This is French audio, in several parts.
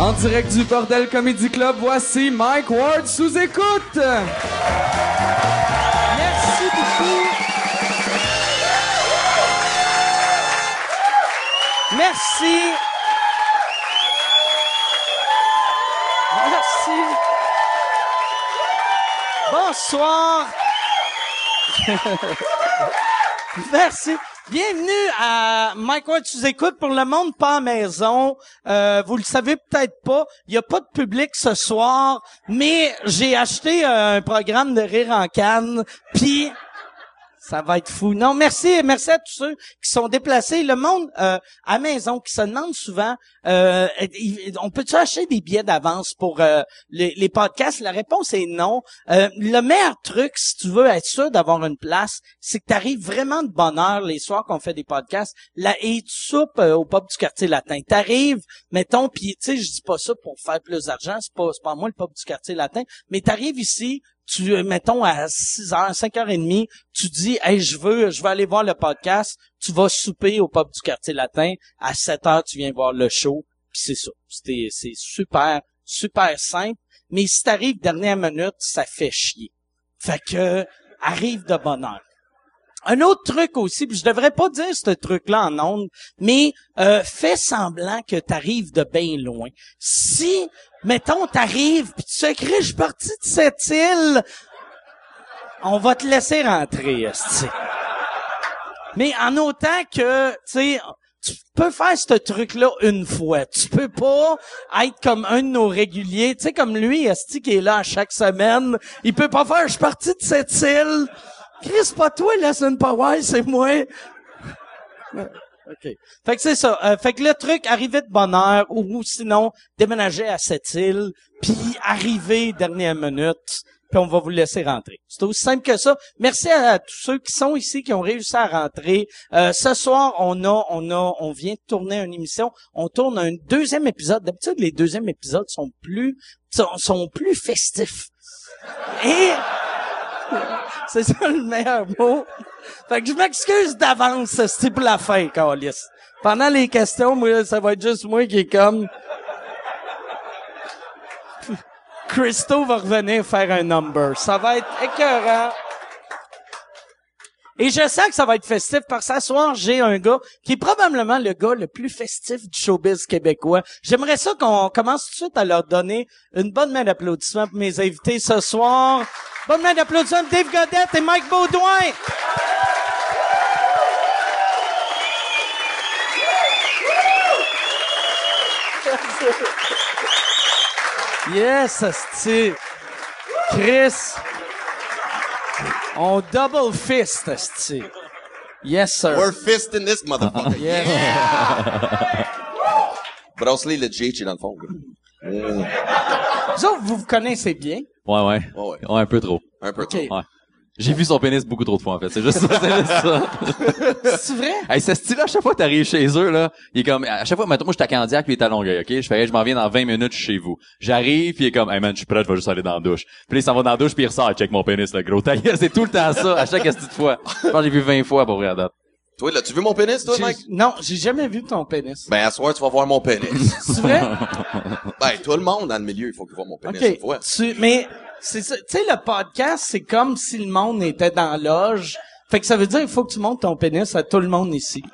En direct du Bordel Comedy Club, voici Mike Ward sous écoute. Merci beaucoup. Merci. Merci. Bonsoir. Merci. Bienvenue à Mike Ward sous écoute pour le monde pas à maison. Euh, vous le savez peut-être pas, il y a pas de public ce soir, mais j'ai acheté un programme de rire en canne, puis ça va être fou. Non, merci, merci à tous ceux qui sont déplacés. Le monde euh, à maison qui se demande souvent, euh, on peut-tu acheter des billets d'avance pour euh, les, les podcasts? La réponse est non. Euh, le meilleur truc, si tu veux être sûr d'avoir une place, c'est que tu arrives vraiment de bonne heure les soirs qu'on fait des podcasts. Là, et tu soupes euh, au pub du quartier latin. T'arrives, mettons, puis tu sais, je dis pas ça pour faire plus d'argent, c'est pas, pas moi le pub du quartier latin, mais t'arrives ici, tu mettons à 6 h 5 h 30 tu dis hey je veux je veux aller voir le podcast tu vas souper au pub du quartier latin. À 7 heures tu viens voir le show. Puis c'est ça. C'est c'est super super simple. Mais si t'arrives dernière minute ça fait chier. Fait que arrive de bonne heure un autre truc aussi, puis je devrais pas dire ce truc-là en ondes, mais euh, fais semblant que t'arrives de bien loin. Si, mettons, t'arrives, puis tu sais, je suis parti de cette île, on va te laisser rentrer, esti. Mais en autant que, tu sais, tu peux faire ce truc-là une fois. Tu peux pas être comme un de nos réguliers. Tu sais, comme lui, Esti, qui est là chaque semaine. Il peut pas faire, je suis parti de cette île. Chris, pas toi, la semaine Power, c'est moi. OK. Fait que c'est ça. Euh, fait que le truc, arriver de bonne heure, ou, ou sinon, déménager à cette île, puis arriver dernière minute, puis on va vous laisser rentrer. C'est aussi simple que ça. Merci à, tous ceux qui sont ici, qui ont réussi à rentrer. Euh, ce soir, on a, on a, on vient de tourner une émission. On tourne un deuxième épisode. D'habitude, les deuxièmes épisodes sont plus, sont, sont plus festifs. Et c'est ça le meilleur mot. Fait que je m'excuse d'avance, c'est pour la fin, Carlis. Pendant les questions, moi, ça va être juste moi qui est comme... Christo va revenir faire un number. Ça va être écœurant. Et je sais que ça va être festif parce que ce soir, j'ai un gars qui est probablement le gars le plus festif du showbiz québécois. J'aimerais ça qu'on commence tout de suite à leur donner une bonne main d'applaudissements pour mes invités ce soir. Bonne main d'applaudissements pour Dave Godette et Mike Baudouin. Yes, asti. Chris. On double fist, asti. Yes, sir. We're fisting this motherfucker. Yes. Bracelet le JH dans le fond. Vous autres, vous vous connaissez bien? Ouais, ouais. Ouais, ouais. Ouais, un peu trop. Un peu trop. Ouais. J'ai vu son pénis beaucoup trop de fois, en fait. C'est juste ça, c'est juste ça. C'est vrai? hey, ce style-là, à chaque fois que t'arrives chez eux, là, il est comme, à chaque fois, maintenant, moi, je suis à Candiac, lui, il est à Longueuil, ok? Je fais, hey, je m'en viens dans 20 minutes chez vous. J'arrive, puis il est comme, hey man, je suis prêt, je vais juste aller dans la douche. Puis là, il s'en va dans la douche, puis il ressort, check mon pénis, le gros. Ta gueule, c'est tout le temps ça, à chaque petite fois. Je pense que j'ai vu 20 fois, pour vrai, à date. Toi, l'as-tu vu mon pénis, toi, Mike? Non, j'ai jamais vu ton pénis. Ben, à soir, tu vas voir mon pénis. C'est vrai? ben, tout le monde dans le milieu, il faut qu'il voit mon pénis une OK. fois. Tu, mais, c'est ça. Tu sais, le podcast, c'est comme si le monde était dans la loge. Fait que ça veut dire qu'il faut que tu montes ton pénis à tout le monde ici.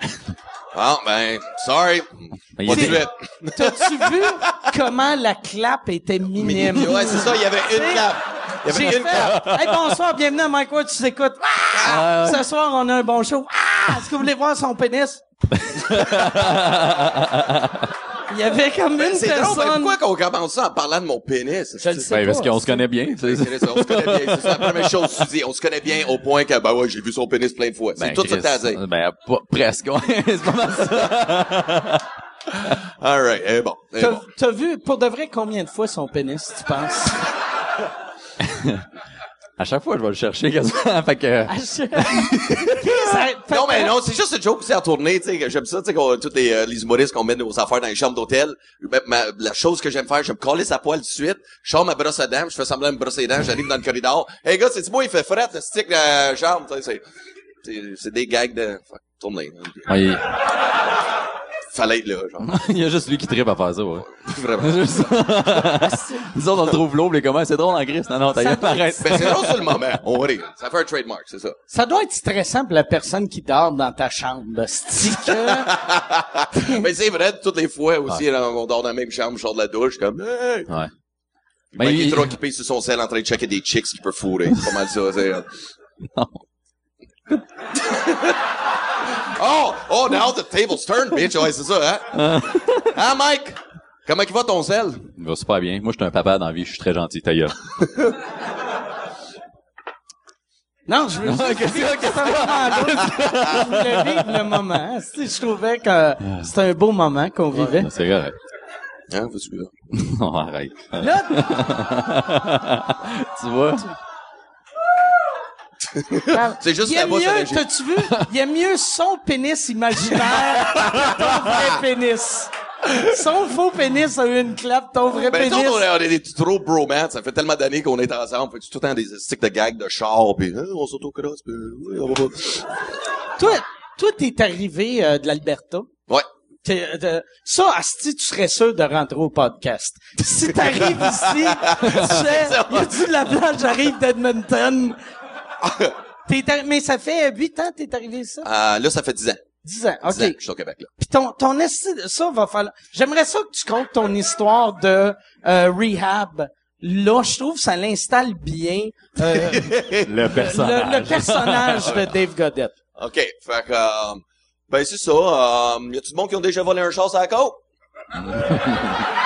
Ah, ben, sorry. Ben, Pas il de suite. T'as-tu vu comment la clap était minime? Ouais, c'est ça, il y avait une clap. Il y J'ai avait une clap. fait, hey, bonsoir, bienvenue à Mike Ward, tu t'écoutes. Ah! Ce soir, on a un bon show. Ah! Est-ce que vous voulez voir son pénis? Il y avait comme une C'est ben, personne. pourquoi qu'on commence ça en parlant de mon pénis? Je le sais Ben, parce qu'on se connaît bien, c'est C'est ça, on se connaît bien. C'est ça la première chose que tu dis. On se connaît bien au point que, ben ouais, j'ai vu son pénis plein de fois. C'est Ben, tout ça que t'as. Ben, pas- presque, c'est pas mal ça. Alright, eh bon, eh T'as, bon. t'as vu, pour de vrai, combien de fois son pénis, tu penses? À chaque fois, je vais le chercher quasiment. fait que, fait Non, que- mais non, c'est juste une joke aussi à tourner, tu sais, que j'aime ça, tu sais, qu'on- tous les, euh, les humoristes qu'on met nos affaires dans les chambres d'hôtel. Ma- ma- la chose que j'aime faire, je me coller sa poêle tout de suite, je sors ma brosse à dents, je fais semblant de me brosser les dents, j'arrive dans le corridor. Hey, gars, c'est moi, il fait fret, le stick, la chambre, tu sais, c'est, c'est, c'est des gags de, tournez. ouais, fallait être là, genre. Il y a juste lui qui tripe à faire ça, ouais. Vraiment. Juste Nous autres, on le trouve l'eau, les comment, c'est drôle en gris. Non, non, t'as Ça doit arrête. Ben, c'est drôle sur le moment. On va rire. Ça fait un trademark, c'est ça. Ça doit être stressant pour la personne qui dort dans ta chambre. Que... Mais c'est vrai, toutes les fois aussi, là, on dort dans la même chambre, je sors de la douche, comme, hey! Ouais. Ben, il est trop occupé sur son sel en train de checker des chicks qu'il peut fourrer. C'est pas mal ça, c'est... Non. Oh! Oh, now the table's turned, bitch! Ouais, c'est ça, hein? Hein, Mike? Comment il va ton sel? Il va super bien. Moi, je suis un papa dans la vie, je suis très gentil, ta gueule. Non, je veux juste dire que c'est vraiment. Je voulais vivre le moment. Si je trouvais que c'était un beau moment qu'on vivait. C'est correct. Hein, là? Non, arrête. Là, tu vois? C'est juste la à mieux, t'as-tu vu? Il y a mieux son pénis imaginaire que ton vrai pénis. Son faux pénis a eu une clap, ton vrai Ben, nous pénis. autres, on est des trop bromance. Ça fait tellement d'années qu'on est ensemble. Fait que tout le temps des sticks de gags de char, pis hein, on s'autocrosse, pis oui, on va pas. Toi, toi, t'es arrivé euh, de l'Alberta. Ouais. T'es, ça, Asti, tu serais sûr de rentrer au podcast. Si t'arrives ici, tu sais, y a-tu de la plage, j'arrive d'Edmonton. Mais ça fait huit ans que t'es arrivé ici? Euh, là, ça fait 10 ans. 10 ans, 10 ans OK. que je suis au Québec, là. Puis ton, ton esti, ça va falloir... J'aimerais ça que tu comptes ton histoire de euh, rehab. Là, je trouve que ça l'installe bien euh, Le personnage. le, le personnage de Dave Goddett. OK. Fait que, euh, ben, c'est ça. Euh, y a tout le monde qui ont déjà volé un char à la côte?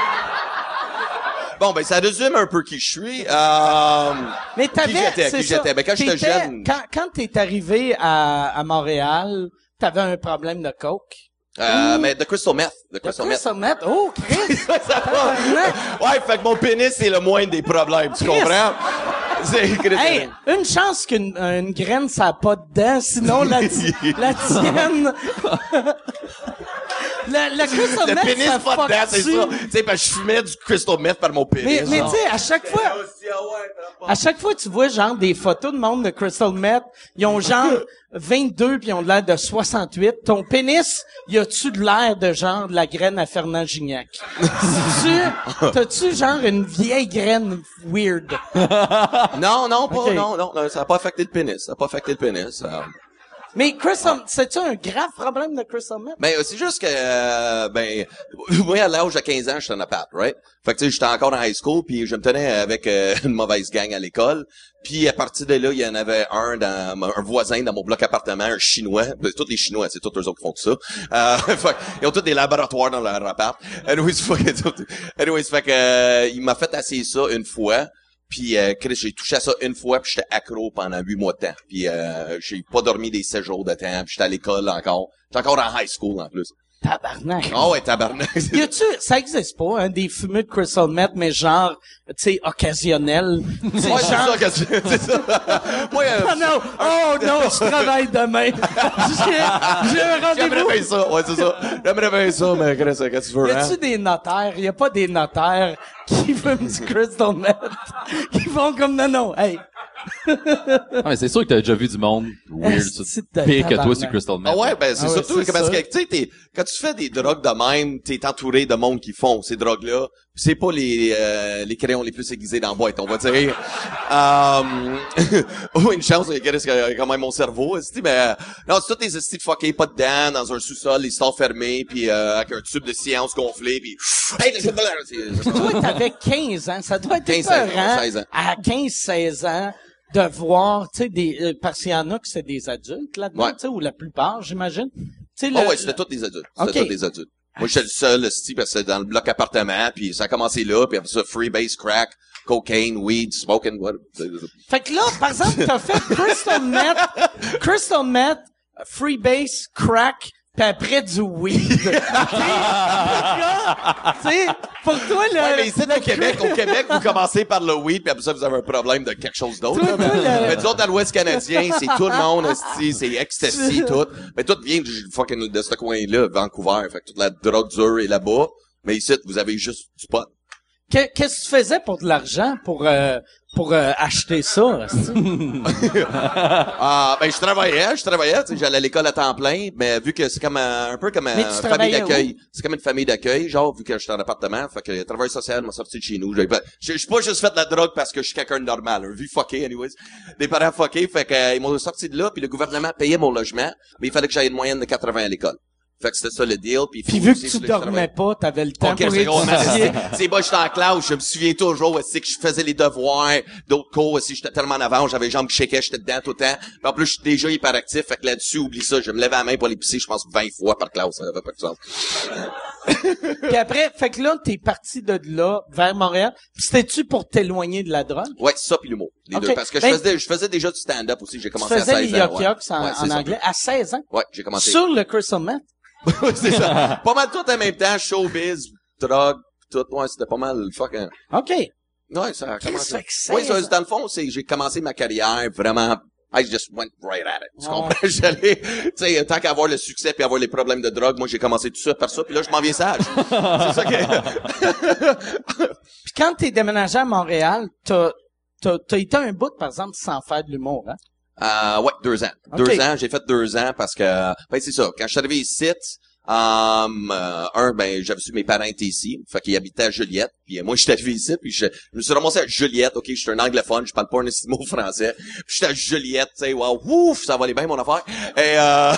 bon, ben, ça résume un peu qui je suis. Euh, Mais t'avais, Qui j'étais, qui ça, j'étais? Ben, quand j'étais t'étais- jeune- Quand, quand t'es arrivé à, à Montréal, t'avais un problème de coke? euh, mais de Crystal Meth. De Crystal Meth. Oh, Chris! Ça va. Tabarnak. ouais, fait que mon pénis, c'est le moindre des problèmes. Tu comprends? C'est Hey, une chance qu'une une graine, ça a pas de dents, sinon la tienne... le, le Crystal Le Meth, pénis ça pas dedans, c'est ça. Tu sais, parce que je fumais du crystal meth par mon pénis. Mais, mais tu sais, à chaque fois, à chaque fois, tu vois genre des photos de monde de Crystal Meth, ils ont genre 22 puis ils ont de l'air de 68. Ton pénis, y a-tu de l'air de genre de la graine à Fernand Gignac? tu, t'as-tu genre une vieille graine weird? Non, non, pas, Ok. non, non, ça a pas affecté le pénis. Ça a pas affecté le pénis. euh. Mais Crystal, c'est-tu un grave problème de Crystal Meth? Ben, c'est juste que, euh, ben, moi, à l'âge de 15 ans, j'étais en appart, right? Fait que, tu sais, j'étais encore en high school, puis je me tenais avec euh, une mauvaise gang à l'école. Puis, à partir de là, il y en avait un dans, un voisin dans mon bloc appartement, un Chinois. Ben, tous les Chinois, c'est tous eux autres qui font tout ça. Euh, ils ont tous des laboratoires dans leur appart. Anyways, fait anyways, fait que, euh, il m'a fait assez ça une fois. Puis euh, Chris, j'ai touché à ça une fois, puis j'étais accro pendant huit mois de temps. Puis euh, j'ai pas dormi des sept jours de temps, puis j'étais à l'école encore. J'étais encore en high school en plus. Tabarnak. Ah ouais, tabarnak. Y a-tu, ça existe pas, hein, des fumées de Crystal Meth, mais genre, tu sais, occasionnel? Ouais, c'est genre, ça c'est ça. Moi, euh, Oh non! Oh non, je travaille demain. J'ai un j'aimerais rendez-vous. bien ça. Ouais, c'est ça. J'aimerais bien ça, mais qu'est-ce que tu veux, Y hein? a-tu des notaires? Y a pas des notaires qui fument du crystal meth? qui font comme non, non, hey. Ah, mais c'est sûr que t'as déjà vu du monde weird, pire que toi sur Crystal Meth. Ah ouais, ben c'est Ah ouais, surtout parce que tu sais t'es- quand tu fais des drogues de même, t'es entouré de monde qui font ces drogues-là. C'est pas les euh, les crayons les plus aiguisés dans la boîte, on va dire. euh, oh, une chance, il reste quand même mon cerveau. Mais euh, non, c'est tous des estis de fuckés, pas dedans, dans un sous-sol, les stores fermés, puis euh, avec un tube de science gonflé, puis hey, Toi, t'avais 15 ans. Ça doit être 15, 16 ans, épeurant 16 ans. à 15-16 ans de voir, tu sais, des, euh, parce qu'il y en a que c'est des adultes là-dedans, Ouais. tu sais, ou la plupart, j'imagine. Tu sais, Oh le- ouais, c'était tous des adultes. C'était Ok. tous des adultes. Moi, j'étais le seul, esti, parce que c'était dans le bloc appartement, puis ça a commencé là, puis après ça, freebase crack, cocaine, weed, smoking, what. Fait que là, par exemple, t'as fait Crystal Meth, Crystal Meth, Freebase, Crack, puis après du weed. Tu sais, pour toi, le... Ouais, mais ici, au Québec, au Québec, vous commencez par le weed, puis après ça, vous avez un problème de quelque chose d'autre. Là. Mais, le- mais autres, dans l'Ouest canadien, c'est tout le monde, c'est ecstasy, tout. Mais tout vient du fucking de ce coin-là, Vancouver. Fait que toute la drogue dure est là-bas. Mais ici, vous avez juste du pot. Que- Qu'est-ce que tu faisais pour de l'argent pour euh, pour euh, acheter ça? Ah, ben, je travaillais, je travaillais, tu sais, j'allais à l'école à temps plein, mais vu que c'est comme un, un peu comme une famille d'accueil. C'est comme une famille d'accueil, genre, vu que j'étais en appartement, fait que le travail social m'a sorti de chez nous. Je suis pas juste fait de la drogue parce que je suis quelqu'un de normal, un vie fucké, anyways. Des parents fuckés, fait que, euh, ils m'ont sorti de là, puis le gouvernement payait mon logement, mais il fallait que j'aille une moyenne de 80 à l'école. Fait que c'était ça le deal, puis... Puis vu que tu dormais pas, t'avais le temps Ok, pour étudier. C'est moi, j'étais en classe, je me souviens toujours, c'est que je faisais les devoirs, d'autres cours, aussi, j'étais tellement en avant, j'avais les jambes qui j'étais dedans tout le temps. Puis en plus, je suis déjà hyperactif, fait que là-dessus, oublie ça, je me levais la main pour aller pisser, je pense, 20 fois par classe, ça avait pas de sens. Puis après, fait que là, t'es parti de là vers Montréal. Puis c'était-tu pour t'éloigner de la drogue? Ouais, ça puis l'humour, les deux. Parce que je Ben- faisais, je faisais déjà du stand-up aussi, j'ai Tu commencé à faisais 16 les ans. Ouais. En, Ouais, anglais à 16 ans? Ouais, j'ai commencé. Sur le Crystal Meth? C'est ça. pas mal tout en même temps, showbiz, drogue, tout, ouais, c'était pas mal fuck, hein. OK. Ouais, ça a commencé. que 16 Oui, ça, ans. dans le fond, c'est, j'ai commencé ma carrière vraiment, I just went right at it. Tu Ouais. comprends? J'allais, tu sais, tant qu'avoir le succès puis avoir les problèmes de drogue, moi, j'ai commencé tout ça par ça, puis là, je m'en viens sage. c'est ça que, Puis quand t'es déménagé à Montréal, t'as, t'as, t'as été un bout, par exemple, sans faire de l'humour, hein? Euh, ouais, deux ans. Deux ans, j'ai fait deux ans parce que, ben, c'est ça. Quand je suis arrivé ici, Um, euh, un, ben, j'avais su mes parents étaient ici, fait qu'ils habitaient à Juliette, puis euh, moi, j'étais arrivé ici, puis je, me suis ramassé à Juliette, ok, je suis un anglophone, je parle pas un mot français, j'étais à Juliette, tu sais, wow, ouf, ça va bien, mon affaire, et euh,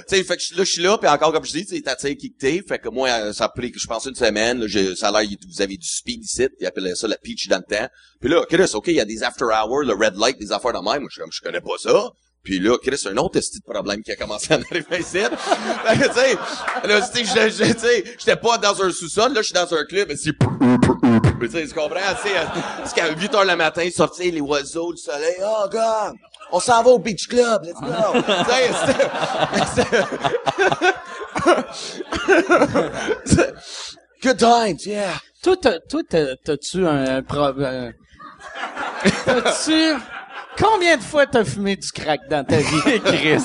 tu sais, fait que là, je suis là, puis encore, comme je dis, tu sais, t'as qui fait que moi, euh, ça a pris, je pense, une semaine, ça a l'air, vous avez du speed ici, ils appelaient ça la peach dans le temps, puis là, Chris, ok, il y a des after hours, le red light, des affaires de même, moi, je je connais pas ça, puis là, Chris, un autre esti de problème qui a commencé à en arriver ici. Fait que, tu sais, là, tu sais, j'étais- pas dans un sous-sol, là, je suis dans un club, mais c'est... Tu sais, tu comprends? Euh, c'est qu'à 8 heures le matin, sortir les oiseaux, le soleil, oh, God! On s'en va au beach club, let's go! tu sais. Good times, yeah! Toi, t'as, toi, t'as, t'as-tu un problème? T'as-tu... Combien de fois t'as fumé du crack dans ta vie? Chris.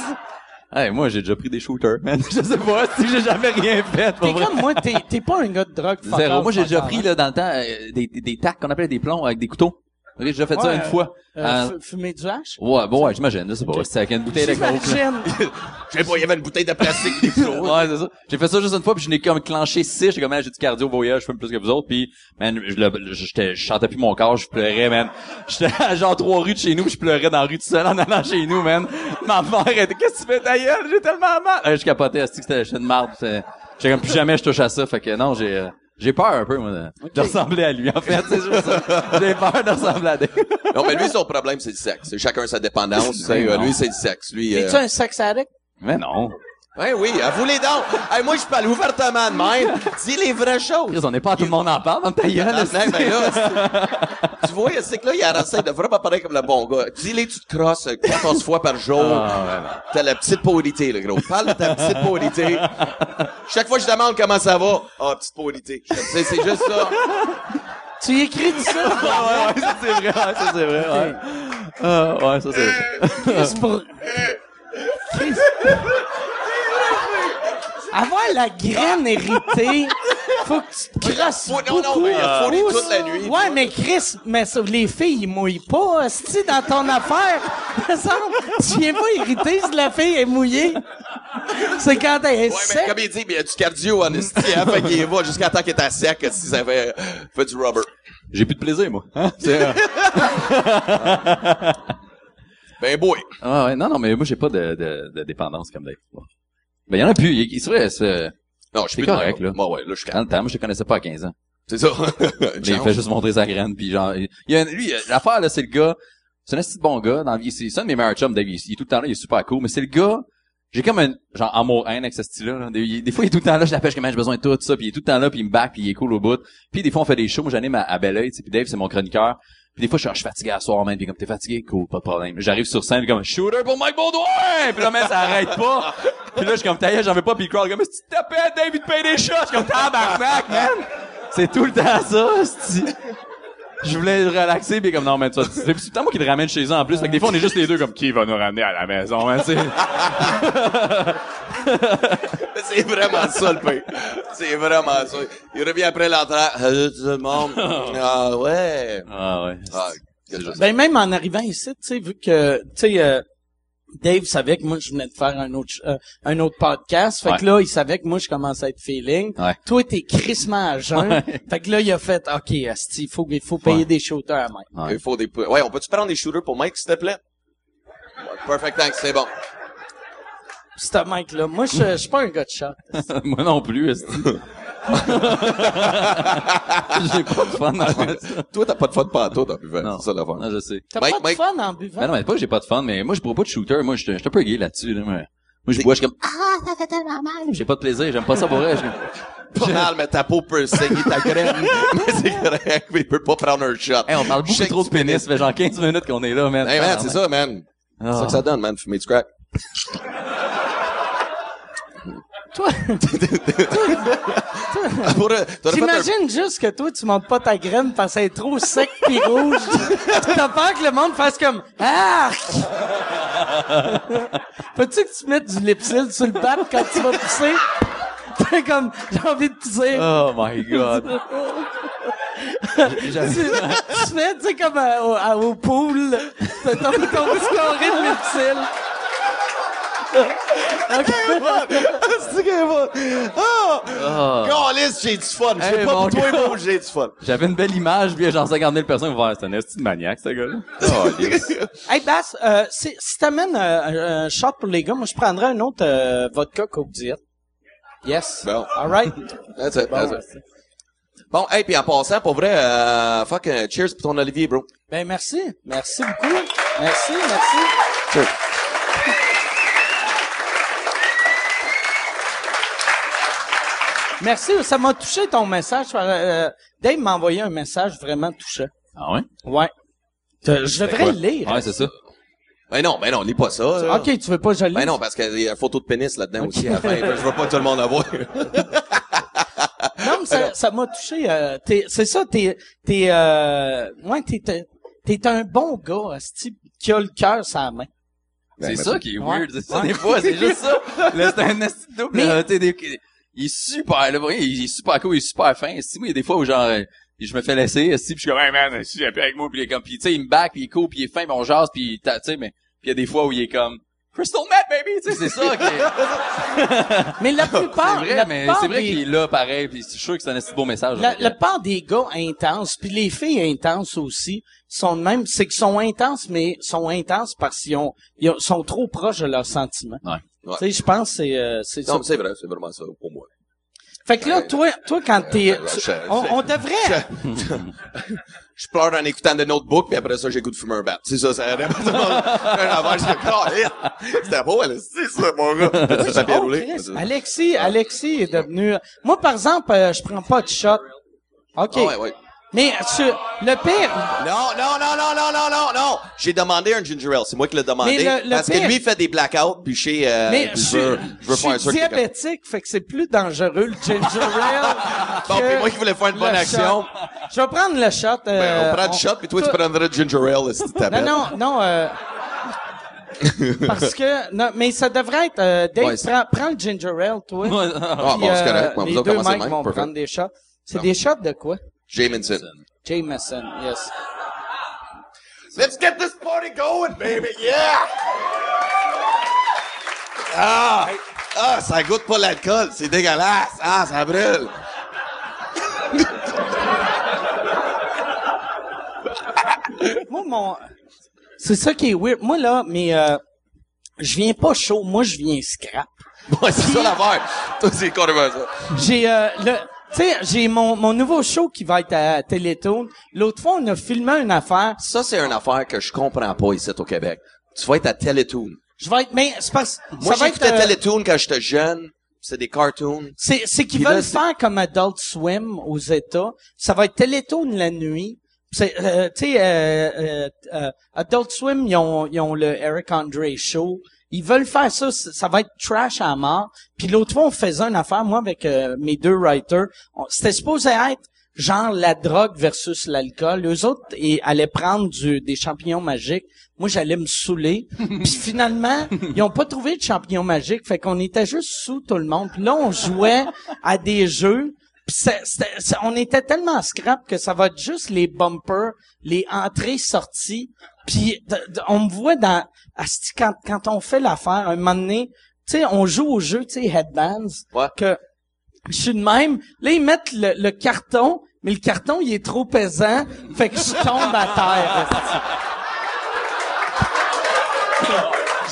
Hey, moi, j'ai déjà pris des shooters, man. Je sais pas si j'ai jamais rien fait. T'es comme moi, t'es, t'es pas un gars de drogue. Zéro. Moi, j'ai déjà pris, là, dans le temps, euh, des, des, des tacs qu'on appelait des plombs avec des couteaux. Ok, J'ai déjà fait ça Ouais, une fois. Euh, Euh, fumer du hache? ouais, bon, ouais, j'imagine, je sais pas. C'était avec une bouteille de coke. Je sais pas, il y avait une bouteille de plastique, des flots. Ouais, c'est ça. J'ai fait ça juste une fois, puis je n'ai comme clenché six. J'ai comme, j'ai du cardio voyage, je fume plus que vous autres, puis man, je, le- j'étais, je chantais plus mon corps, je pleurais, man. J'étais à genre trois rues de chez nous, puis je pleurais dans la rue tout seul en allant chez nous, man. Ma mère était, qu'est-ce que tu fais ta gueule? J'ai tellement mal. Euh, je capotais, c'était, une marde. J'étais comme plus jamais je touche à ça, fait que non, j'ai, euh, j'ai peur un peu, moi, de, de ressembler à lui, en fait, c'est juste ça. J'ai peur de ressembler à des... Non, mais lui, son problème, c'est le sexe. C'est Chacun sa dépendance. tu sais. Euh, non. lui, c'est le sexe. Lui, euh... T'es-tu un sex addict? Mais non. Ouais, oui, avouez les dents. Hey, moi, je parle ouvertement de même. Dis les vraies choses. On n'est pas tout le monde en parle dans ta gueule, Ah, ben là, tu vois, c'est que là, il a essayé de vraiment parler comme le bon gars. Dis-les, tu te crosses euh, 14 fois par jour. Ah, ouais. T'as la petite pauvreté, le gros. Parle de ta petite pauvreté. Chaque fois je demande comment ça va, ah, petite pauvreté. C'est juste ça. Tu y écris ça? Ah, ouais, ça c'est vrai, ouais, ça c'est vrai, ouais. Ah, ouais, ça c'est vrai. Chris, pour... Chris. Avoir la graine héritée, faut que tu te crosses Faut- non, non, beaucoup. mais il a toute la nuit. Ouais, mais Chris, mais ça, les filles, ils mouillent pas, hostie, dans ton affaire. Me semble, tu viens pas irriter si la fille est mouillée. C'est quand elle est Ouais, mais sec. comme il dit, mais il y a du cardio en esti, hein, fait qu'il va jusqu'à temps qu'il est à sec, si ça fait, fait du rubber. J'ai plus de plaisir, moi. Hein? C'est, euh, Ben, boy. ah, ouais, non, non, mais moi, j'ai pas de, de, de dépendance comme Dave. Ben, il y en a plus. Il, il serait, c'est, Non, je suis plus correct, là. Ouais, ouais, là, je suis dans le temps, moi, je te connaissais pas à 15 ans. C'est ça. Là, il fait juste montrer sa graine, puis genre, il y a, lui, euh, l'affaire, là, c'est le gars, c'est un petit bon gars, dans la vie, c'est un de mes meilleurs chums, Dave, il, il est tout le temps là, il est super cool, mais c'est le gars, j'ai comme un, genre, amour-haine avec ce style-là, là. Des, fois, il est tout le temps là, je l'appelle, je j'ai besoin de tout, ça, puis il est tout le temps là, puis il me back, puis il est cool au bout. Puis des fois, on fait des shows, moi, j'anime à, à Belleuil, puis Dave, c'est mon chroniqueur. Puis des fois, je suis, fatigué à soir, man, puis comme, t'es fatigué? Cool, pas de problème. J'arrive sur scène, comme, shooter pour Mike Baudouin! Puis là, man, ça arrête pas. Puis là, je suis comme, taillé, j'en veux pas, puis il crowd, comme, si tu tapais, te paye des shots. Je suis comme, tabarnak, man! C'est tout le temps ça, je voulais le relaxer, puis comme, non, mais tu vas- c'est c'est tout le temps moi qui le ramène chez eux en plus. Fait que des fois, on est juste les deux comme, qui va nous ramener à la maison, hein, tu sais? C'est vraiment ça, le pire. C'est vraiment ça. Il revient après l'entrée. Salut tout le monde. Ah, ouais. Ah, ouais. Ah. Ben même en arrivant ici, tu sais, vu que tu sais euh, Dave savait que moi je venais de faire un autre euh, un autre podcast, fait Ouais. que là il savait que moi je commençais à être feeling. Ouais. Toi t'es crissement à jeun, Ouais. fait que là il a fait OK, asti, il faut il faut payer Ouais. des shooters à Mike. Ouais. Il faut des... Ouais, on peut-tu prendre des shooters pour Mike, s'il te plaît? Perfect, thanks, c'est bon. C'est un Mike là, moi je je suis pas un gars de shot. Moi non plus, esti. J'ai pas de fun à faire ça. Toi, t'as pas de fun pantoute en buvant. Non. C'est ça l'affaire. Non, je sais. T'as Mike- pas de Mike- fun en buvant. Ben non, mais pas que j'ai pas de fun, mais moi, je bois pas de shooter. Moi, je suis je suis un peu gay là-dessus, là. Moi, moi je bois, je suis comme, ah, ça fait tellement mal. J'ai pas de plaisir, j'aime pas ça pour vrai. Je suis comme, Pas mal, mais ta peau peut saigner ta graine. mais c'est correct, mais il peut pas prendre un shot. Hey, on parle beaucoup Shake trop de pénis. Ça fait genre 15 minutes qu'on est là, man. Hey, man, c'est ça, man. C'est ça que ça donne, man, fumer du crack. Toi, un- t'imagines juste que toi tu montes pas ta graine parce qu'elle est trop sec pis rouge. T'as peur que le monde fasse comme ah. Peux-tu que tu mettes du lipsil sur le bat quand tu vas pousser? T'es comme, j'ai envie de pisser. Oh my god. tu, tu fais, tu sais, comme euh, au, à- au pool, t'as ton, ton carré de lipsil. C'est. Oh! Ah. Calisse, j'ai du fun. Je sais Hey, pas mon pour toi, gars. mais j'ai du fun. J'avais une belle image, puis il y a genre 50 000 personnes qui vont voir, c'est un esti de maniaque, ce gars-là. Oh, yes. Hey, Bass, euh, si, si t'amènes euh, un, un shot pour les gars, moi, je prendrais un autre euh, vodka Coke Diet. Yes. Bon. All right. That's it, that's it. Bon, hey, puis en passant, pour vrai, euh, fuck, euh, cheers pour ton Olivier, bro. Ben, merci. Merci beaucoup. Merci, merci. Cheers. Merci, ça m'a touché ton message. Euh, Dave m'a envoyé un message vraiment touchant. Ah ouais? Ouais. Je devrais le lire. Ouais, c'est ça. Ben non, ben non, lis pas ça. là. Ok, tu veux pas que je le lise? Ben non, parce qu'il y a une photo de pénis là-dedans aussi à la fin. Je veux pas que tout le monde la voie. Non, mais ça, ça m'a touché. euh, t'es- c'est ça, t'es, t'es, euh, ouais, t'es, t'es, un bon gars, asti, qui a le cœur sur la main. Ben, C'est mais- ça qui est Ouais. weird, c'est ça, Ouais. des fois, c'est juste ça. Là, c'est un esti de double, Mais- des- il est super, là, vrai, il est super cool, il est super fin. Si, moi, il y a des fois où genre, je me fais laisser, si, puis je suis comme, hey man, si, plus avec moi, puis il est comme, puis tu sais, il me back, puis il est cool, puis il est fin, puis on jase, puis tu sais, mais, puis il y a des fois où il est comme, Crystal Met, baby, tu sais, c'est ça qui est, Mais la plupart, c'est vrai, la mais c'est vrai des- qu'il est là, pareil, puis je suis sûr que c'est un de beau message. La, que- la part des gars intenses, puis les filles intenses aussi, sont de même, c'est qu'ils sont intenses, mais sont intenses parce qu'ils ont, ils ont- sont trop proches de leurs sentiments. Ouais. Ouais. Tu sais, je pense que c'est, euh, c'est ça. Non, mais c'est vrai, c'est vraiment ça pour moi. Fait que là, toi, toi, quand t'es, on, on devrait, Je pleure en écoutant de notebook, puis après ça, j'ai goût de fumer un bat. C'est ça, c'est un affaire, je C'était beau, elle, c'est ça, mon gars. Papier Oh, roulé? Alexis, Alexis est devenu, moi, par exemple, euh, je prends pas de shot. OK. Ah ouais, ouais. Mais, sur, le pire, Non, non, non, non, non, non, non, non. J'ai demandé un ginger ale. C'est moi qui l'ai demandé. Mais le- le parce pire- que lui, il fait des blackouts, puis chez, euh, mais je, je veux, je veux faire un suis truc. diabétique, fait que c'est plus dangereux, le ginger ale. Bon, puis moi qui voulais faire une bonne le action. shot. Je vais prendre le shot. Ben, euh, on prend du shot, puis toi, tu prendrais du ginger ale, si tu Non, t'appelles. non, non, euh, parce que, non, mais ça devrait être, euh, Dave, Ouais, c'est- prends, prends le ginger ale, toi. Ouais. Ah, bon, c'est euh, correct. Bon, les vous autres, deux mecs vont prendre des shots. C'est des shots de quoi? Jameson. Jameson, yes. Let's get this party going, baby, yeah! Ah! Ah, ça goûte pas l'alcool, c'est dégueulasse! Ah, ça brûle! Moi, mon, c'est ça qui est weird. Moi, là, mais, euh, je viens pas chaud. Moi, je viens scrap. Ouais, c'est ça l'affaire. Toi, c'est carrément ça. J'ai, euh, le, tu sais, j'ai mon, mon nouveau show qui va être à Télétoon. L'autre fois, on a filmé une affaire. Ça, c'est une affaire que je comprends pas ici au Québec. Tu vas être à Teletoon. Je vais être, mais c'est parce, Moi, ça va être, euh, Teletoon quand j'étais jeune. C'est des cartoons. C'est, c'est qu'ils là, veulent faire comme Adult Swim aux États. Ça va être Télétoon la nuit. C'est, euh, tu sais, euh, euh, euh, Adult Swim, ils ont, ils ont le Eric Andre Show. Ils veulent faire ça, ça va être trash à mort. Puis l'autre fois, on faisait une affaire, moi, avec euh, mes deux writers. C'était supposé être genre la drogue versus l'alcool. Eux autres ils allaient prendre du, des champignons magiques. Moi, j'allais me saouler. Puis finalement, ils ont pas trouvé de champignons magiques. Fait qu'on était juste sous tout le monde. Puis là, on jouait à des jeux. C'est- on était tellement scrap que ça va être juste les bumpers, les entrées-sorties. Puis on me voit dans... asti, Quand, quand on fait l'affaire, un moment donné, tu sais, on joue au jeu, tu sais, Headbands, Ouais. que je suis de même. Là, ils mettent le, le carton, mais le carton, il est trop pesant, fait que je tombe à terre.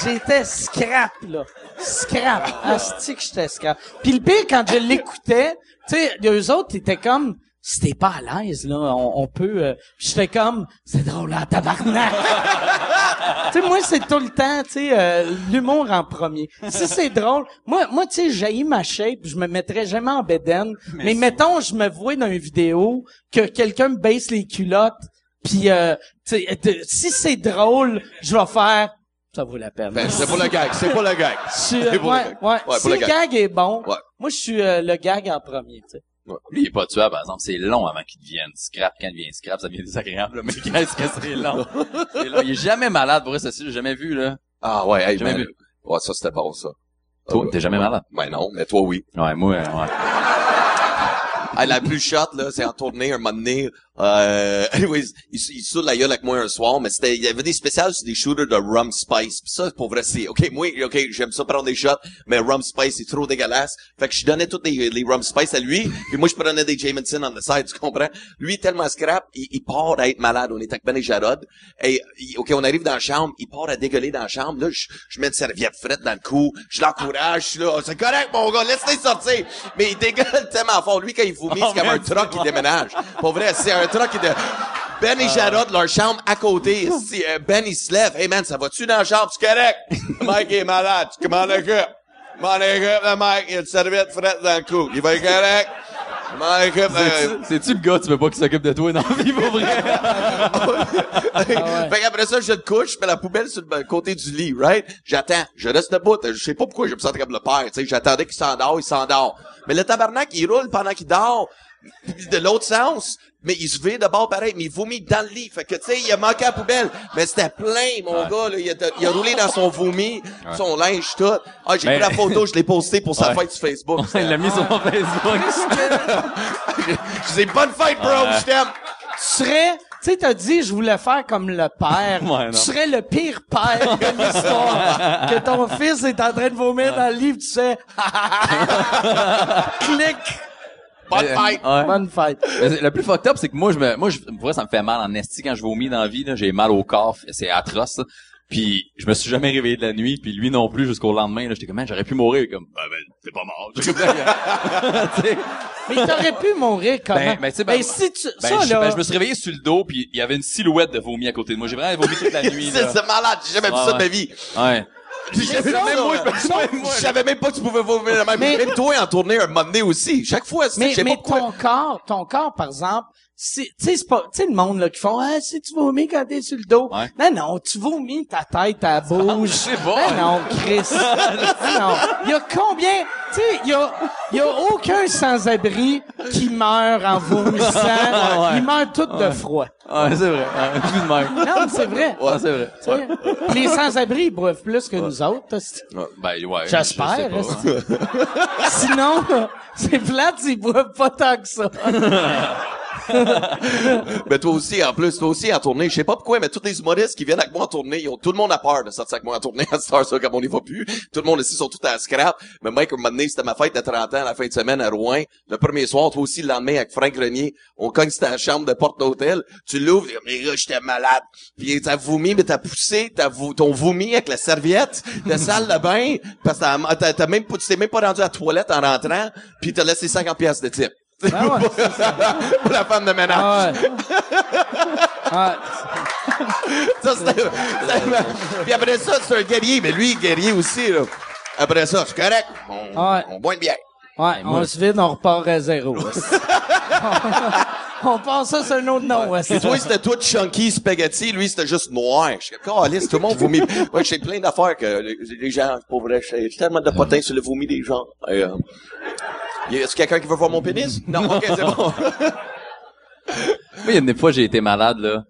J'étais scrap, là. Scrap. Asti que j'étais scrap. Puis le pire, quand je l'écoutais, tu sais, eux autres, ils étaient comme, si t'es pas à l'aise, là, on, on peut... euh, j'étais comme, c'est drôle, là, tabarnak! tu sais, moi, c'est tout le temps, tu sais, euh, l'humour en premier. Si c'est drôle, moi, moi, tu sais, j'ai ma shape, je me mettrais jamais en bédaine. Mais, mettons, je me vois dans une vidéo que quelqu'un me baisse les culottes, puis, euh, tu sais, de- si c'est drôle, je vais faire, ça vaut la peine. Ben, c'est pour le gag, c'est pour le gag. Je euh, C'est pour le ouais, gag. ouais. Ouais, si pour le le gag. gag est bon, moi, je suis euh, le gag en premier, tu sais. Lui, il est pas tuable, par exemple. C'est long avant qu'il devienne scrap. Quand il devient scrap, ça devient désagréable, là. Mais qu'est-ce que c'est long? C'est long. Il est jamais malade, pour ça, j'ai jamais vu, là. Ah ouais, hey, Jamais man. vu. Ouais, ça c'était bon, ça. Toi, Ah, t'es jamais malade? Ben non, mais toi oui. Ouais, moi, euh, ouais. Hey, la plus shot, là, c'est en tournée, un moment donné, euh, anyways, il, il la gueule avec moi un soir, mais c'était, il y avait des spéciales sur des shooters de rum spice. Pis ça, pour vrai, c'est, ok, moi, ok, j'aime ça prendre des shots, mais rum spice, c'est trop dégueulasse. Fait que je donnais toutes les, les rum spice à lui, puis moi, je prenais des Jameson on the side, tu comprends? Lui, tellement scrap, il, il part à être malade. On est avec Ben et Jarod. Et, il- ok, on arrive dans la chambre, il part à dégueuler dans la chambre. Là, je, je mets une serviette frette dans le cou, je l'encourage, je suis là, c'est correct, mon gars, laisse-les sortir. Mais il dégueule tellement fort. Lui, quand il vomit, Oh, c'est comme un man, truck qui déménage. Pour vrai, c'est un truck qui de... Ben et Jarod, leur chambre à côté. Si, euh, ben, il se lève. Hey man, ça va-tu dans la chambre? C'est correct? Mike est malade. Tu commandes le gars. M'en le Mike. Il a une serviette frette dans le cou. Il va être correct. M'en euh, C'est-tu- le gars, tu veux pas qu'il s'occupe de toi dans la vie, pour vrai? fait qu'après ça, je te couche, je mets la poubelle sur le ben- côté du lit, right? J'attends. Je reste debout. Je sais pas pourquoi je me sentais comme le père, tu sais. J'attendais qu'il s'endort, il s'endort. Mais le tabarnak, il roule pendant qu'il dort. Puis de l'autre sens. Mais il se vire de bord pareil, mais il vomit dans le lit. Fait que, tu sais, il a manqué à la poubelle. Mais c'était plein, mon gars, là. Il a, il a roulé dans son vomi, son linge, tout. Ah, j'ai Mais- pris la photo, je l'ai posté pour sa Ouais. fête sur Facebook. Il l'a mis sur mon Facebook. Je dis, bonne fête, bro, je t'aime. Tu serais, tu sais, t'as dit, je voulais faire comme le père. Ouais, non. tu serais le pire père de l'histoire. que ton fils est en train de vomir dans le livre, tu sais. Clic. Bonne fête. Ouais. Bonne fête. Mais Le plus fucked up, c'est que moi, je me, moi, je, pour vrai, ça me fait mal en esti quand je vomis dans la vie, là. J'ai mal au corps. C'est atroce, ça. Puis, je me suis jamais réveillé de la nuit, puis lui non plus jusqu'au lendemain, là. J'étais comme, Man, j'aurais pu mourir, comme, ben, ben, t'es pas mort. Mais t'aurais pu mourir comment? Ben, ben, tu sais, ben, si tu, Ben, ça, je, là. ben, je me suis réveillé sur le dos, puis il y avait une silhouette de vomi à côté de moi. J'ai vraiment vomi toute la nuit, C'est là. c'est malade, j'ai jamais vu ça de ma vie. Ouais. Je- savais même pas que tu pouvais vomir de même. Mais- même toi en tournée un moment donné aussi. Chaque fois, c'est- Mais, mais ton corps, ton corps, par exemple, c'est, tu sais, c'est le monde, là, qui font, ah, si tu vomis quand t'es sur le dos. Ouais. Non, non, tu vomis, ta tête, ta je sais pas. Ben non, Chris. Non. Il y a combien, tu sais, il y a, il y a aucun sans-abri qui meurt en vomissant. ouais. Ils meurent tous de froid. Ouais, c'est vrai. Tout de même. Non, mais c'est vrai. Ouais, c'est vrai. Les sans-abri, ils boivent plus que nous autres. Ben, ouais. J'espère, je. Sinon, c'est plate, ils boivent pas tant que ça. Mais toi aussi, en plus, toi aussi en tournée, je sais pas pourquoi, mais tous les humoristes qui viennent avec moi en tournée, ils ont, tout le monde a peur de sortir avec moi en tournée à Star ça, comme on n'y va plus. Tout le monde ici sont tous à scrap. Mais Mike, un moment donné, c'était ma fête de 30 ans, la fin de semaine à Rouen. Le premier soir, toi aussi, le lendemain, avec Frank Grenier, on cogne ta chambre de porte d'hôtel. Tu l'ouvres, mais gars, j'étais malade. Puis t'as vomi, mais t'as poussé, t'as vomi avec la serviette de salle de bain, parce que t'as- même t'es même pas rendu à la toilette en rentrant, puis t'as laissé 50 pièces de type. Ah ouais, pour la femme de ménage. Ah ouais. Ah, Ça, c'était, Puis après ça, c'est un guerrier, mais lui, guerrier aussi, là. Après ça, c'est correct. On, Ouais. on boit une bière. ouais, on se vide, on repart à zéro. on pense ça sur un autre nom. hostie. Et toi, c'était tout chunky spaghetti. Lui, c'était juste noir. Je suis comme, tout le monde vomit. Ouais, j'ai plein d'affaires que les, les gens, pour vrai, j'ai tellement de potins sur le vomi des gens. Et, euh, y a- quelqu'un qui veut voir mon pénis? Non, ok, c'est bon. il y a une fois, j'ai été malade, là.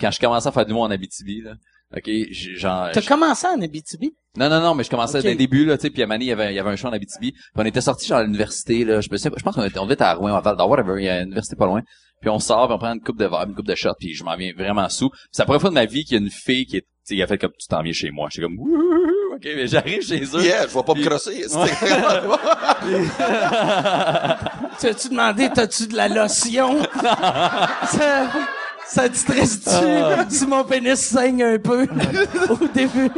Quand je commençais à faire du monde en Abitibi, là. OK, j'ai- genre... T'as commencé en Abitibi? Non, non, non, mais je commençais dès le début, là, tu sais, puis à Mané, il y avait, il y avait un show en Abitibi. Puis on était sortis genre à l'université, là. Je me sais je pense qu'on était, on devait être à Rouen, à Val d'Or, whatever, il y a une université pas loin. Puis on sort, puis on prend une coupe de verre, une coupe de shot, puis je m'en viens vraiment sous. C'est la première fois de ma vie qu'il y a une fille qui est, sais, il a fait comme, tu t'en viens chez moi. J'étais comme, Wouhou! OK, mais j'arrive chez eux. Yeah, je vais pas me crosser. T'as-tu demandé, t'as-tu de la lotion? ça, ça te stresse-tu? Ah. si mon pénis saigne un peu au début?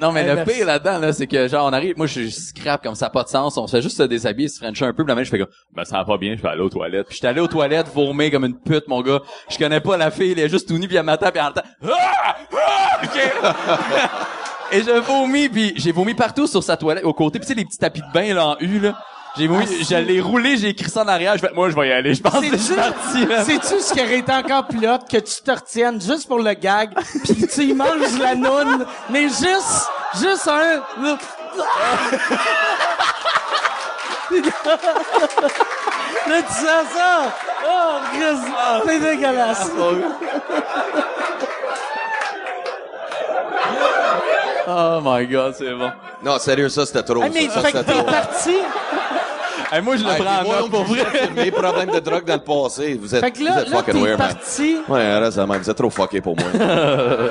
Non, mais Eh, le merci. pire là-dedans, là, c'est que, genre, on arrive, moi, je suis scrap comme ça, n'a pas de sens. On se fait juste se déshabiller, se frencher un peu, puis la main, je fais comme, ben, ça va pas bien, je vais aller aux toilettes. Puis j'étais allé aux toilettes, vomir comme une pute, mon gars. Je connais pas la fille, elle est juste tout nue, puis elle m'attend, puis en temps, ah! Ah! OK! Et je vomis, puis j'ai vomi partout sur sa toilette, au côté, puis tu sais, les petits tapis de bain, là, en U, là. J'ai vomi, je l'ai roulé, j'ai écrit ça en arrière, je fais, moi, je vais y aller, je pense que je parti, là. C'est-tu ce qui aurait été encore plus hot que tu te retiennes juste pour le gag, pis tu y manges la noune, mais juste, juste un... Là, tu sens ça? Oh, Christ, c'est dégueulasse. Oh my god, c'est bon. non, sérieux, ça, c'était trop. Ah, mais ça, fait que t'es parti. Hey, moi, je le Hey, prends en moi, note pour vrai. Mes problèmes de drogue dans le passé. Vous êtes, Fait que vous là, êtes là, fucking t'es weird, man. parti. Ouais, reste la même. Vous êtes trop fucké pour moi.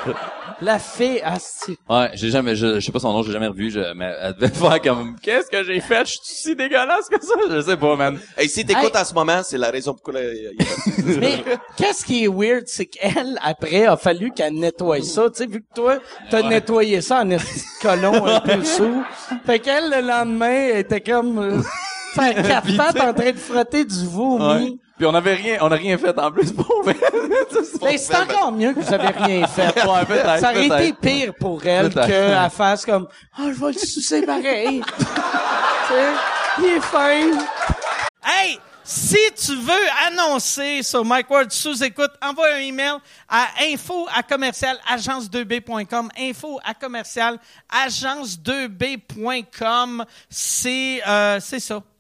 La fée, asti. Ouais, j'ai jamais, je, je sais pas son nom, j'ai jamais revu, je, mais elle devait faire comme, qu'est-ce que j'ai fait? Je suis si dégueulasse que ça? Je sais pas, man. hey, si t'écoutes Hey. en ce moment, c'est la raison pourquoi il y a- il y a- Mais qu'est-ce qui est weird, c'est qu'elle, après, a fallu qu'elle nettoie ça. Tu sais, vu que toi, t'as nettoyé ça en esti de colon un peu sous. Fait qu'elle, le lendemain, elle était comme... Euh, faire quatre Puis, pattes en train de frotter du Ouais. vomi. Puis on avait rien, on a rien fait en plus pour. Ben, c'est encore mieux que vous avez rien fait. Ouais, peut-être, Ça aurait été pire pour elle qu'elle fasse comme « Ah, je vais le sucer pareil. » Tu sais, il est fin. Hey! Si tu veux annoncer sur Mike Ward sous écoute, envoie un email à info à commercial agence2b.com. Info à commercial agence2b.com. C'est euh, c'est ça,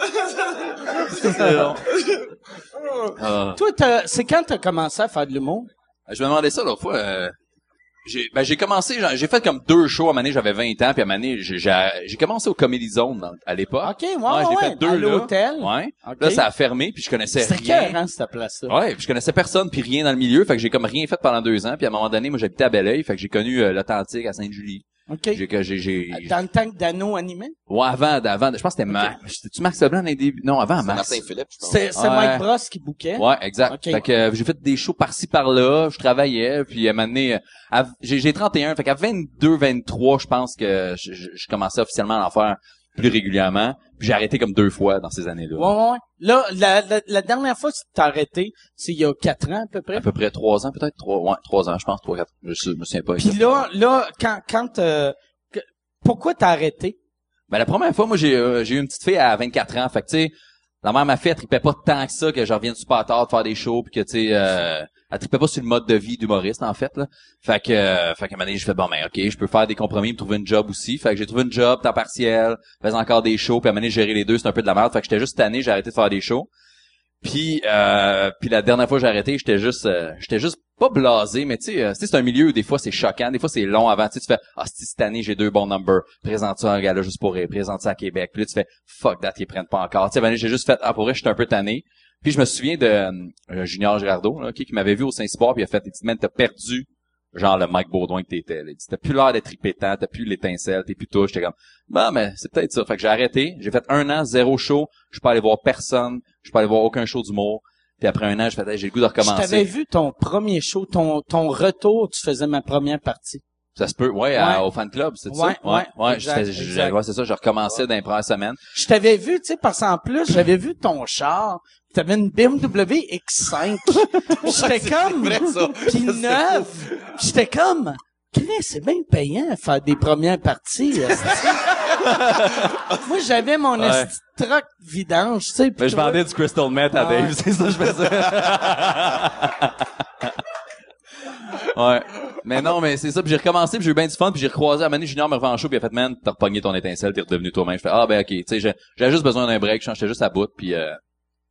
OK. Ah. Toi, t'as- c'est quand t'as commencé à faire de l'humour? Je me demandais ça l'autre fois. euh, j'ai, ben j'ai commencé, j'ai j'ai fait comme deux shows à Mané, j'avais 20 ans, puis à Mané, j'ai, j'ai, j'ai commencé au Comedy Zone dans- à l'époque. OK, ouais, ouais, j'ai ouais, fait deux à là. l'hôtel. Ouais. OK. Là, ça a fermé, puis je connaissais C'était rien. écœurant, cette place-là. Ouais, puis je connaissais personne puis rien dans le milieu, fait que j'ai comme rien fait pendant deux ans, puis à un moment donné, moi j'habitais à Belleuil, fait que j'ai connu euh, l'Atlantique à Sainte-Julie. OK. J'ai que j'ai j'ai Dans le temps que Dano animait? ouais, avant avant, je pense que c'était Max. C'était-tu Max Leblanc dans les débuts? Non, avant Max. Martin Philippe, je pense. C'est c'est Ouais. Mike Bros qui bouquait? Ouais, exact. Ok. Fait que euh, j'ai fait des shows par-ci par-là, je travaillais, puis à un moment donné, euh, à- j'ai j'ai 31, fait qu'à 22 23, je pense que je, je- je commençais officiellement à en faire plus régulièrement, j'ai arrêté comme deux fois dans ces années-là. Ouais, ouais. Là, la, la, la dernière fois que tu t'es arrêté, c'est il y a quatre ans à peu près? À peu près trois ans peut-être, trois ouais, trois ans, je pense, trois quatre. Je, sais- je me souviens pas. Puis là, là, quand, quand, euh, que- pourquoi t'as arrêté? Ben, la première fois, moi, j'ai euh, j'ai eu une petite fille à 24 ans. Fait que, tu sais, la mère m'a fait, elle trippait pas tant que ça, que je revienne super tard de faire des shows, puis que, tu sais, euh, elle trippait pas sur le mode de vie d'humoriste, en fait, là. Fait que, euh, fait qu'à un moment donné, je fais, bon, ben, OK, je peux faire des compromis, me trouver une job aussi. Fait que j'ai trouvé une job, temps partiel, faisais encore des shows, puis à un moment donné, gérer les deux, c'est un peu de la merde. Fait que j'étais juste tanné, j'ai arrêté de faire des shows. Puis, euh, puis la dernière fois que j'ai arrêté, j'étais juste, euh, j'étais juste pas blasé, mais tu sais, euh, c'est un milieu où des fois c'est choquant, des fois c'est long avant. Tu fais, ah, si cette année j'ai deux bons numbers, présente ça un gars juste pour présente ça à Québec. Puis là tu fais, fuck that, ils prennent pas encore. Tu sais, j'ai juste fait, ah pour vrai, j'étais un peu tanné. Puis je me souviens de euh, Junior Girardeau, ok, qui m'avait vu au Saint-Sport, puis il a fait, il dit, man, t'as perdu genre le Mike Baudouin que t'étais. Il dit, T'as plus l'air d'être répétant, t'as plus l'étincelle, t'es plus touche. J'étais comme, bah, mais c'est peut-être ça. Fait que j'ai arrêté. J'ai fait un an, zéro show. Je suis pas allé voir personne. Je suis pas allé voir aucun show d'humour. Puis après un an, je Hey, j'ai le goût de Je t'avais recommencer. vu ton premier show, ton, ton retour, tu faisais ma première partie. Ça se peut, ouais, à- au fan club, c'est Ouais, ça? ouais, ouais. exact, exact. ouais, c'est ça. Je recommençais dans les premières semaines. Je t'avais vu, tu sais, parce qu'en plus, j'avais vu ton char. T'avais une BMW X5. J'étais comme, pis neuf. J'étais comme, c'est bien payant faire des premières parties. Moi, j'avais mon Ouais. truck vidange, tu sais. Mais je vendais du crystal meth à. Dave, c'est ça que je faisais. Ouais. Mais non, mais c'est ça. Puis j'ai recommencé, puis j'ai eu bien du fun, puis j'ai recroisé à Junior me revend puis il a fait, man, t'as repogné ton étincelle, t'es redevenu toi-même. Je fais, ah ben ok, tu sais, j'ai- j'avais juste besoin d'un break, j'étais juste à bout, puis euh,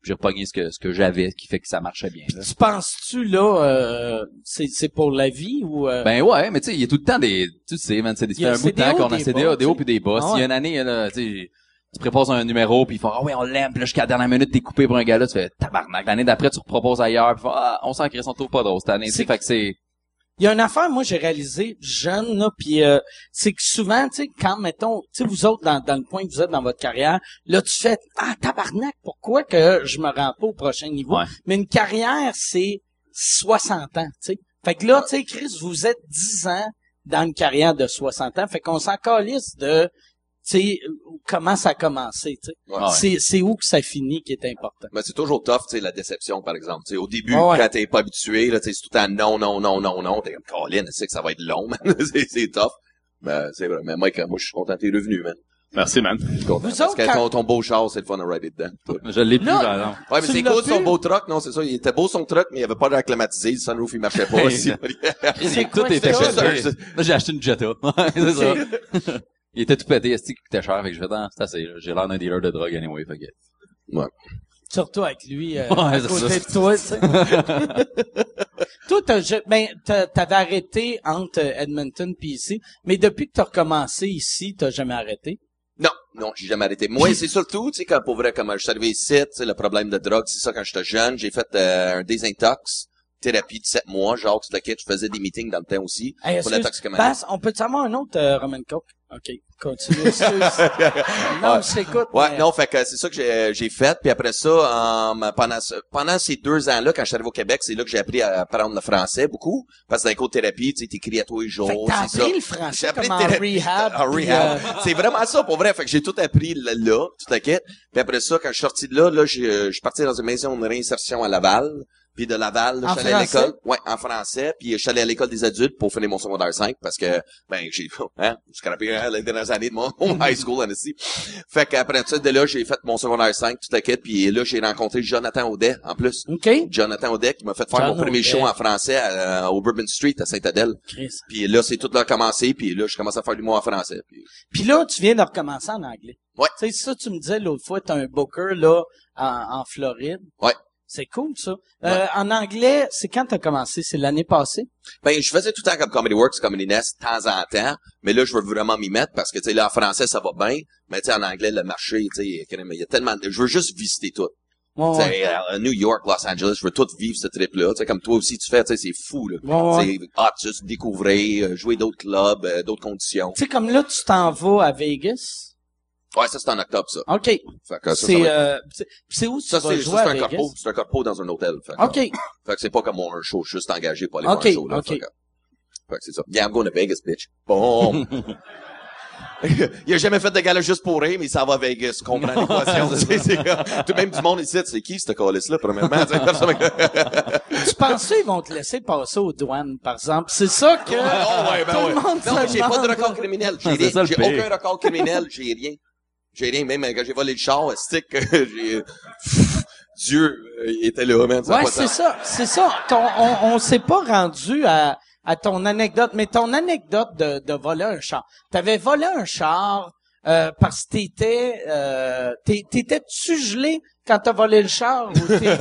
j'ai repogné ce que ce que j'avais, qui fait que ça marchait bien. là. Tu penses-tu, là, euh, c'est, c'est pour la vie ou... euh, Ben ouais, mais tu sais, il y a tout le temps des, tu sais, man, c'est Il un bout de temps qu'on a des c'est des hauts, puis des bas. Ah S'il y a une année, là, tu sais, tu proposes un numéro puis ils font, ah ouais, on l'aime, puis là, jusqu'à la dernière minute, t'es coupé pour un gars là, tu fais, tabarnak. L'année d'après, tu reproposes ailleurs, puis ils font, ah, on s'en crée, on trouve pas drôle cette année, C'est- fait que c'est, Il y a une affaire, moi, j'ai réalisé jeune, là, puis euh, c'est que souvent, tu sais, quand, mettons, tu sais, vous autres, dans, dans le point que vous êtes dans votre carrière, là, tu fais, ah, tabarnak, pourquoi que je me rends pas au prochain niveau? Ouais. Mais une carrière, c'est 60 ans, tu sais. Fait que là, tu sais, Chris, vous êtes 10 ans dans une carrière de 60 ans, fait qu'on s'en calisse de, sais, comment ça a commencé, tu sais. Ouais. C'est, c'est où que ça finit qui est important. Mais c'est toujours tough, tu sais, la déception, par exemple. Tu sais, au début, ouais. quand t'es pas habitué, là, tu sais, c'est tout le temps non, non, non, non, non, t'es comme, Colin, c'est que ça va être long, man. c'est, c'est tough. Ben, c'est vrai. Mais Mike, moi, je suis content que t'es revenu, man. Merci, man. Je suis content. Vous Parce autres, que quand- ton, ton beau char, c'est le fun à rider dedans. Je l'ai plus, Là- exemple. Ouais, mais Tu c'est l'as cool, son plus? beau truck, non, c'est ça. Il était beau, son truck, mais il avait pas d'air climatisé. Le sunroof, il marchait pas aussi. C'est Tout quoi Là, j'ai acheté une Jetta. Ouais, c'est ça. Il était tout pété, est-ce qu'il coûtait cher, fait que je fais, ah, c'est assez, là. J'ai l'air d'un dealer de drogue anyway, fait que. Surtout avec lui euh, Ouais, à c'est côté ça. de toi, tu sais. toi, t'as, je- ben, t'as- t'avais arrêté entre Edmonton puis ici, mais depuis que t'as recommencé ici, t'as jamais arrêté? Non, non, j'ai jamais arrêté. Moi, c'est surtout, tu sais, quand pour vrai, comme je suis arrivé ici, tu sais, le problème de drogue, c'est ça, quand j'étais jeune, j'ai fait euh, un désintox, thérapie de sept mois, genre, tout le kit, je faisais des meetings dans le temps aussi, Hey, pour la toxicomanie. On peut savoir un autre euh, Roman Coke? OK, continue, non, Ouais. je t'écoute. Ouais, mais- non, fait que c'est ça que j'ai, j'ai fait. Puis après ça, en- pendant, ce- pendant ces deux ans-là, quand je suis arrivé au Québec, c'est là que j'ai appris à apprendre le français beaucoup. Parce que dans les thérapie, tu sais, t'écris à tous les jours. T'as c'est appris ça. le français J'ai appris comme en rehab, En rehab. euh, C'est vraiment ça, pour vrai. Fait que j'ai tout appris là, là tout à quête. Puis après ça, quand je suis sorti de là, là, euh, je suis parti dans une maison de réinsertion à Laval. Puis de Laval, là, je suis allé à l'école. Ouais, en français. Puis je suis allé à l'école des adultes pour finir mon secondaire 5 parce que, ben, j'ai, hein, j'ai scrappé hein, les dernières années de mon, mon high school, en ici. Fait qu'après ça, de là, j'ai fait mon secondaire 5, tout à quête. Puis là, j'ai rencontré Jonathan Audet, en plus. OK. Jonathan Audet qui m'a fait faire John mon premier Audet. show en français à- au Bourbon Street à Saint-Adèle. Chris. Puis là, c'est tout là commencé. Puis là, je commence à faire du mot en français. Puis, là, tu viens de recommencer en anglais. Ouais. Tu sais, ça, tu me disais l'autre fois, t'as un booker, là, en, en Floride. Ouais. C'est cool, ça. Euh, en anglais, c'est quand t'as commencé? C'est l'année passée? Ben, je faisais tout le temps comme Comedy Works, Comedy Nest, de temps en temps. Mais là, je veux vraiment m'y mettre parce que, tu sais, là, en français, ça va bien. Mais, tu sais, en anglais, le marché, tu sais, il y a tellement de... Je veux juste visiter tout. Ouais, ouais. euh, New York, Los Angeles, je veux tout vivre ce trip-là. Tu sais, comme toi aussi, tu fais, tu sais, c'est fou, là. Ouais, juste découvrir, euh, jouer d'autres clubs, euh, d'autres conditions. Tu sais, comme là, tu t'en vas à Vegas? Ouais, ça, c'est en octobre, ça. OK. C'est, euh, c'est c'est où tu ça, vas jouer c'est à un Vegas? corpo. C'est un corpo dans un hôtel. Fait que, OK. fait que c'est pas comme un show, je suis juste engagé pour aller Ok, voir un show, là. ok. Fait que, fait que c'est ça. Yeah, I'm going to Vegas, bitch. Bon. il a jamais fait de gala juste pour rire, mais il s'en va à Vegas. Tu comprends l'équation? c'est, c'est, comme- tout même du monde ici, c'est qui, ce calice-là, premièrement? Tu sais, comme ça, mais- tu penses qu'ils vont te laisser passer aux douanes, par exemple? C'est ça que... Oh, ouais, ben Tout ouais. le monde Non, se mais j'ai pas de demande. record criminel. J'ai, C'est rien. ça, le j'ai pire. aucun record criminel. J'ai rien. J'ai rien. Même quand j'ai volé le char, stick, j'ai... Dieu euh, il était là, man. Ouais, c'est ça, c'est ça. Ton- on on s'est pas rendu à, à ton anecdote, mais ton anecdote de, de voler un char. T'avais volé un char euh, parce que t'étais, euh, t'étais-tu gelé quand t'as volé le char ou t'étais,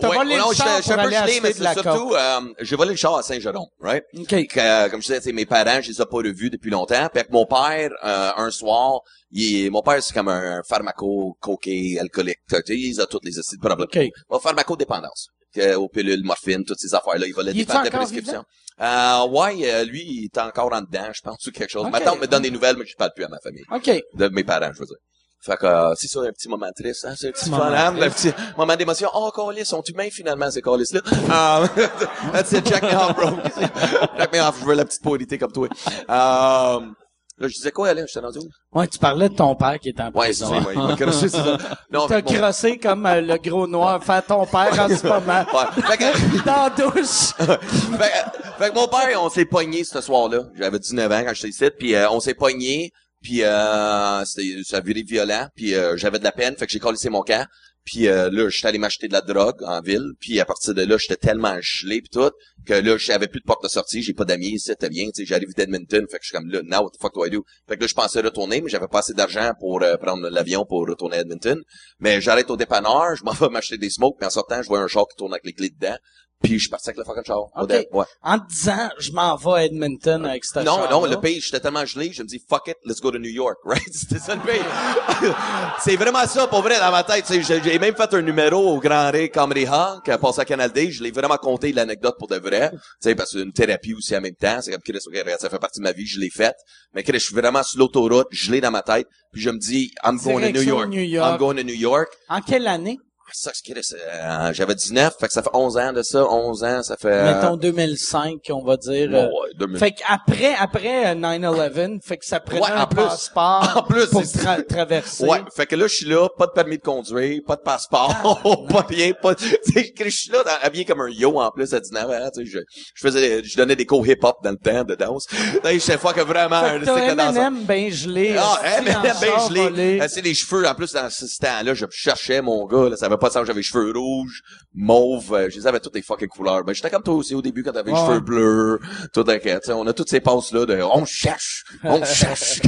t'as Ouais, volé non, le char pour aller gelé, mais de c'est la surtout, euh, j'ai volé le char à Saint-Jérôme, right? OK. Que, euh, comme je disais, mes parents, je les ai pas revus depuis longtemps. Puis avec mon père, euh, un soir, il mon père, c'est comme un pharmaco, coquet, alcoolique. Tu sais, il a toutes les acides de problèmes. OK. Bon, pharmacodépendance. Que, aux pilules, morphine, toutes ces affaires-là. Il des est-tu pâtes de prescription. Euh, ouais, euh, lui, il est encore en dedans, je pense, ou quelque chose. Ok. Ma tante me donne des nouvelles, mais je parle plus à ma famille. OK. De mes parents, je veux dire. Fait que, euh, c'est ça, un petit moment triste, hein? C'est un petit moment fun? Un petit moment d'émotion. Oh, Calis, sont humains, finalement, ces Calis-là. Um, that's it, check me off, bro. check me off, je veux la petite pauvreté comme toi. Um, Là, je disais quoi, là? J'étais rendu où? Ouais, tu parlais de ton père qui est en Ouais, prison. c'est ouais, il m'a crossé, c'est ça. Non, T'as mon- crossé comme euh, le gros noir fait ton père en ce moment. Ouais. Fait que- Dans la douche. fait, que- fait que mon père, on s'est pogné ce soir-là. J'avais 19 ans quand j'étais ici, puis euh, on s'est pogné, puis euh, c'était ça a viré violent, puis euh, j'avais de la peine, fait que j'ai collé mon camp. Puis euh, là, j'étais allé m'acheter de la drogue en ville, puis à partir de là, j'étais tellement gelé puis tout que là, j'avais plus de porte de sortie, j'ai pas d'amis, c'était bien, j'arrive d'Edmonton, fait que je suis comme là, now what the fuck do I do? Fait que là, je pensais retourner, mais j'avais pas assez d'argent pour euh, prendre l'avion pour retourner à Edmonton. Mais j'arrête au dépanneur, je m'en vais m'acheter des smokes, puis en sortant, je vois un char qui tourne avec les clés dedans. Puis je suis parti avec le fucking char. Au Ok. dé- Ouais. En te disant, je m'en vais à Edmonton avec ce Non, non, le pays, j'étais tellement gelé, je me dis, fuck it, let's go to New York, right? C'était ça le pays. c'est vraiment ça, pour vrai, dans ma tête. J'ai même fait un numéro au Grand Ray Comedy Hall, qui a passé à Canal D. Je l'ai vraiment compté l'anecdote pour de vrai. Tu sais, parce que c'est une thérapie aussi en même temps. C'est comme, regarde, ça fait partie de ma vie, je l'ai faite. Mais Chris, je suis vraiment sur l'autoroute, gelé dans ma tête. Puis je me dis, I'm going to New York. New York. I'm going to New York. En quelle année? Ça, euh, j'avais 19, fait que ça fait 11 ans de ça, 11 ans, ça fait... Mettons 2005, on va dire. ouais, euh, ouais, 2000. Fait qu'après, après euh, 9-11, fait que ça prenait Ouais, un plus. passeport En plus, pour tra- traverser. Ouais, fait que là, je suis là, pas de permis de conduire, pas de passeport, pas rien, pas, je suis là, dans- habillé comme un yo, en plus, à 19 ans, tu sais, je, je faisais, je donnais des cours hip-hop dans le temps de danse. Je fois que vraiment, c'était. M&M bien gelé. Ah, euh, M&M ben gelé. Euh, C'est les cheveux, en plus, dans ce temps-là, je cherchais mon gars, là, ça avait pas de sens, j'avais les cheveux rouges, mauves, euh, je les avais toutes les fucking couleurs. Ben, j'étais comme toi aussi au début, quand t'avais les Ouais. cheveux bleus, tout un tu sais, on a toutes ces passes-là de, on cherche, on cherche.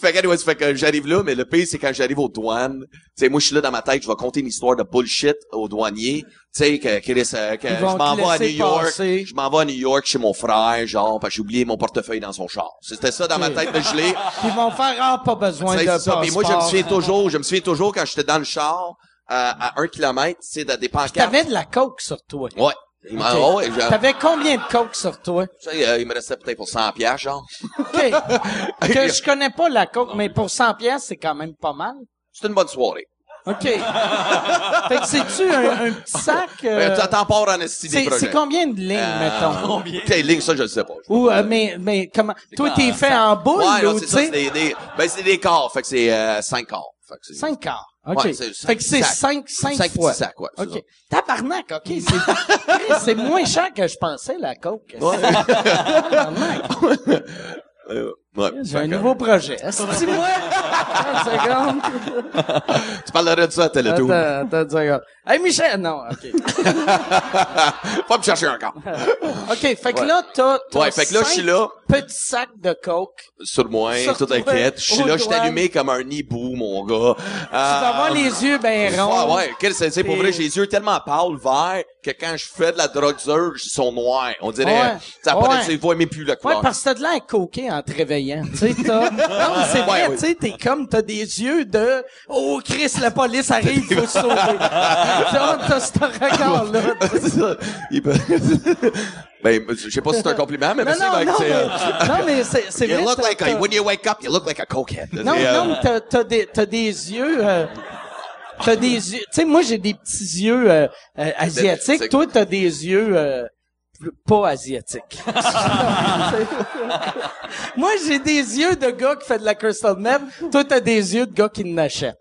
Fait que, anyways, fait que j'arrive là, mais le pire, c'est quand j'arrive aux douanes. Tu sais, moi, je suis là dans ma tête, je vais compter une histoire de bullshit aux douaniers. Tu sais, que, que, euh, que Ils je m'en vais à New York. passer. Je m'en vais à New York chez mon frère, genre, parce que j'ai oublié mon portefeuille dans son char. C'était ça dans ma tête de gelé. Ils vont faire, ah, pas besoin de ça. Puis moi, je me passeport. souviens toujours, je me souviens toujours quand j'étais dans le char, euh, à un kilomètre, tu sais, de- des pancartes. T'avais de la coke sur toi. Ouais. Il ouais, je- T'avais combien de coke sur toi? tu sais, euh, il me restait peut-être pour 100 piastres, genre. OK. que je connais pas la coke, mais pour 100 pièces, c'est quand même pas mal. C'était une bonne soirée. OK. fait que c'est-tu un, un petit sac? euh, Euh, T'en pars en esti des c'est, c'est combien de lignes, mettons? Quelle ligne, ça, je le sais pas. Ou, euh, mais, mais comment? Toi, t'es un fait en boule, Ouais, non, ou, c'est tu c'est sais? des, des, ben, c'est des quarts, fait que c'est, euh, cinq quarts. Fait que c'est- Cinq quarts. OK. Ouais, c'est fait que c'est cinq cinq, cinq, Cinq fois. petits sacs, ouais, OK. Tabarnak, OK. C'est, c'est moins cher que je pensais, la coke. Euh, ouais. J'ai un nouveau projet. Dis-moi. Tu parlerais de ça à Télétoon. Attends, attends une seconde. Hey, Michel! Non, OK. Pas me chercher quart. OK, fait que Ouais. là, t'as, t'as Ouais, fait que là, je suis là. petits sacs de coke. Sur moi, Sur tout inquiète. Je suis là, je suis allumé comme un hibou, mon gars. Tu vas avoir les yeux bien ronds. Ouais, ouais. Quel- C'est, pour vrai, j'ai les yeux tellement pâles, verts, que quand je fais de la drogue dure, ils sont noirs. On dirait, Ouais. ça Ouais. paraît, tu vois même plus la Ouais, couleur. parce que t'as de l'air coqué en te réveillant. Tu sais, t'as... Non, c'est vrai, Ouais, ouais. tu sais, t'es comme, t'as des yeux de « Oh, Chris, la police arrive, faut se sauver. » T'as t'as ce regard-là. C'est ça. Il peut- ben, je sais pas si c'est un compliment, mais Non, merci, non, mec, non, c'est, euh, non, mais c'est, c'est You vrai. look like a, when you wake up, you look like a cokehead. Non, C'est, euh, non, mais t'as, t'as des, t'as des yeux, euh, t'as des yeux, tu sais, moi, j'ai des petits yeux, euh, euh, asiatiques. c'est- Toi, t'as des yeux, euh, pas asiatiques. moi, j'ai des yeux de gars qui fait de la crystal meth. Toi, t'as des yeux de gars qui n'achètent.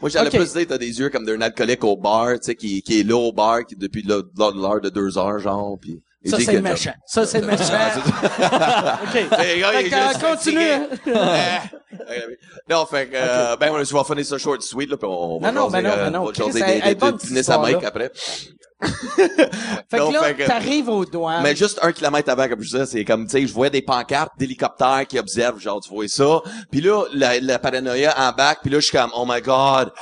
Moi, j'allais Ok. plus dire, t'as des yeux comme d'un alcoolique au bar, tu sais, qui, qui est là au bar, qui depuis l'heure de deux heures, genre, puis... Ça, c'est méchant. Ça, c'est méchant. OK. Fait continue. non, fait que, euh, ben, je vais finir ça short sweet, là, puis on va Non, non, ben non, ben non, elle- est bonne, cette après. Fait que là, t'arrives aux douanes. Mais juste un kilomètre avant, comme je disais, c'est comme, tu sais, je voyais des pancartes d'hélicoptères qui observent, genre, tu vois ça. Puis là, la, la paranoïa en back, puis là, je suis comme, oh my god,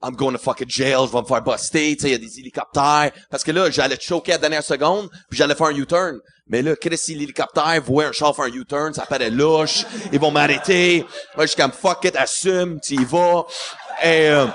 I'm going to fucking jail, je vais me faire buster, tu sais, il y a des hélicoptères. Parce que là, j'allais te choquer à la dernière seconde, puis j'allais faire un U-turn. Mais là, Chris, si l'hélicoptère voit un char faire un U-turn, ça paraît louche, ils vont m'arrêter. Moi, je suis comme, fuck it, assume, tu y vas. Et, euh,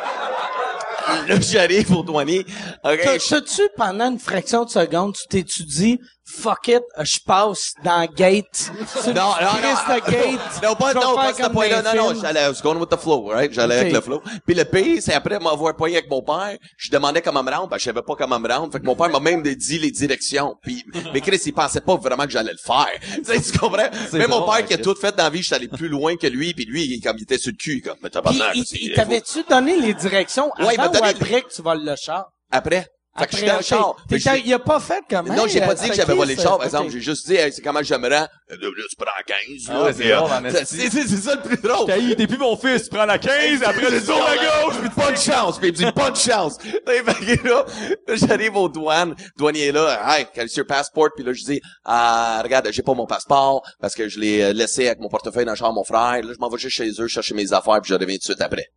là, j'arrive au douanier. OK, T'as-tu, pendant une fraction de seconde, tu t'es-tu dit, fuck it, je passe dans gate. Non, non, Chris non. gate. Non, pas, non, pas ce point-là. Non, non, j'allais, I was going with the flow, right? J'allais avec le flow. Puis le pire, c'est après m'avoir poigné avec mon père, je demandais comment me rendre, parce que je savais pas comment me rendre. Fait que mon père m'a même dit les directions. Puis, mais Chris, il pensait pas vraiment que j'allais le faire. Tu sais, tu comprends? Même mon père qui a tout fait dans la vie, je suis allé plus loin que lui, puis lui, il, comme, il était sur le cul, comme, mais Puis, tabarnak, il, t'avait-tu donné les directions Ouais, il m'a avant ou après que tu voles le char? Après. Fait que je suis dans le char. Il a pas fait comme Non, Hey, j'ai pas dit que j'avais volé le char, par exemple. J'ai juste dit, c'est comment je me rends? Euh, Là, tu prends 15, là. Ah c'est puis, euh, c'est, ça le plus drôle. Hey, t'es plus mon fils, tu prends la 15, après tu tournes à gauche, puis pas de chance. Puis il me dit, pas de chance. Fait que là, là, j'arrive aux douanes. Douanier là, hey, quel est your passport? Puis là, je dis, ah, regarde, j'ai pas mon passeport parce que je l'ai euh, laissé avec mon portefeuille dans chambre de mon frère. Là, je m'en vais juste chez eux, chercher mes affaires, puis je reviens tout de suite après.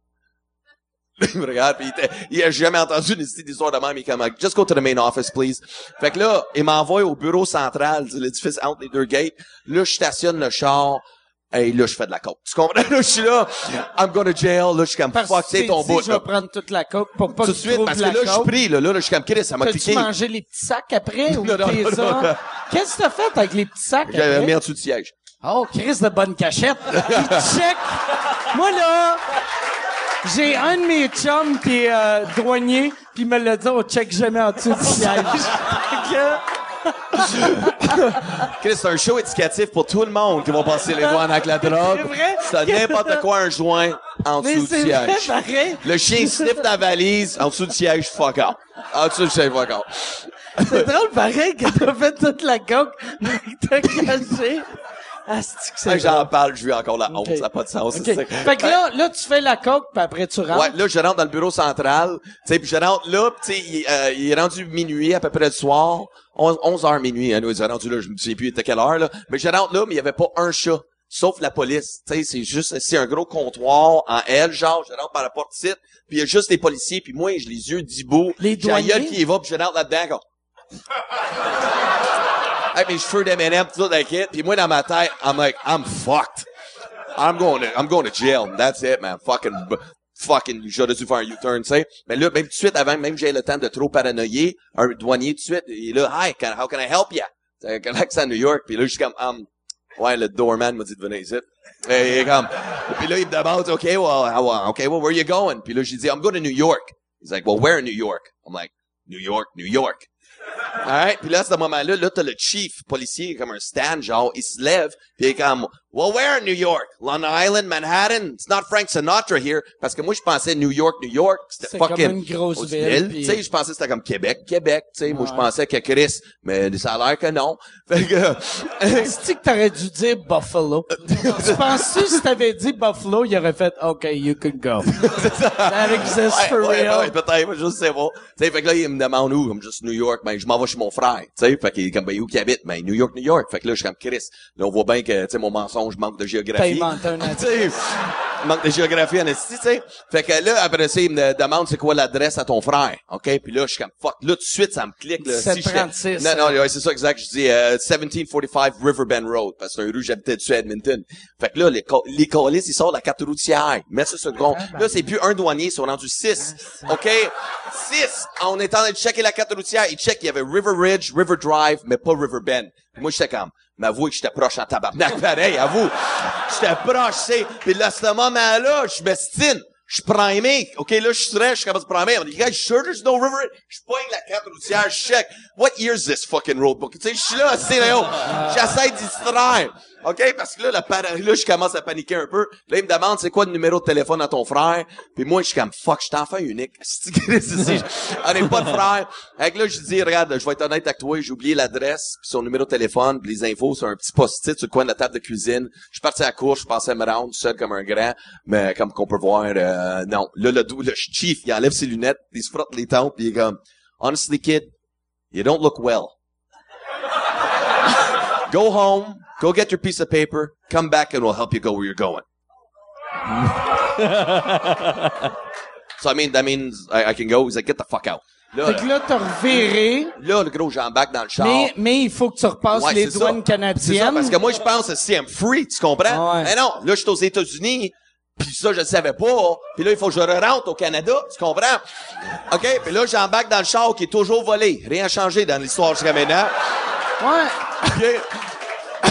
Il me regarde, puis il, était- il a jamais entendu une histoire de même. Il est comme, just go to the main office, please. Fait que là, il m'envoie au bureau central de l'édifice entre les deux gates. Là, je stationne le char. Et là, je fais de la coke. Tu comprends? Là, je suis là. I'm going to jail. Là, je suis comme, Parce fuck, que c'est tu ton bout. Je vais prendre toute la coke pour pas Tout de tu suite, parce que là, je suis pris, là. Là, je suis comme, Chris, ça m'a T'as-tu cliqué. mangé les petits sacs après ou t'es. Qu'est-ce que t'as fait avec les petits sacs J'avais mis en dessous du siège. Oh, Chris de bonne cachette. Il check. Moi, là, j'ai un de mes chums qui est euh, douanier, puis il me l'a dit, on check jamais en dessous du siège. Chris, c'est un show éducatif pour tout le monde qui va passer les douanes avec la drogue. C'est vrai? C'est n'importe quoi un joint en Mais dessous du c'est vrai, siège. pareil. Le chien sniff ta valise, en dessous du siège, fuck off. En dessous du siège, fuck off. C'est drôle, pareil, que t'as fait toute la coke, que t'as caché. Ah, j'en parle, je lui encore la honte, ça n'a pas de sens. Fait que là, là, tu fais la coke, puis après, tu rentres. Ouais, là, je rentre dans le bureau central, tu sais, puis je rentre là, tu sais, il, euh, il est rendu minuit, à peu près le soir, 11, 11 heures minuit, hein, nous, il est rendu là, je me souviens plus, il était quelle heure, là, mais je rentre là, mais il y avait pas un chat, sauf la police, tu sais, c'est juste, c'est un gros comptoir en L, genre, je rentre par la porte site, puis il y a juste les policiers, puis moi, j'ai les yeux d'Ibo, Les douaniers? qui y va, puis je rentre là-dedans. Avec mes cheveux d'M&M, tout ça, t'inquiète, puis moi, dans ma tête, I'm like, I'm fucked. I'm going to, I'm going to jail. That's it, man. Fucking, fucking, j'aurais dû faire un U-turn, tu sais. Mais là, même tout de suite, avant même que j'aie le temps de trop paranoïer, un douanier tout de suite, il est là, hi, can, how can I help you? C'est un accent à New York, puis là, je suis comme, um, ouais, le doorman m'a dit de venir ici. Et il est comme, puis là, il me demande, okay, well, how, okay, well, where you going? Puis là, j'ai I'm going to New York. He's like, well, where in New York? I'm like, New York, New York. Alright, puis là, à ce moment-là, là, t'as le chief policier, comme un stand, genre, il se lève, puis il est comme, well, where in New York? Long Island, Manhattan? It's not Frank Sinatra here. Parce que moi, je pensais New York, New York, c'était C'est comme fucking... une grosse ville, puis- Tu sais, je pensais que c'était comme Québec, Québec, tu sais. Moi, je pensais que Chris, mais ça a l'air que non. Fait que... Est-ce que t'aurais dû dire Buffalo? tu penses-tu si t'avais dit Buffalo, il aurait fait OK, you can go. That exists Ouais, for ouais, real. ouais, peut-être, je sais pas. Tu sais, fait que là, il me demande où, comme juste New York, ben, je m'en vais chez mon frère, tu sais, fait qu'il est comme, ben, où qu'il habite? Ben, New York, New York. Fait que là, je suis comme Chris. Là, on voit bien que, tu sais, mon mensonge manque de géographie. un manque de géographie en esti, tu sais. Fait que là, après ça, il me demande c'est quoi l'adresse à ton frère, OK? Puis là, je suis comme, fuck, là, tout de suite, ça me clique, là. j'étais- 736, non, non, ouais, c'est ça, exact. Je dis, euh, 1745 Riverbend Road, parce que c'est un rue, j'habitais dessus à Edmonton. Fait que là, les, les colis, ils sortent la carte routière. Ça sur le gros. Là, c'est plus un douanier, ils sont rendus six. OK? Six! On est en train de checker la carte routière. Ils checkent, il y avait River Ridge, River Drive, mais pas River Bend. Puis moi, j'étais comme, mais avouez que j'étais proche en tabarnak, pareil, avoue. J'étais proche, sais. Puis là, ce moment-là, je m'estime. Je primé. OK, là, je stress, je suis capable de primer. Dit, guys, sure there's no river? Je poigne la carte routière, je check. What year is this fucking road book? Tu sais, je suis là, c'est là. J'essaie d'y distraire. OK? Parce que là, la para- là, je commence à paniquer un peu. Là, il me demande, c'est quoi le numéro de téléphone à ton frère? Puis moi, je suis comme, fuck, je suis enfant unique. On n'est pas de frère. Fait que là, je dis, regarde, je vais être honnête avec toi, j'ai oublié l'adresse, puis son numéro de téléphone, puis les infos sur un petit post-it sur le coin de la table de cuisine. Je suis parti à la course, je pensais me rendre seul comme un grand, mais comme qu'on peut voir, euh, non. Là, le, le chief, il enlève ses lunettes, il se frotte les tempes, puis il est comme, honestly, kid, you don't look well. Go home, go get your piece of paper, come back and we'll help you go where you're going. so I mean, that means I, I can go. He's like, get the fuck out. Là, Fait que là, t'as reviré, là, le gros j'embarque dans le char. mais, mais il faut que tu repasses Ouais, les douanes ça. C'est ça, canadiennes. parce que moi, je pense que si I'm free, tu comprends? Ouais. Mais non, là, je suis aux États-Unis, puis ça, je le savais pas. Puis là, il faut que je rentre au Canada, tu comprends? OK? Puis là, j'embarque dans le char qui est toujours volé. Rien changé dans l'histoire jusqu'à maintenant. Ouais. OK?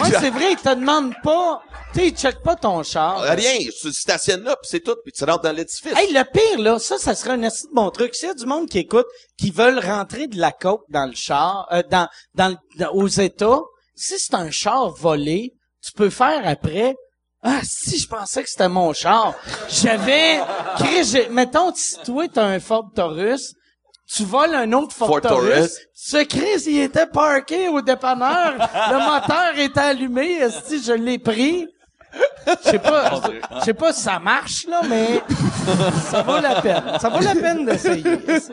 Ouais, c'est vrai, ils te demandent pas, tu sais, ils checkent pas ton char. Rien, tu stationnes là, puis c'est tout, puis tu rentres dans l'édifice. Hey, le pire, là, ça, ça serait un assez bon truc. S'il y a du monde qui écoute, qui veulent rentrer de la coke dans le char, euh, dans, dans, le- dans- aux États, si c'est un char volé, tu peux faire après, ah, si je pensais que c'était mon char. J'avais, Chris, j'ai- mettons, si toi, t'as un Ford Taurus, tu voles un autre Ford Taurus. Ce Chris, il était parké au dépanneur. le moteur était allumé. Si je l'ai pris. Je sais pas, je sais pas si ça marche, là, mais ça vaut la peine. Ça vaut la peine d'essayer. Ça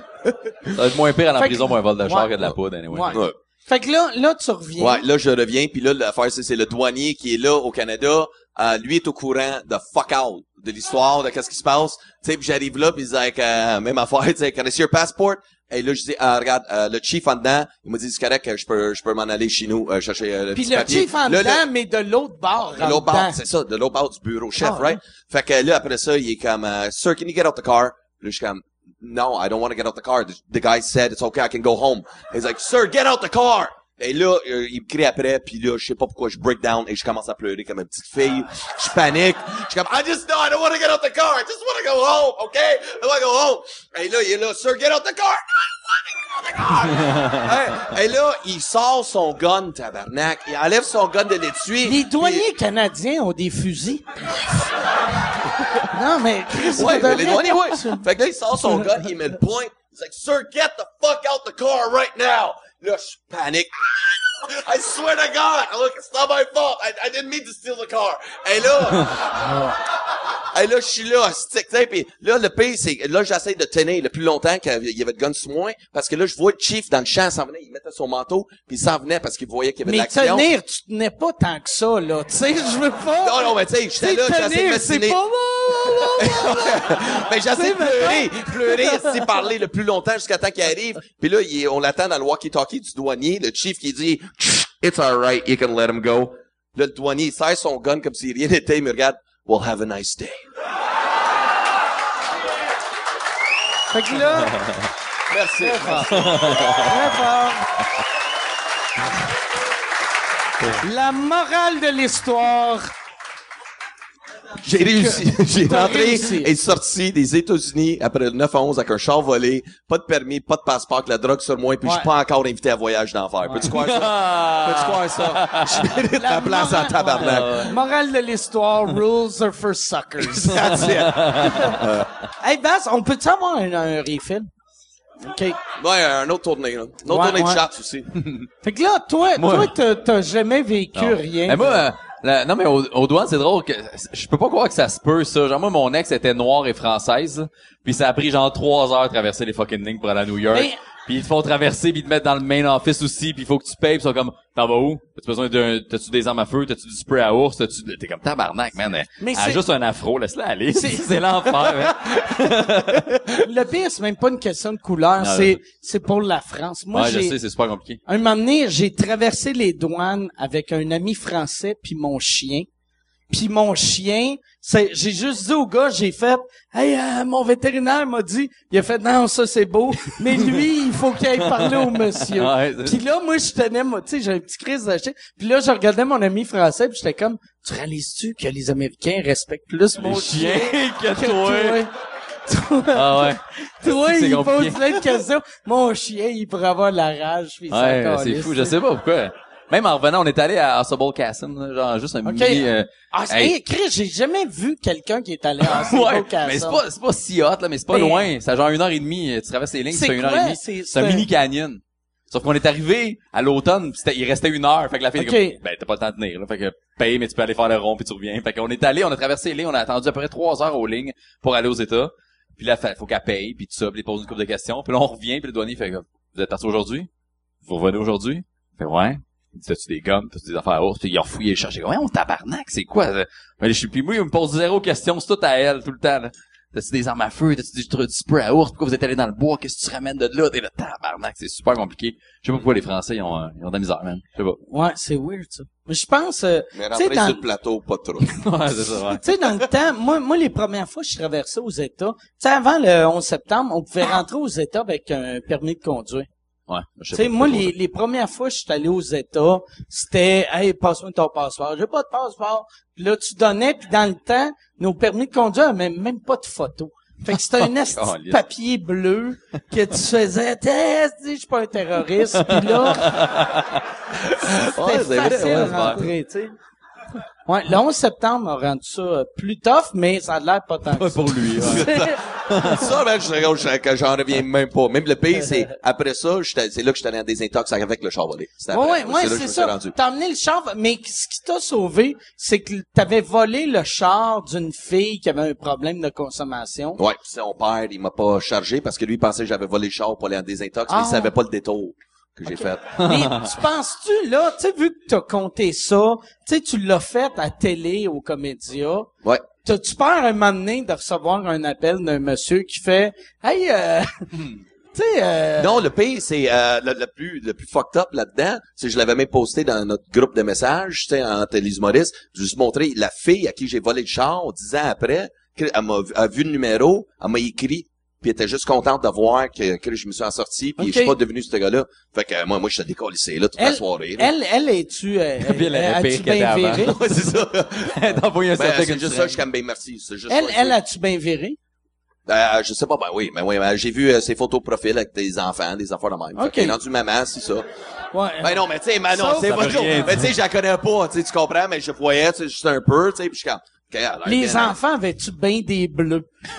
va être moins pire à la Fait que- prison pour un vol de char Ouais. que de la poudre, anyway. Ouais. Ouais. Fait que là, là, tu reviens. Ouais, là, je reviens, puis là, l'affaire, c'est, c'est le douanier qui est là au Canada. Euh, lui est au courant de fuck out, de l'histoire, de qu'est-ce qui se passe. Tu sais, puis j'arrive là, puis il dit, avec, euh, même affaire, tu sais, can I see your passport? Et là, je dis, ah, regarde, euh, le chief en dedans, il m'a dit, c'est correct, je peux, je peux m'en aller chez nous, euh, chercher euh, le Puis petit le papier. chief en Là, le- dedans, mais de l'autre bord. de l'autre bord, c'est ça, de l'autre bord du bureau chef, Ah, right? Fait que là, après ça, il est comme, euh, Sir, can you get out the car? Là, je suis comme, No, I don't want to get out the car. The, the guy said it's okay, I can go home. He's like, Sir, get out the car! Et là, euh, il me crie après, puis là, je sais pas pourquoi je break down et je commence à pleurer comme une petite fille. Je panique. Je suis comme, I just know I don't want to get out the car. I just want to go home, okay? I want to go home. Et là, il est là, Sir, get out the car! I don't want to get out the car! Hey, et là, il sort son gun, tabarnak. Il enlève son gun de l'étui. Les douaniers canadiens ont des fusils. non, mais Ouais, mais les douaniers, ouais. Fait que là, il sort son gun, il met le point. He's like, sir, get the fuck out the car right now. Panique. I swear to God, look, it's not my fault. I, I didn't mean to steal the car. Et là, et là, je suis là, stick, tu sais, pis là, le pire, c'est, que là, j'essaie de tenir le plus longtemps qu'il y avait de gun sur moi, parce que là, je vois le chief dans le champ s'en venait, il mettait son manteau, puis il s'en venait parce qu'il voyait qu'il y avait Mais de l'action. tenir, tu tenais pas tant que ça, là. Tu sais, je veux pas. Non, non, mais tu sais, j'étais là, j'essayais de me c'est pas... Mais j'essaie de pleurer, pleurer, essayer parler le plus longtemps jusqu'à temps qu'il arrive. Puis là, il est- on l'attend dans le walkie-talkie du douanier, le chief qui dit « It's alright, you can let him go ». Là, le douanier, il serre son gun comme si rien n'était, il me regarde « Well, have a nice day Fait que là, ». Merci. très fort. La morale de l'histoire. J'ai réussi. J'ai rentré réussi. et sorti des États-Unis après le 9 à 11 avec un char volé, pas de permis, pas de passeport, que la drogue sur moi, puis je suis pas encore invité à voyage d'enfer. Peux-tu croire ça? Peux-tu croire ça? Je mérite la place en tabarnak. Ouais. Morale de l'histoire, rules are for suckers. That's it. hey, Bass, on peut-tu avoir un, un refill? OK. Ouais, un autre tournée, là. Une autre Ouais, tournée ouais. de chat aussi. Fait que là, toi, Moi- toi, t'as- t'as jamais vécu Non. rien. Mais moi, euh, non, mais au, au douane, c'est drôle que je peux pas croire que ça se peut, ça. Genre, moi, mon ex était noire et française, puis ça a pris genre trois heures de traverser les fucking lignes pour aller à New York. Puis ils te font traverser, puis ils te mettent dans le main office aussi, puis il faut que tu payes, puis ils sont comme, t'en vas où? T'as-tu besoin d'un, t'as-tu des armes à feu? T'as-tu du spray à ours? T'as-tu, t'es comme tabarnak, man. Elle, Mais elle a c'est- juste un afro, laisse-la aller. C'est, l'enfer, man. Le pire, c'est même pas une question de couleur, c'est, c'est pour la France. Moi, ouais, je sais, c'est super compliqué. un moment donné, j'ai traversé les douanes avec un ami français puis mon chien. Puis mon chien, c'est, j'ai juste dit au gars, j'ai fait, hey, euh, mon vétérinaire m'a dit, il a fait, non, ça c'est beau, mais lui, il faut qu'il aille parler au monsieur. Puis là, moi, je tenais, moi, tu sais, j'ai un petit crise chien. Puis là, je regardais mon ami français, puis j'étais comme, tu réalises-tu que les Américains respectent plus mon chien que que toi? toi? Ah ouais. Toi, il pose compliqué. plein de questions. Mon chien, il pourrait avoir la rage. Puis Ouais, c'est fou, je sais pas pourquoi. Même en revenant, on est allé à Osable Castle, là, genre juste un mini, euh, Ah, c'est, Hey. j'ai jamais vu quelqu'un qui est allé en ouais, Castle. mais c'est pas, c'est pas si hot, là, mais c'est pas Mais- loin. C'est genre une heure et demie. Tu traverses les lignes, C'est une heure et demie. C'est- un mini canyon. Sauf qu'on est arrivé à l'automne, il restait une heure. Fait que la fille Ok. était comme, ben, t'as pas le temps de tenir, là. Fait que, paye, mais tu peux aller faire le rond puis tu reviens. Fait qu'on est allé, on a traversé les lignes, on a attendu à peu près trois heures aux lignes pour aller aux États. Puis là, faut qu'elle paye, puis tout ça, puis il pose une couple de questions. Puis là, on revient, puis le douanier fait comme, vous êtes parti aujourd'hui? Vous revenez aujourd'hui? Fait, ouais. T'as-tu des gommes? T'as-tu des affaires à ours? Puis il a refouillé le chercher. Ouais, on tabarnak, c'est quoi? ça? Mais je suis, puis moi, il me pose zéro question, c'est tout à elle, tout le temps, là. T'as-tu des armes à feu? T'as-tu du, du spray à ours? Pourquoi vous êtes allé dans le bois? Qu'est-ce que tu ramènes de là? T'es là, tabarnak, c'est super compliqué. Je sais pas pourquoi les Français, ils ont, euh, ils ont de la misère, man. Je sais Ouais, c'est weird, ça. Mais je pense, euh, Mais tu sais, rentrer dans, sur le plateau, pas trop. pas. ouais, c'est ça, ouais. tu sais, dans le temps, moi, moi, les premières fois que je traversais aux États, tu sais, avant le 11 septembre, on pouvait rentrer aux États avec un permis de conduire. Ouais. je sais moi, les, les premières fois que je suis allé aux États, c'était « Hey, passe-moi ton passeport. » J'ai pas de passeport. Puis là, tu donnais, puis dans le temps, nos permis de conduire n'avaient même pas de photo. Fait que c'était un esti papier bleu que tu faisais « Test, je suis pas un terroriste. » Puis là, Ouais, c'était vrai, facile ouais, à c'est rentrer, tu sais. Ouais, le 11 septembre a rendu ça euh, plus tough, mais ça a l'air pas tant que Pas ça. pour lui. ouais. ça, man, je, je, que j'en reviens même pas. Même le pays, c'est, après ça, c'est là que j'étais allé en désintox avec le char volé. C'était Ouais, ouais, je c'est ça. T'as emmené le char, mais ce qui t'a sauvé, c'est que t'avais volé le char d'une fille qui avait un problème de consommation. Ouais, pis son père, il m'a pas chargé parce que lui, il pensait que j'avais volé le char pour aller en désintox, mais Ah. il savait pas le détour que j'ai fait. Mais tu penses-tu, là, tu sais, vu que t'as compté ça, tu sais, tu l'as fait à télé, au Comédia, Ouais. t'as-tu peur un moment donné de recevoir un appel d'un monsieur qui fait « Hey, euh, tu sais, euh, Non, le pire, c'est euh, le, le plus le plus fucked up là-dedans, c'est que je l'avais même posté dans notre groupe de messages, tu sais, humoristes. J'ai juste montré la fille à qui j'ai volé le char dix ans après, elle m'a vu- a vu le numéro, elle m'a écrit, puis elle était juste contente de voir que, que je me suis en sorti, puis Ok. je suis pas devenu ce gars-là. Fait que euh, moi, moi, je suis décollissé là toute la elle, soirée. là. elle, elle, es-tu, euh, elle avait as-tu bien viré? Ouais, c'est ça. Ben, c'est juste ça, je suis ben merci. C'est juste Elle, ça, elle, as-tu bien viré? Euh, je sais pas, ben oui, ben oui, ben, j'ai vu euh, ses photos de profil avec des enfants, des affaires de même. Fait Ok. qu'elle est rendue maman, c'est ça. Ouais. Ben non, mais tu sais, mais non, Ça, c'est pas rien Mais tu sais, je la connais pas, tu sais, tu comprends, mais je voyais, tu sais, juste un peu, tu sais, puis je suis comme, Les enfants avaient-tu bien des bleus?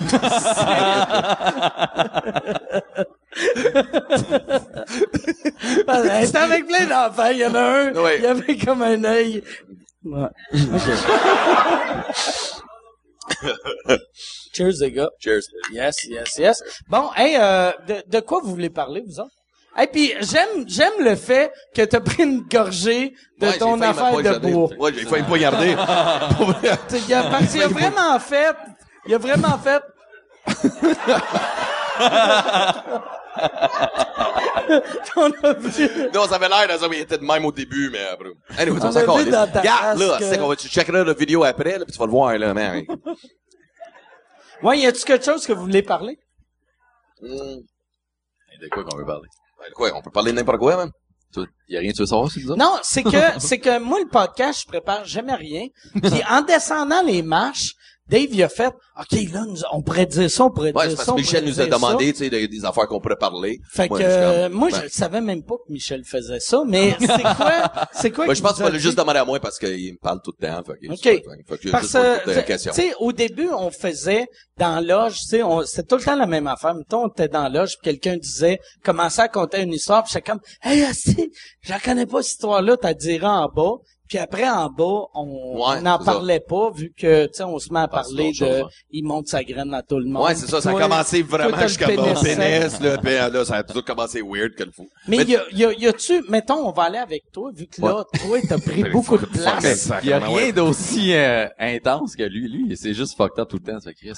Elle était avec plein d'enfants. Il y en a un, Ouais. il avait comme un œil. Ouais. Cheers, les gars. Cheers. Yes, yes, yes. Bon, hey, euh, de, de quoi vous voulez parler, vous autres? Et puis j'aime j'aime le fait que t'as pris une gorgée de Ouais, ton affaire de bois. Ouais, j'ai failli. Tu sais, il a, parce qu'il a vraiment fait, il a vraiment fait. On a vu. non, ça avait l'air ça, mais il était de même au début, mais après. Anyway, On on s'en a vu calisse. dans ta Regarde, là, c'est qu'on va, tu checkeras la vidéo après, là, puis tu vas le voir, là, man. Ouais, y a-tu quelque chose que vous voulez parler? Hum, De quoi qu'on veut parler? Ben, quoi, on peut parler de n'importe quoi, man? Tu- Y a rien que tu veux savoir, c'est ça? Non, c'est que c'est que moi le podcast, je prépare jamais rien. Puis en descendant les marches, Dave il a fait OK, là nous- on pourrait dire ça, on pourrait Ouais, dire c'est parce ça. que Michel nous a demandé, tu sais, des, des affaires qu'on pourrait parler. Fait Moi, que euh, moi ben, je savais même pas que Michel faisait ça, mais c'est quoi c'est quoi Ben, je pense qu'il fallait juste demander à moi parce qu'il me parle tout le temps. Fait que, OK. fait que j'ai Parce que, tu sais, au début, on faisait dans l'âge, tu sais, c'était tout le temps la même affaire. Mettons, on était dans l'âge, puis quelqu'un disait, commençait à compter une histoire, puis j'étais comme, hey, asti, je la connais pas, cette histoire-là, t'as dirais en bas. Puis après, en bas, on Ouais, n'en c'est ça. parlait pas, vu que, tu sais, on se met à Ah, c'est parler chose, de, il monte sa graine à tout le monde. Ouais, c'est ça, ça a commencé vraiment jusqu'à mon pénis là, puis là, ça a tout commencé weird que le fou. Mais y a, y a, y a-tu, mettons, on va aller avec toi, vu que là, toi, t'as pris beaucoup de place. Il y a rien d'aussi euh, intense que lui. Lui, c'est juste fucked up tout le temps, ça, Chris.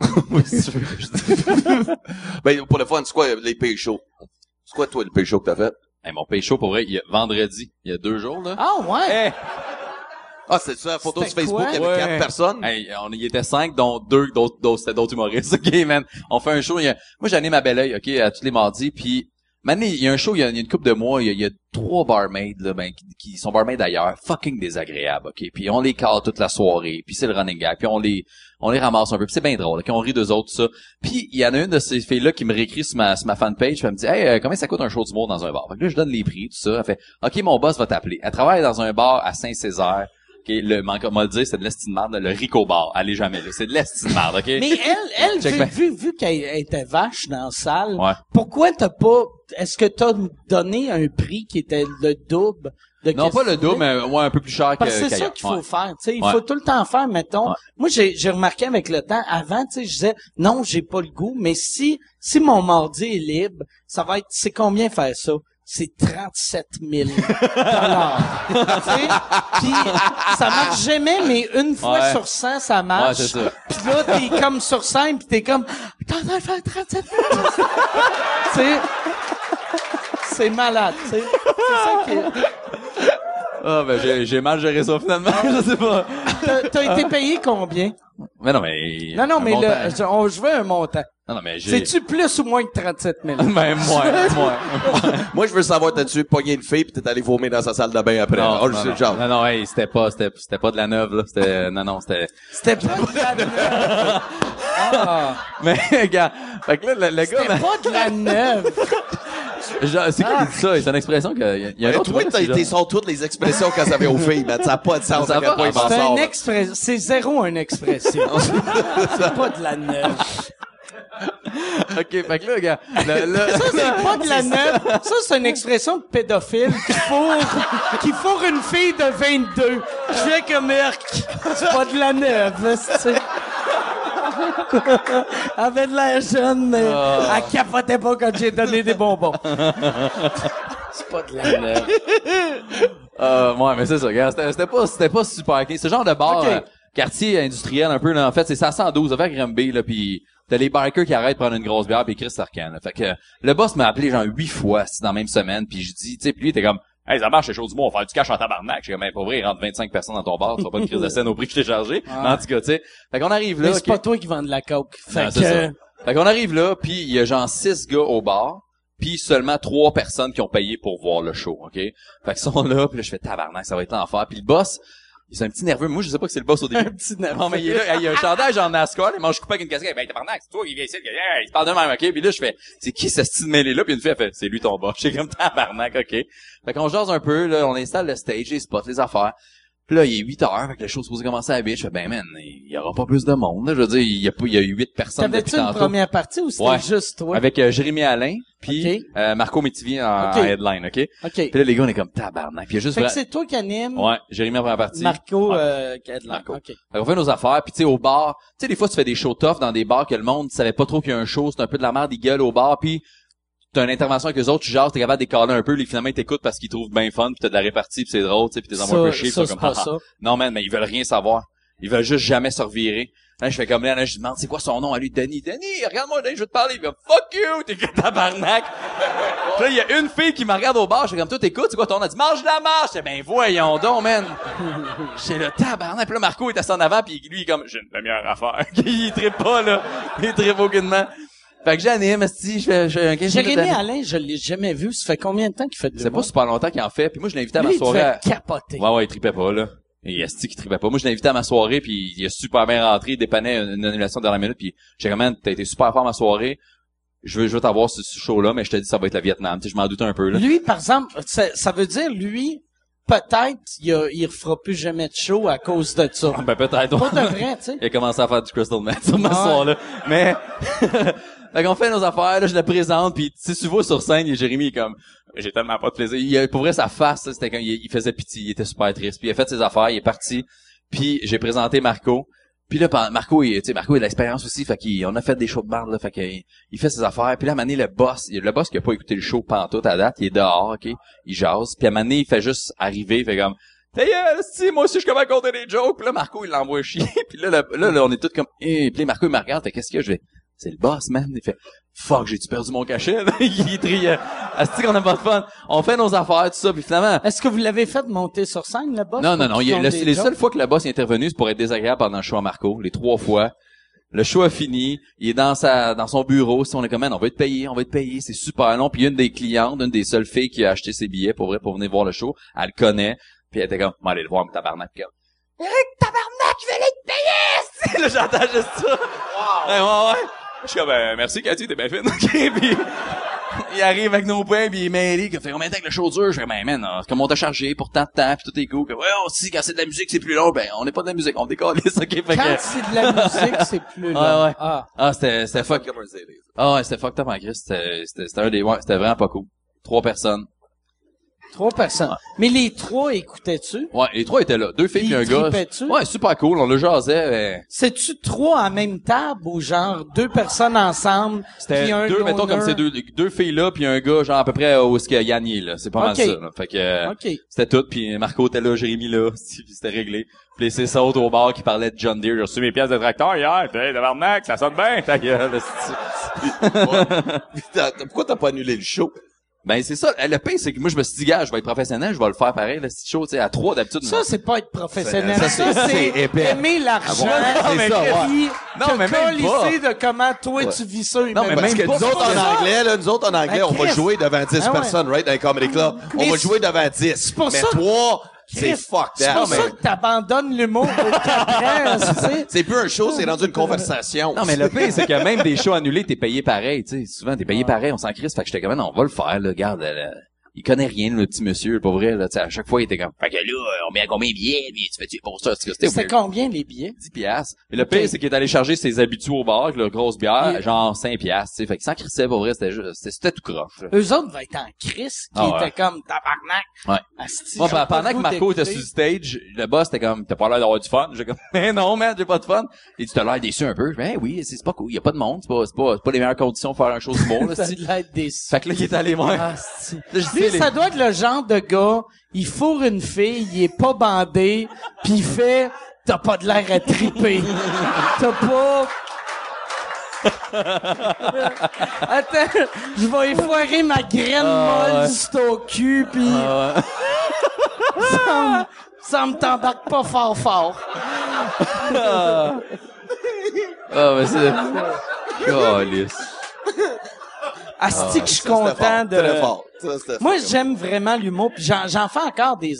Oui, tu veux. Ben, pour le fun, c'est quoi les pays chauds? C'est quoi, toi, le pays chaud que t'as fait? Hey, mon paye chaud, pour vrai, il y a, vendredi, il y a deux jours, là. Ah, ouais! Hey, Ah, c'est ça, la photo sur Facebook, quoi? il y avait Ouais. quatre personnes? Hey, on y était cinq, dont deux, d'autres, d'autres, c'était d'autres humoristes. OK, man. On fait un show. il y a- moi, j'anime à Bel Oeil, OK, à tous les mardis. Puis, maintenant, il y a un show, il y a, une couple de mois, il y a, trois barmaids, là, ben, qui, sont barmaids d'ailleurs, fucking désagréables, OK? Puis, on les cale toute la soirée. Puis, c'est le running gag. Puis, on les, on les ramasse un peu. Puis, c'est bien drôle, OK? On rit d'eux autres, ça. Puis, il y en a une de ces filles-là qui me réécrit sur ma, sur ma fanpage. Elle me dit, hey, euh, combien ça coûte un show d'humour dans un bar? Fait que là, je donne les prix, tout ça. Elle fait, OK, mon boss va t'appeler. Elle travaille dans un bar à Saint-Césaire. OK, le, manque, m'a le dire, c'est de l'estime marde, le Rico Bar. Allez jamais, là. C'est de l'estime OK? Mais elle, elle, vu, vu, vu qu'elle était vache dans la salle, Ouais. pourquoi t'as pas, est-ce que t'as donné un prix qui était le double de Non, pas le double, mais ouais, un peu plus cher que Parce que c'est ça qu'il faut Ouais. faire, tu sais, il Ouais. faut tout le temps faire, mettons. Ouais. Moi, j'ai, j'ai remarqué avec le temps, avant, tu sais, je disais, non, j'ai pas le goût, mais si, si mon mardi est libre, ça va être, c'est combien faire ça? C'est 37 000 dollars. Tu sais? Puis, ça marche jamais, mais une fois Ouais. sur 100, ça Ouais, marche. c'est ça. Puis là, t'es comme sur scène, pis t'es comme, t'es en train de faire 37 000 Tu sais, c'est malade, tu sais. C'est ça qui est... Ah, ben, j'ai, j'ai mal géré ça, finalement. je sais pas. T'as, t'as été payé combien? Mais non, mais... Non, non, un mais montant. là, je, on- je veux un montant. Non, non, mais j'ai... C'est-tu plus ou moins que 37 000? Ben, moi, moi. Moi, je veux savoir, t'as-tu pogné une fille pis t'es allé vomir dans sa salle de bain après? Non, Oh, non, je sais non, genre. non, non, hey, c'était pas, c'était, c'était pas de la neuve, là. C'était, non, non, c'était, C'était pas de la Ah, mais, gars, fait que là, le, le C'était gars, pas de la neuve. genre, c'est qui qui dit ça? C'est une expression que, y a, y a un Mais autre toi, mot, t'as été sur toutes les expressions quand ça vient aux filles, man. Ça n'a pas de sens Ça m'en C'est un. C'est zéro une expression. c'est pas de la neuve. OK, fait que là, gars, Ça, c'est pas de la neuve. Ça, c'est une expression de pédophile qui fourre, qui fourre une fille de 22. Je fais comme. C'est pas de la neuve, là, c'est... Elle avait de l'air jeune, mais elle capotait pas quand j'ai donné des bonbons. C'est pas de la neuve. Euh, ouais, mais c'est ça, gars. C'était, pas, c'était pas super. C'est le genre de bar, euh, quartier industriel un peu, là. En fait, c'est ça 112, vers Granby, là, pis t'as les bikers qui arrêtent de prendre une grosse bière pis Chris Sarkan, là. Fait que, le boss m'a appelé genre huit fois, dans la même semaine pis je dis, tu sais, pis lui, il était comme, Hey, ça marche, c'est chaud du mot, on va faire du cash en tabarnak. J'ai comme, hey, pour vrai, il rentre 25 personnes dans ton bar, tu vas pas une crise de scène au prix que je t'ai chargé. Mais en tout cas, tu sais. Fait qu'on arrive là. Mais c'est pas toi qui vends de la coke. Fait Non, que... c'est ça. Fait qu'on arrive là, puis il y a genre six gars au bar, puis seulement trois personnes qui ont payé pour voir le show, OK? Fait qu'ils sont là, puis là, je fais tabarnak, ça va être l'enfer. Puis le boss, il est un petit nerveux. Moi, je sais pas que c'est le boss au début. Un petit nerveux. Non, mais il est là, il y a un chandail genre NASCAR, il mange coupé avec une casquette. Ben, tabarnak, c'est toi qui viens ici, il se parle de même, OK? Puis là, je fais, c'est qui ce style mêlé là? Puis une fille, elle fait, c'est lui ton boss. J'ai comme tabarnak, OK? Fait qu'on jase un peu, là, on installe le stage, les spots, les affaires. Puis là, il est 8 heures, fait que le show est supposé commencer à 8. Je fais, ben, man, il y aura pas plus de monde, là. Je veux dire, il y a pas, il y a eu 8 personnes T'avais-tu une première partie ou c'était Ouais. juste toi? Avec euh, Jérémy Alain, puis euh, Marco Métivier en, headline, OK? OK. Puis là, les gars, on est comme tabarnak. Puis juste... Fait que c'est toi qui anime. Ouais, Jérémy en première partie. Marco, Ouais. euh, Marco. OK. Fait qu'on fait nos affaires, puis tu sais, au bar, tu sais, des fois, tu fais des shows tough dans des bars que le monde savait pas trop qu'il y a un show, c'est un peu de la merde, ils gueulent au bar, puis t'as une intervention avec eux autres, tu jases, t'es capable de décaler un peu, les finalement, ils t'écoutent parce qu'ils trouvent bien fun, puis t'as de la répartie, puis c'est drôle, tu sais, puis t'es envoies un peu chier, ça, comme, pas ça. non, man, mais ils veulent rien savoir. Ils veulent juste jamais se revirer. Là, je fais comme là, là, je lui demande, c'est quoi son nom? À lui? Denis. Denis, regarde-moi, Denis, je veux te parler. Il me fuck you, t'es que tabarnak. Puis là, il y a une fille qui me regarde au bar. Je fais comme, toi, t'écoutes, c'est quoi ton nom? Elle dit, mange la marche. Je ben, voyons donc, man. J'ai le tabarnak. Puis là, Marco est assis en avant, puis lui, il est comme, j'ai une demi-heure à faire. il trippe pas, là. Il trippe aucunement. Fait que j'anime, esti, je fais, je fais un 15 minutes Jérémy. Alain, je l'ai jamais vu. Ça fait combien de temps qu'il fait de C'est pas super longtemps qu'il en fait. Puis moi, je l'ai invité à ma Lui, il soirée. devait à- capoter. Ouais, ouais, il tripait pas, là. Et Esti qui tripait pas. Moi, je l'ai invité à ma soirée, puis il a super bien rentré, il dépannait une, une annulation de la minute, puis j'ai Man, t'as été super fort à ma soirée. Je veux, je veux t'avoir ce, ce show-là, mais je te dis, ça va être le Vietnam. Tu sais, je m'en doutais un peu, là. Lui, par exemple, ça, ça veut dire, lui, peut-être, il, a- il refera plus jamais de show à cause de ça. Ben, peut-être. Pas de vrai, tu sais. Il a commencé à faire du crystal meth sur ma Ouais. soirée, là. Mais, fait qu'on fait nos affaires, là, je le présente, puis sais, tu vois sur scène, et Jérémy est comme, j'ai tellement pas de plaisir. Il, pour vrai, sa face, c'était comme, il, il faisait pitié, il était super triste. Puis il a fait ses affaires, il est parti. Puis j'ai présenté Marco. Puis là, Marco, il, tu sais, Marco, il a de l'expérience aussi, fait qu'on a fait des shows de barde, là, fait qu'il il fait ses affaires. Puis là, à le boss, le boss qui a pas écouté le show pantoute à date, il est dehors, ok, il jase. Puis à un moment donné, il fait juste arriver, fait comme, euh, si, moi aussi, je capable de compter des jokes. Puis là, Marco, il l'envoie chier. puis là, là, là, là, on est tous comme, eh, puis Marco, il me regarde, qu'est-ce que je vais? C'est le boss, man. Il fait, fuck, j'ai-tu perdu mon cachet? il trie, euh, Asti qu'on a pas de fun? On fait nos affaires, tout ça, puis finalement, Est-ce que vous l'avez fait monter sur scène, le boss? non, non, non. il le- les jokes? seules fois que le boss est intervenu, c'est pour être désagréable pendant le show à Marco. Les trois fois. Le show a fini. Il est dans sa, dans son bureau. Si on est comme, Man, on va être payé, on va être payé. C'est super long. Puis une des clientes, une des seules filles qui a acheté ses billets pour vrai, pour venir voir le show, elle le connaît. Puis elle était comme, m'en aller le voir, mon tabarnak. Eric, tabarnak, je vais aller te payer! là, j'entends juste ça. Ouais, ouais, ouais. Je suis comme, ben, merci, Cathy, t'es bien fine. OK, puis il arrive avec nos points, puis il mêlé, il fait combien de temps que le show dure? Je fais, ben, man, euh, comme on t'a chargé pour tant de temps, puis tout est cool. Que, ouais, aussi, quand c'est de la musique, c'est plus long. Ben, on n'est pas de la musique, on décolle, OK? Fait que, Quand c'est de la musique, c'est plus long. Ouais, ouais. Ah. ah, c'était, c'était fuck, ah, ouais, c'était fucked up en Christ. C'était, c'était, c'était un des, ouais, c'était vraiment pas cool. Trois personnes. Trois personnes. Mais les trois écoutaient-tu? Ouais, les trois étaient là. Deux filles et un gars. Ouais, super cool. On le jasait. mais C'est-tu trois à même table ou genre deux personnes ensemble? C'était puis un deux, mettons, comme ces deux, deux filles là, puis un gars, genre, à peu près où est-ce qu'il y a est, là. C'est pas mal ça, là. Fait que, euh, OK. c'était tout, puis Marco était là, Jérémy là, puis c'était réglé. Puis c'est ça au bar qui parlait de John Deere. J'ai reçu mes pièces de tracteur hier, t'es tabarnak, ça sonne bien, ta gueule. Pourquoi t'as pas annulé le show? Ben, c'est ça. Le pire, c'est que moi, je me suis dit, gars, je vais être professionnel, je vais le faire pareil, là, c'est chaud, tu sais, à trois, d'habitude. Ça, c'est pas être professionnel. Ça, Ça, c'est- c'est c'est épais. aimer l'argent. Ah, mais puis ça, ouais. Non, mais même colisser de comment toi, tu vis ça. Non, mais. Parce même que pas nous autres, ça. en anglais, là, nous autres, en anglais, Ben, on va jouer devant 10 Ah ouais. personnes, right, dans les comedy club. On va c'est- jouer devant 10. pour mais ça- 3, c'est fuck C'est that. pour mais ça que t'abandonnes l'humour. C'est plus un show, c'est rendu une conversation. Non, mais le pire, c'est que même des shows annulés, t'es payé pareil, tu sais. Souvent, t'es payé pareil, on s'en crisse. Fait que j'étais comme, non, on va le faire, là, regarde, euh, il connaît rien, le petit monsieur, pour vrai, là, tu sais, à chaque fois, il était comme, fait que là, on met à combien de billets, puis tu fais-tu pour ça, c'était C'était combien les billets? 10 piastres. Et le pire, c'est qu'il est allé charger ses habitués au bar, avec la grosse bière, genre 5 piastres, tu sais. Fait que sans crissait, pour vrai, c'était juste, c'était, tout croche, là. Eux autres vont être en crise, qui Ah ouais. était comme tabarnak. Ouais. Asti, Moi, pas pendant que Marco était sur le stage, le boss était comme, t'as pas l'air d'avoir du fun. J'ai comme, mais non, man, j'ai pas de fun. Et tu t'as l'air déçu un peu. Ben oui, c'est c'est pas cool. Y a pas de monde. C'est pas, c'est pas, c'est pas les meilleures conditions pour faire un show de monde, là, c'est-. Fait que là, il est allé Lui, ça doit être le genre de gars, il fourre une fille, il est pas bandé, puis il fait « T'as pas de l'air à triper. T'as pas... » Attends, je vais effoirer ma graine Ah, molle ouais. sur ton cul, pis Ah, ouais. ça me, ça me t'embarque pas fort fort. Ah, mais c'est... Calice. Asti que je suis content de... Très fort. Ça, c'était Moi, j'aime vraiment l'humour, j'en, j'en fais encore des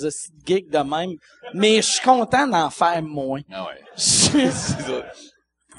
gigs de même, mais je suis content d'en faire moins. Ah ouais.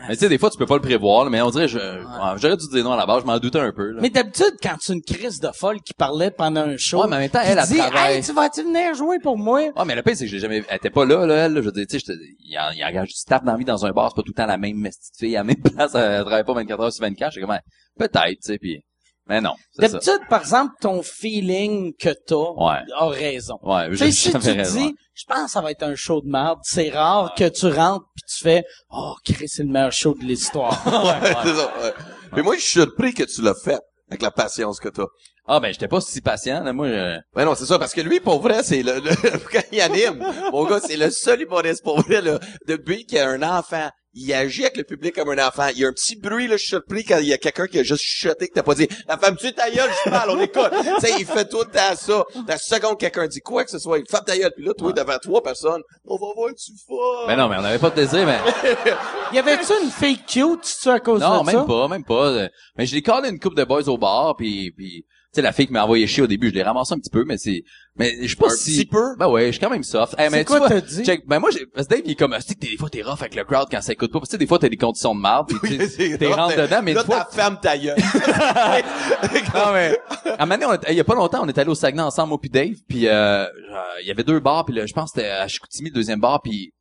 Je- Mais tu sais, des fois, tu peux pas le prévoir, mais on dirait, je, ouais, j'aurais dû dire non à la base, je m'en doutais un peu, là. Mais d'habitude, quand tu une crise de folle qui parlait pendant un show, Ouais, mais en même temps, elle, elle dit, travaille. Hey, tu vas-tu venir jouer pour moi? Ah, mais le pire, c'est que je l'ai jamais, elle était pas là, là, elle, là. je veux dire, tu sais, il, en- il engage du staff dans la vie dans un bar, c'est pas tout le temps la même petite fille à la même place, elle, travaille pas 24 heures sur 24, j'étais comme, ouais, peut-être, tu sais, puis, mais non, c'est ça. D'habitude, par exemple, ton feeling que t'as Ouais. a raison. Ouais, j'ai si tu raison. dis, je pense que ça va être un show de merde, c'est rare que tu rentres puis tu fais, oh, Chris, c'est le meilleur show de l'histoire. Ouais, c'est ça, ouais. Mais moi, je suis surpris que tu l'as fait avec la patience que t'as. Ah, ben, j'étais pas si patient, là, moi, je- Ouais, non, c'est ça, parce que lui, pour vrai, c'est le, le- quand il anime, mon gars, c'est le seul humoriste, pour vrai, là, depuis qu'il y a un enfant, il agit avec le public comme un enfant. Il y a un petit bruit, là, je suis surpris quand il y a quelqu'un qui a juste chuchoté que t'as pas dit, la femme, tu ta gueule, je parle, on écoute. tu sais, il fait tout le temps ça. La seconde que quelqu'un dit quoi que ce soit, il fait ta gueule, puis là, toi, devant trois personnes, on va voir tu fais. ben non, mais on avait pas de désir, mais, y avait-tu une fille cute, tu à cause non, de ça? même pas, même pas. euh, Mais je l'ai collé une coupe de boys au bar, puis, puis, sais, la fille qui m'a envoyé chier au début, je l'ai ramassé un petit peu, mais c'est, mais je suis pas Un si... petit peu? Ben ouais, je suis quand même soft. Eh, mais tu quoi vois, t'as dit? check, ben moi, j'ai, parce que Dave, il est comme, tu sais, des fois, t'es rough avec le crowd quand ça écoute pas. Parce que tu sais, des fois, t'as des conditions de marde, tu sais, t'es rentre dedans, mais là, une fois, ta femme ta gueule. non, mais, à un moment donné, on était- il y a pas longtemps, on est allé au Saguenay ensemble, moi puis Dave, puis euh, il y avait deux bars, puis là, je pense que c'était à Chicoutimi, le deuxième bar, puis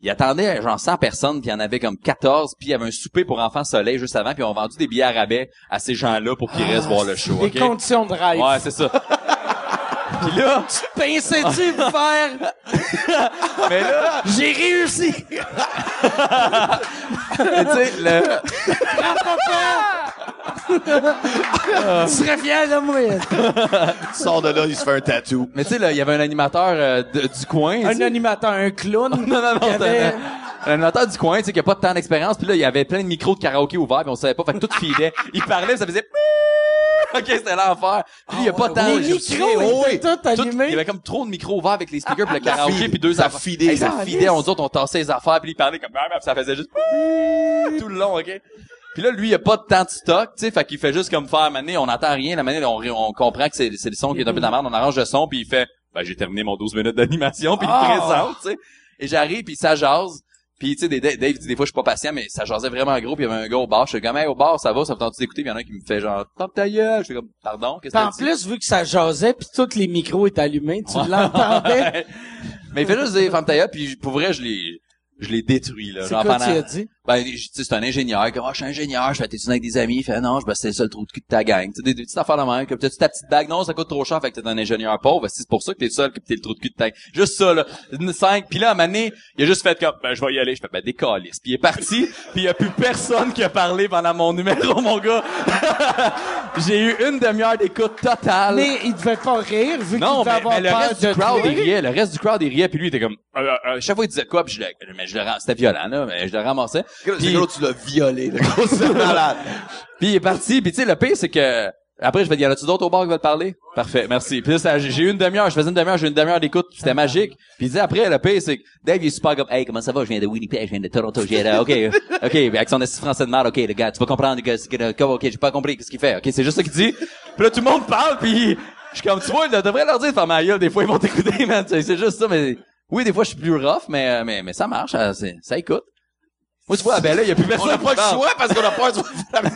il attendait genre 100 personnes, puis il y en avait comme 14, puis il y avait un souper pour enfants soleil juste avant, puis on vendu des billets à rabais à ces gens-là pour qu'ils restent voir le show, Des conditions de rêve. Ouais, c'est ça. puis là, Pensais-tu me faire, mais là, j'ai réussi! tu sais, le, tu serais fier de moi. Il sort de là, il se fait un tatou. mais tu sais, là, il y avait un animateur euh, de- du coin, tu Un sais. animateur, un clown. Non, non, non, avait- un animateur du coin, tu sais, qui a pas de temps d'expérience, puis là, il y avait plein de micros de karaoké ouverts, puis on savait pas, fait que tout filait. Il parlait, ça faisait OK, c'était l'enfer. Puis il y a pas de temps. Les micros étaient tous Tout- il y allumés. avait comme trop de micros ouverts avec les speakers puis le karaoké fille- puis deux ça affaires. fidait. Hey, ça Ah, fidait, on dit on tassait les affaires puis il parlait comme ah, ça faisait juste tout le long, OK? Puis là lui il a pas de temps de stock, tu sais, fait qu'il fait juste comme faire mané, on n'entend rien, la manière on, on comprend que c'est le son qui est un peu de la merde, on arrange le son puis il fait ben j'ai terminé mon 12 minutes d'animation puis il Ah. présente, tu sais. Et j'arrive puis ça jase. Puis tu sais Dave dit des fois je suis pas patient mais ça jasait vraiment gros puis il y avait un gars au bar, je suis comme hey, au bar ça va, ça me tente d'écouter, puis il y en a un qui me fait genre top ta gueule, je suis comme pardon, qu'est-ce en plus, vu que ça jasait, puis tous les micros étaient allumés, tu l'entendais. Mais il fait juste dire ferme ta gueule, puis pour vrai, je l'ai, je l'ai détruit, là. C'est quoi pendant- tu as dit? Ben, c'est un ingénieur, comme, ah, je suis ingénieur, je fais, t'es-tu avec des amis? Il fait, non, je c'est le seul trou de cul de ta gang. Tu sais, des, des petites affaires de même, comme, t'as-tu ta petite bague? Non, ça coûte trop cher, fait que t'es un ingénieur pauvre. C'est pour ça que t'es seul, que t'es le trou de cul de ta gang. Juste ça, là. Une cinq. Puis là, à un moment donné, il a juste fait comme, ben, je vais y aller. Je fais, ben, décalisse. Puis il est parti, puis il y a plus personne qui a parlé pendant mon numéro, mon gars. J'ai eu une demi-heure d'écoute totale. Mais il devait pas rire, vu qu'il devait mais, avoir mais le peur reste de du crowd, il riait. Le reste du crowd, il riait. Puis lui, il était comme... Euh, euh, euh, chaque fois, il disait quoi, puis je le... Mais je le ram- C'était violent, là. Mais je le ramassais. Puis- gros, tu l'as violé, le gros, c'est malade. Puis il est parti. Puis tu sais, le pire, c'est que... Après, je vais dire, y en a-tu d'autres au bar qui veulent parler? Parfait, merci. Puis là, j'ai eu une demi-heure, je faisais une demi-heure, j'ai eu une demi-heure d'écoute, c'était magique. Puis il après, le pire, c'est que Dave, il est super comme, hey, comment ça va? Je viens de Winnipeg, je viens de Toronto, j'ai là, ok, ok, avec son esti français de merde, ok, le gars, tu vas comprendre que, ok, j'ai pas compris ce qu'il fait, ok, c'est juste ça qu'il dit. Puis là, tout le monde parle, puis je suis comme, tu vois, il devrait leur dire faire ma gueule, des fois, ils vont t'écouter, man, c'est juste ça, mais oui, des fois, je suis plus rough, mais, mais, mais ça marche, ça, c'est- ça écoute. Moi, tu vois, ah ben là, il y a plus On personne n'a qui pas le choix parce qu'on a peur main.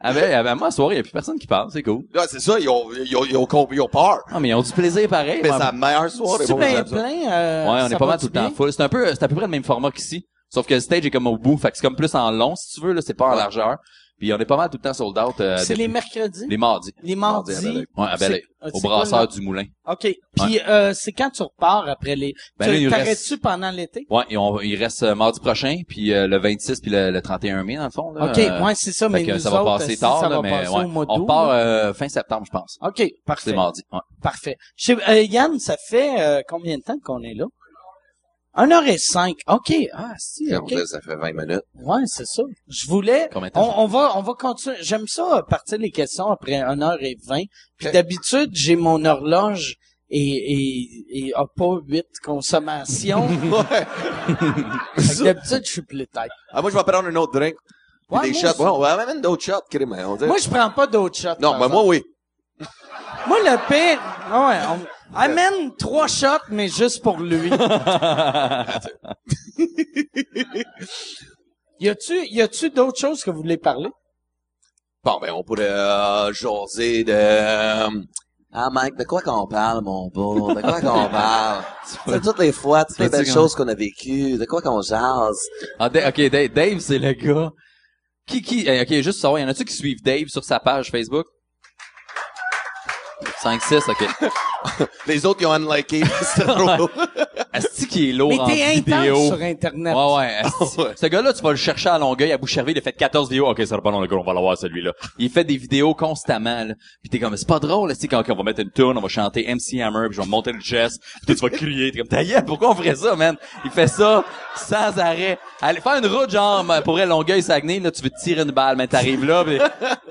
Ah ben, ah ben, moi, à soirée, il y a plus personne qui parle, c'est cool. Là, c'est ça, ils ont, ils ont, ils ont, ils ont peur. Ah, mais ils ont du plaisir pareil. Mais c'est la meilleure soirée. C'est ça. plein. euh, Ouais, on est pas mal tout le temps full. C'est un peu, c'est à peu près le même format qu'ici. Sauf que le stage est comme au bout. Fait que c'est comme plus en long, si tu veux, là. C'est pas en Ouais. largeur. Puis on est pas mal tout le temps sold out. euh, C'est les mercredis? les mardis. Les Mardi mardis? à. Ouais, à. C'est- Au brasseur du moulin. OK. Puis, euh, c'est quand tu repars après les... Ben tu T'arrêtes-tu reste- pendant l'été? Ouais, et on, il reste euh, mardi prochain, puis euh, le 26 puis le, le 31 mai, dans le fond. Là, OK, Euh, ouais, c'est ça, mais que nous ça va passer tard, ça là, va mais passer ouais. mois on part euh, fin septembre, je pense. OK, parfait. C'est mardi. Ouais. Parfait. Je sais- euh, Yann, ça fait euh, combien de temps qu'on est là? 1 heure et cinq. OK. Ah, si, OK. Là, Ça fait 20 minutes. Ouais, c'est ça. Je voulais... Combien de temps? On, on va, on va continuer. J'aime ça, partir les questions après 1 heure et 20. Puis d'habitude, j'ai mon horloge et, et, et a pas 8 consommations. Ouais. Fait que d'habitude, je suis plus tête. Ah, moi, je vais prendre un autre drink. Ouais, des moi shots. Ouais, on va amène d'autres shots, dirait. Moi, je prends pas d'autres shots. non, mais moi, oui. Moi, le pire, ouais, on amène trois shots, mais juste pour lui. y a-tu, y a-tu d'autres choses que vous voulez parler? Bon, ben, on pourrait, euh, jaser de, euh, ah, Mike, de quoi qu'on parle, mon beau? De quoi qu'on parle? C'est toutes les fois, toutes les belles choses qu'on a vécues. De quoi qu'on jase? Ah, Da- ok, Dave, Dave, c'est le gars. Qui, qui, eh, ok, juste savoir, y en a-tu qui suivent Dave sur sa page Facebook? 5, 6, ok. Les autres, ils ont unliké. Est-ce qui est lourd Mais en t'es intense vidéo? sur Internet. Ouais, ouais. esti. Ouais. Ce gars-là, tu vas le chercher à Longueuil, à Boucherville, il a fait 14 vidéos. OK, ça sera pas long, le gars, on va l'avoir, celui-là. Il fait des vidéos constamment, là. Puis t'es comme, c'est pas drôle, tu sais, quand on va mettre une tune, on va chanter MC Hammer, puis je vais monter le chest, puis toi, tu vas crier. T'es comme, ta gueule, pourquoi on ferait ça, man? Il fait ça sans arrêt. Allez, faire une route, genre, pour vrai, Longueuil, Saguenay, là, tu veux te tirer une balle, mais t'arrives là, puis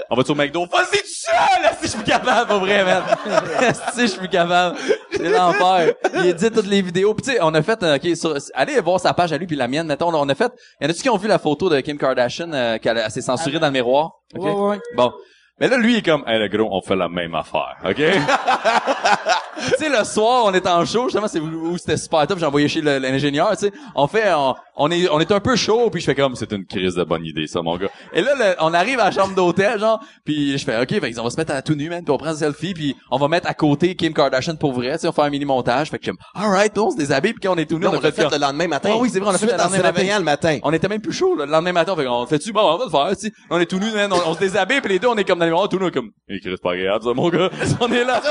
on va-tu au McDo? Vas-y, tu seul! Si je suis plus capable, pour vrai, man. Si je suis plus capable. C'est l'enfer. Il édite toutes les vidéos. Puis tu sais, on a fait, euh, ok, sur- allez voir sa page à lui puis la mienne. Mettons, là, on a fait. Y en a-tu qui ont vu la photo de Kim Kardashian euh, qu'elle elle s'est censurée dans le miroir? Ok? Ouais, ouais. Bon. Mais là, lui, il est comme, hey, le gros, on fait la même affaire, OK? tu sais, le soir, on est en show, justement, c'est où, où c'était super top, j'ai envoyé chez l'ingénieur, tu sais. On fait, on, on est, on est un peu chaud, puis je fais comme, c'est une crise de bonne idée, ça, mon gars. Et là, le- on arrive à la chambre d'hôtel, genre, puis je fais, OK, fait, on va se mettre à tout nu, man, puis on prend un selfie, puis on va mettre à côté Kim Kardashian pour vrai, tu sais, on fait un mini-montage, fait que comme, alright, on se déshabille, puis quand on est tout nu, Non, on on l'a fait le lendemain matin. Ah oui, c'est vrai, on l'a fait le en lendemain matin. le matin. On était même plus chaud, là. Le lendemain matin, on fait, on fait-tu, bon, on va le faire, tu sais. On est tout nus, man. On, on se déshabille, puis les deux, on est comme dans les tout nus, comme, eh, Chris, pas agréable, ça, mon gars. On est là.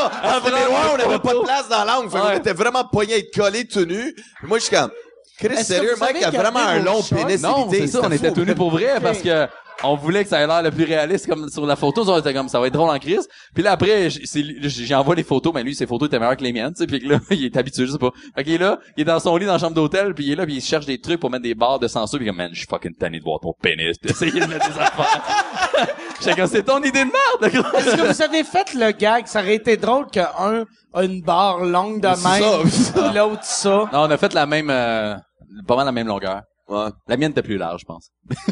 N'avait pas de place dans l'angle. Fait qu'on Ouais. était vraiment poignés à être collés tout nus. Puis moi, je suis comme, Chris, sérieux, avez a vraiment un long pénis Non, c'est ça, on était tout nus pour vrai, parce que, on voulait que ça ait l'air le plus réaliste comme sur la photo, on était comme ça va être drôle en crise. Puis là après, j'envoie les photos, mais lui ses photos étaient meilleures que les miennes, tu sais, puis que là il est habitué, je sais pas. Fait qu'il est là, il est dans son lit dans la chambre d'hôtel, puis il est là, puis il cherche des trucs pour mettre des barres de censure, puis comme man, je suis fucking tanné de voir ton pénis, puis essayer de mettre des affaires. J'étais comme c'est ton idée de merde. Est-ce que vous avez fait le gag? Ça aurait été drôle qu'un a une barre longue de même, l'autre ça. Non, on a fait la même, euh, pas mal la même longueur. Ouais. La mienne était plus large, je pense.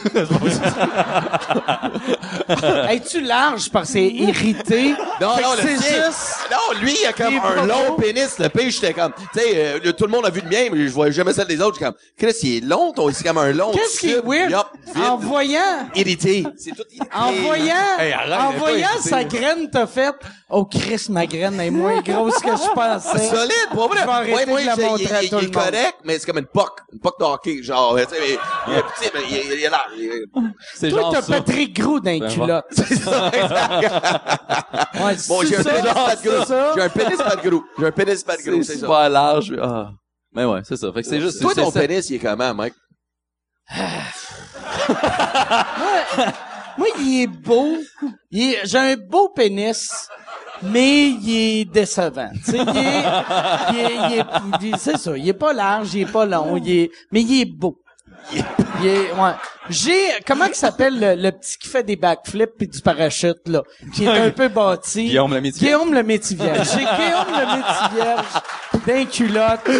Es-tu large parce que c'est irrité? Non, Fait non, que le c'est tien. juste... Non, lui, il a comme Il est un pas long pénis. Le pire, j'étais comme, tu sais, euh, le- tout le monde a vu le mien, mais je voyais jamais celle des autres. J'étais comme, Chris, il est long, ton, c'est comme un long Qu'est-ce qui est tube. weird? Yup, vite. En voyant, Irrité. C'est tout irrité. en voyant, Hey, arrête, en elle est pas voyant sa là. graine t'a fait, oh Chris, ma graine est moins grosse que je pensais. Solide, pour vrai. Je vais arrêter Ouais, moi, de la j'ai- montrer il, à il- tout il le est monde. correct, mais c'est comme une puck. Une puck de hockey, genre, tu sais, mais, il est petit, mais il, est- il est- C'est Toi, genre t'as. Patrick Gros dans les Ben, culottes. C'est ça, exact. Ouais, Bon, j'ai un pénis pas de gros. J'ai un pénis pas de gros. J'ai un pénis pas de gros, C'est ça. super large. Ah. Mais ouais, c'est ça. Fait que c'est juste, Toi, ton pénis, il est comment, Mike? Moi, il est beau. Est- J'ai un beau pénis, mais il est décevant. Tu sais, il est, il est, il est- il est- c'est ça. Il est pas large, il est pas long, il est, mais il est beau. Il est, ouais. J'ai, comment il s'appelle le, le petit qui fait des backflips puis du parachute, là? Qui est un peu bâti. Guillaume le métier. Guillaume le métier vierge. J'ai Guillaume le métier vierge d'un culotte.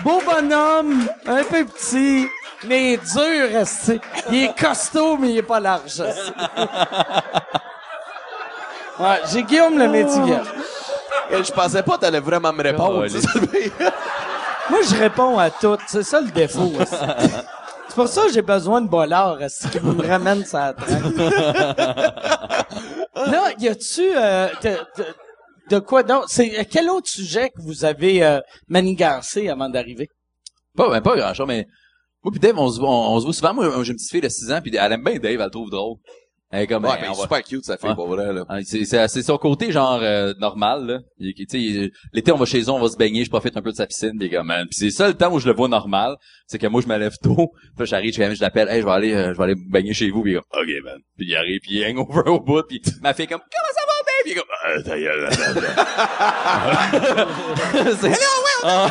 Beau bonhomme, un peu petit, mais dur, esti. Il est costaud, mais il est pas large. Ouais, j'ai Guillaume le métier vierge. Et je pensais pas que t'allais vraiment me répondre. Oh. Moi, je réponds à tout. C'est ça le défaut. aussi. C'est pour ça que j'ai besoin de Bollard, est-ce qui me ramène ça Là, y a-tu euh, de, quoi donc C'est quel autre sujet que vous avez euh, manigancé avant d'arriver? Pas, ben, pas grand chose, mais, moi pis Dave, on se voit, on, on se voit souvent. Moi, j'ai une petite fille de 6 ans pis elle aime bien Dave, elle le trouve drôle. Elle est comme, Ouais, ben, ben, on va- super cute, ça fait, Ouais. pour vrai, là. Ah, C'est, c'est, son côté genre euh, normal là. Il- il- l'été on va chez eux, on va se baigner, je profite un peu de sa piscine, des gars, man. Puis c'est ça le temps où je le vois normal, c'est que moi je me lève tôt, puis j'arrive, je, je l'appelle, hey, je vais aller, euh, je vais aller me baigner chez vous, est comme, ok man. Puis il arrive, puis il hangover au bout, puis ma fille comme, comment ça va? Puis comme, ah, ta gueule, C'est- Ah.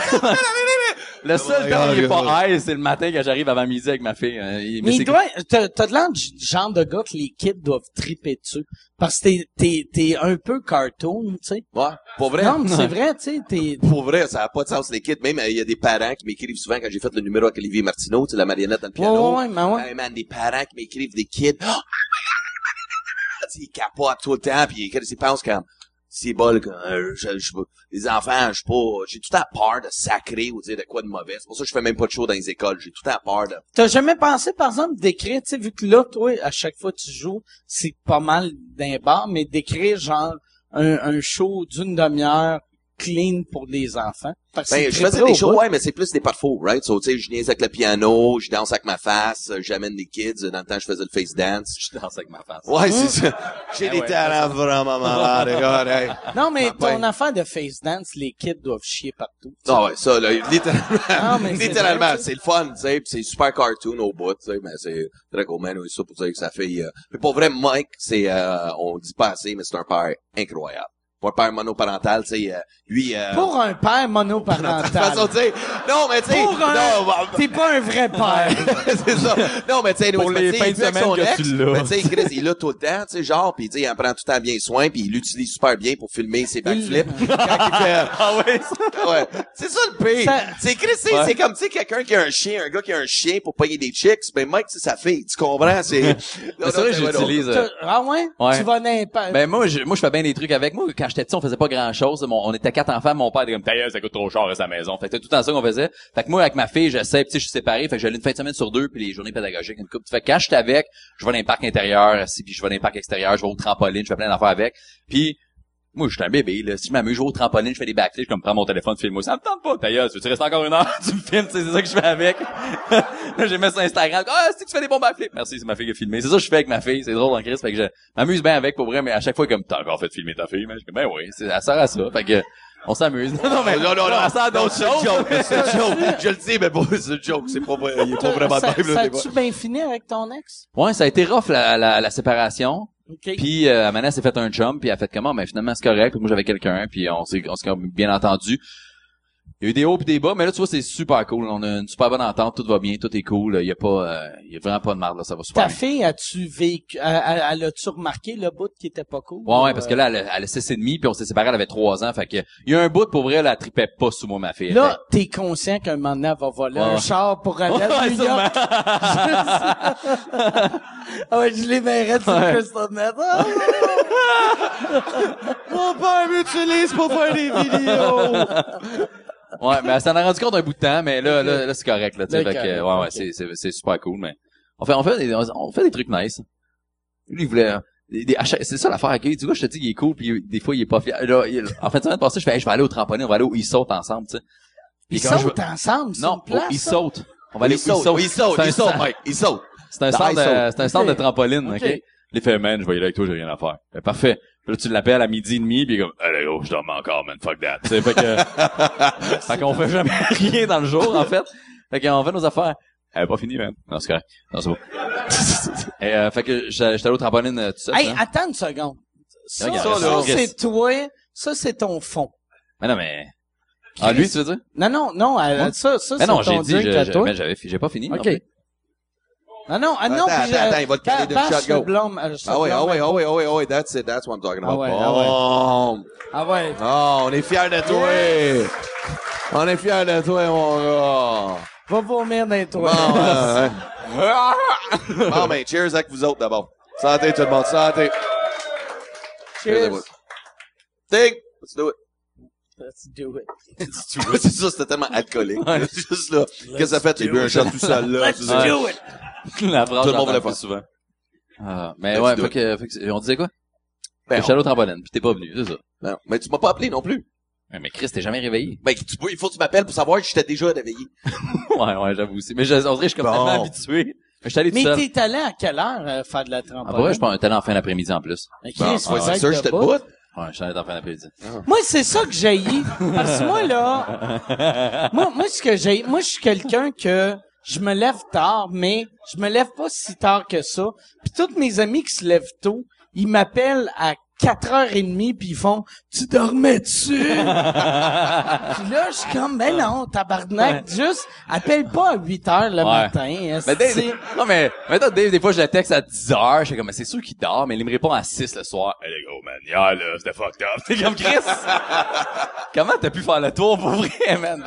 Le seul Oh my temps où il est pas high, c'est le matin quand j'arrive avant midi avec ma fille. hein. Il- Mais il c'est- doit, t'as, t'as de l'air du genre de gars que les kids doivent triper dessus. Parce que t'es, t'es, t'es un peu cartoon, tu sais. Ouais, pour vrai. Non, mais c'est vrai, tu sais, t'es... Pour vrai, ça a pas de sens, les kids. Même, euh, il y a des parents qui m'écrivent souvent quand j'ai fait le numéro avec Olivier Martineau, tu sais, la marionnette dans le piano. ouais, ouais, mais ouais. Hey, man, des parents qui m'écrivent des kids. Oh, Tu sais, ils capotent tout le temps, puis ils, ils pensent comme, c'est bol, que, euh, je, je, les enfants, je pas, j'ai tout à peur de sacrer ou dire de quoi de mauvais. C'est pour ça que je fais même pas de show dans les écoles. J'ai tout à peur de, T'as jamais pensé, par exemple, d'écrire, tu sais, vu que là, toi, à chaque fois que tu joues, c'est pas mal d'un bar, mais d'écrire, genre, un, un show d'une demi-heure clean pour les enfants. Parce Ben, je faisais des shows, bout. ouais, mais c'est plus des parfaux, right? So, tu sais, je niaise avec le piano, je danse avec ma face, euh, j'amène des kids. Dans le temps, je faisais le face dance. Je danse avec ma face. Ouais, c'est ça. J'ai Ah des ouais, talents vraiment malades, regarde, hey. Non, mais Ah, ton ouais. affaire de face dance, les kids doivent chier partout. Ah ouais, ça, là, littéralement, mais c'est littéralement, c'est le fun, tu sais, pis c'est super cartoon au bout, tu sais, mais c'est très cool, man, ça pour dire que ça fait, euh... mais pour vrai, Mike, c'est, euh, on dit pas assez, mais c'est un père incroyable. Pour un père monoparental, tu sais, euh, lui, euh... Pour un père de monoparental. façon, tu sais, non, mais tu sais, Pour un... non, bah, T'es pas un vrai père. c'est ça. Non, mais tu sais, Pour les fins il de semaine que ex, tu l'as. Mais tu sais, Chris, il l'a tout le temps, tu sais, genre, puis tu sais, il en prend tout le temps bien soin, puis il l'utilise super bien pour filmer ses backflips. Quand il fait, Ah ouais, ouais. C'est ça le pire. Ça- C'est Chris, c'est Ouais. c'est comme, tu sais, quelqu'un qui a un chien, un gars qui a un chien pour payer des chicks, ben Mike, c'est sa fille, tu comprends? C'est, c'est vrai que j'utilise. euh, Ah ouais? Ouais. Tu vas n'importe... Ben moi, je, moi je fais bien des trucs avec moi. Quand j'étais petit, on faisait pas grand chose. on était quatre enfants, mon père était comme ta gueule, ça coûte trop cher à sa maison. Fait que tout le temps ça qu'on faisait. Fait que moi avec ma fille, j'essaie, tu sais, je suis séparé, fait que j'allais une fin de semaine sur deux, puis les journées pédagogiques une couple. Fait que quand j'étais avec, je vais dans les parcs intérieurs, si puis je vais dans les parcs extérieurs, je vais au trampoline, je fais plein d'affaires avec. Puis moi, je suis un bébé, là. Si je m'amuse, je vais au trampoline, je fais des backflips, comme prends mon téléphone, filme-moi. Ça me tente pas, ta gueule. Tu restes encore une heure, tu me filmes, tu sais, c'est ça que je fais avec. là, j'ai mis sur Instagram. Ah, c'est que tu fais des bons backflips? Merci, c'est ma fille qui a filmé. C'est ça que je fais avec ma fille. C'est drôle en crise. Fait que je m'amuse bien avec, pour vrai, mais à chaque fois, comme, t'as encore fait filmer ta fille, mais je dis, ben oui, c'est, elle sert à ça. Fait que, on s'amuse. Non, non, mais, non, non, non, elle sert à non, d'autres choses. joke, c'est une joke. Je le dis, mais bon, c'est une joke, c'est pas il est pas vraiment ça, ça bien fini avec ton ex? Ouais, ça a été rough, la, la, la séparation. OK. Puis euh, Amanda s'est fait un jump, puis elle a fait comment Ben finalement c'est correct. Puis moi j'avais quelqu'un, puis on s'est on s'est bien entendu. Il y a eu des hauts puis des bas, mais là tu vois c'est super cool. On a une super bonne entente, tout va bien, tout est cool. Il y a pas, euh, il y a vraiment pas de marde là, ça va super Ta bien. fille, as-tu vécu, elle, a-tu remarqué le bout qui était pas cool? Ouais, ouais, Ou, parce euh, que là, elle, a- elle a six et demi, puis on s'est séparés, elle avait trois ans, fait que il y a un bout pour vrai, elle, elle tripait pas sous moi ma fille. Là, t'es conscient qu'un moment donné, elle va voler Ouais. un char pour aller à New York. ah ouais, je les verrais sur Ouais. le crystal net. Ah, Mon père m'utilise pour faire des vidéos. Ouais, mais elle s'en a rendu compte un bout de temps, mais là, là, là c'est correct, là, tu sais, fait que, ouais, ouais, c'est, c'est, c'est super cool, mais on fait, on fait des, on fait des trucs nice. Lui, il voulait, des- des- c'est ça l'affaire avec lui. Tu vois, je te dis, il est cool, puis des fois, il est pas fier. Là, il- en fin de semaine passée, je fais, hey, je vais aller au trampoline, on va aller où ils sautent ensemble, tu sais. Ils sautent ensemble, Non, une place, oh, ils ça? sautent. On va aller où ils saute, sautent. il saute, C'est un il saute, centre- Mike, il saute. C'est un centre c'est un centre de trampoline, ok? Les fait, man, je vais y aller avec toi, j'ai rien à faire. Fait, parfait. Puis là, tu l'appelles à midi et demi, puis comme, allez, gros, je dorme encore, man, fuck that. Tu sais, fait que, fait qu'on fait jamais rien dans le jour, en fait. Fait qu'on fait nos affaires. Elle est pas fini, man. Non, c'est correct. Non, c'est bon. Et, euh, fait que j'étais allé au trampoline euh, tout seul. Hey, hein. attends une seconde. Ça, c'est toi. Ça, c'est ton fond. Mais non, mais... Ah, lui, tu veux dire? Non, non, non, Moi? ça, ça, Mais c'est non, j'ai ton dit, toi. mais j'avais, j'ai pas fini. OK. Plus. Non, ah, non, Attends, attends, euh, attends, il va te caler d'une shot, go. euh, Ah ouais, ah ouais, euh, ah ouais, ah ouais, ah ouais, that's it, that's what I'm talking about. Ah ouais, Bon. Ah ouais. Oh, on est fiers de toi. On est fiers de toi, mon gars. Va vomir dans les Bon, toilettes. ouais. bon, ben, cheers avec vous autres d'abord. Santé, tout le monde, santé. Cheers. Take, let's do it. Let's do it. c'est ça, c'était tellement alcoolique. Juste là. Qu'est-ce que ça fait? J'ai bu un shot tout seul, là? Let's do it. La phrase, Tout le monde voulait plus faire. souvent. Ah, mais Let's ouais, fait it. que, fait que- on disait quoi? Ben, Ben, Shadow Trampoline, pis t'es pas venu, c'est ça. Non, mais tu m'as pas appelé non plus. Ouais, mais Chris, t'es jamais réveillé. Ben, tu, peux- il faut que tu m'appelles pour savoir que j'étais déjà réveillé. ouais, ouais, j'avoue aussi. Mais je, on dirait que je suis comme Bon. tellement habitué. Mais je suis allé tout Mais seul. t'es allé à quelle heure euh, faire de la Ah, trampoline? pour vrai, je pense un talent en fin d'après-midi en plus. Bon, c'est ouais, vrai c'est sûr, que j'étais debout. Ouais, je suis allé en fin d'après-midi. Moi, c'est ça que j'ai Parce que moi, là, moi, moi, ce que j'ai, moi, je suis quelqu'un que je me lève tard, mais je me lève pas si tard que ça. Puis tous mes amis qui se lèvent tôt, ils m'appellent à 4h30 puis ils font tu dormais dessus puis là je suis comme ben non tabarnak juste appelle pas à 8 heures le Ouais. matin Mais. Dave, non, mais, maintenant, Dave, des fois, je le texte à 10 heures. Je suis comme, c'est sûr qu'il dort, mais il me répond à 6 le soir. Hey, les man, hier, là, c'était fucked up. C'est comme Chris. Comment t'as pu faire le tour pour vrai, man?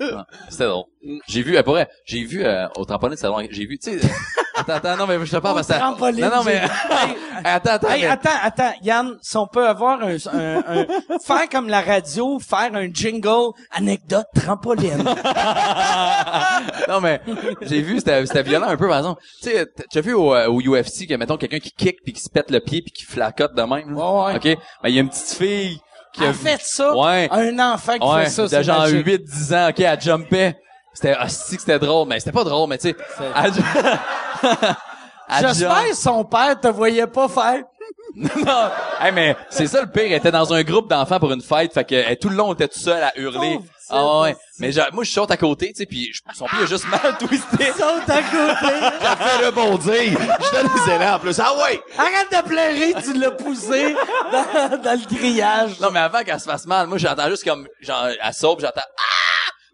Non, c'était drôle. J'ai vu, euh, vrai, j'ai vu, euh, au trampoline, c'est long, j'ai vu, tu sais, attends, attends, non, mais je te parle parce que, trampoline, non, non, mais, attends, attends, Hey, mais- attends, attends, Yann, si on peut avoir un, un, un- faire comme la radio, faire un jingle, anecdote trampoline. non, mais j'ai vu, c'était c'était violent un peu, par exemple. Tu sais, t- tu as vu au, euh, au UFC que, mettons, quelqu'un qui kick puis qui se pète le pied puis qui flacote de même. là? Ouais, ouais. OK? Ben, il y a une petite fille qui a a fait ça. Ouais. Un enfant qui Ouais, fait ça, c'est genre magique. 8-10 ans, OK, elle jumpait. C'était, ah, si que c'était drôle, mais c'était pas drôle, mais tu sais, J'espère que son père te voyait pas faire. Non. Hey, mais c'est ça le pire. Elle était dans un groupe d'enfants pour une fête. Fait que elle, tout le long, elle était tout seul à hurler. Ah ouais. Mais genre, moi, je saute à côté, tu sais, puis son pied a juste mal twisté. Saute à côté. J'ai fait rebondir. Je donne des élans en plus. Ah ouais! Arrête de pleurer, tu l'as poussé dans, dans le grillage. Non, mais avant qu'elle se fasse mal, moi, j'entends juste comme, genre, elle saute, j'entends, ah!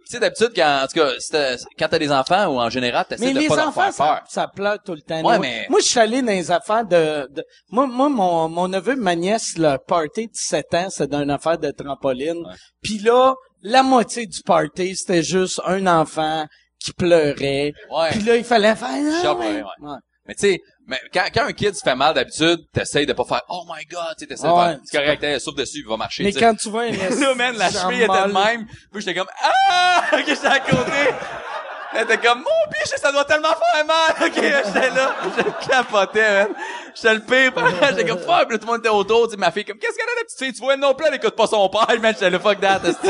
Tu sais, d'habitude, quand, en tout cas, si t'as- quand t'as des enfants ou en général, t'essaies Mais de les pas leur enfants, faire ça, peur. ça pleure tout le temps. Ouais, Moi- mais- Moi, je suis allé dans les affaires de... de- Moi, moi mon, mon neveu, ma nièce, le party de 7 ans, c'est d'une affaire de trampoline. Puis là, la moitié du party, c'était juste un enfant qui pleurait. Ouais. Puis là, il fallait faire... Ah, Chat, ouais. ouais, ouais. Mais tu sais, mais quand, quand un kid se fait mal d'habitude, t'essayes de pas faire Oh my god, tu sais, t'essayes de faire c'est correct, hey, souffle dessus, il va marcher. Mais tu sais. quand tu vois un... là, man, la cheville était de même. Puis j'étais comme Ah! Ok, j'étais à côté. Elle était comme Mon pied, ça doit tellement faire mal. Ok, j'étais là, je capotais, man. J'étais le pire. J'étais comme fuck, puis là, tout le monde était autour. Tu sais, ma fille comme qu'est-ce qu'elle a la petite fille? Tu vois non plus, elle écoute pas son père, man. J'étais le fuck that, esti.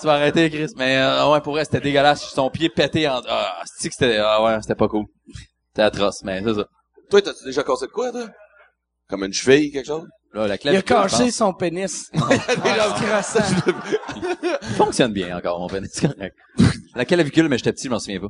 Tu vas arrêter, Chris. Mais euh, ouais, pour vrai, c'était dégueulasse. Son pied pété en. Ah, esti que c'était. Ah ouais, c'était pas cool. C'était atroce, mais c'est ça. Toi, t'as-tu déjà cassé de quoi, toi? Comme une cheville, quelque chose? Là, la Il a caché son pénis. Ah, croissant. fonctionne bien encore, mon pénis. C'est correct. La clavicule, mais j'étais petit, je m'en souviens pas.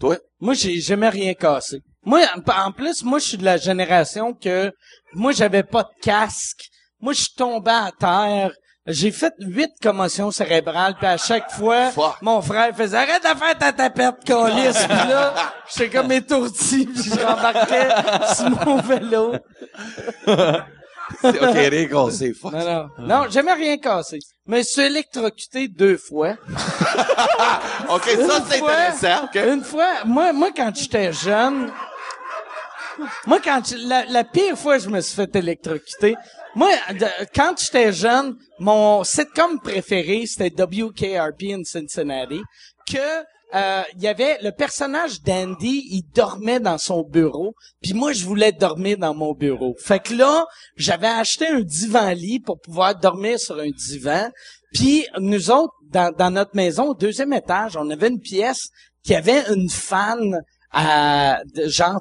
Toi? Moi, j'ai jamais rien cassé. Moi, en en plus, moi, je suis de la génération que moi, j'avais pas de casque. Moi, je suis tombé à terre. J'ai fait huit commotions cérébrales, puis à chaque fois, Fuck. mon frère faisait arrête de faire ta tapette, calice. puis là, j'étais comme étourdi, puis je rembarquais sur mon vélo. Ok, rien cassé. Fuck. Non, non, non, jamais rien cassé. Mais je suis électrocuté deux fois. Ok, ça, c'est intéressant. Une fois, moi, moi, quand j'étais jeune, moi, quand la, la pire fois que je me suis fait électrocuter, moi, quand j'étais jeune, mon sitcom préféré, c'était WKRP in Cincinnati, que euh, il y avait le personnage d'Andy, il dormait dans son bureau, puis moi je voulais dormir dans mon bureau. Fait que là, j'avais acheté un divan lit pour pouvoir dormir sur un divan. Puis nous autres, dans, dans notre maison, au deuxième étage, on avait une pièce qui avait une fan à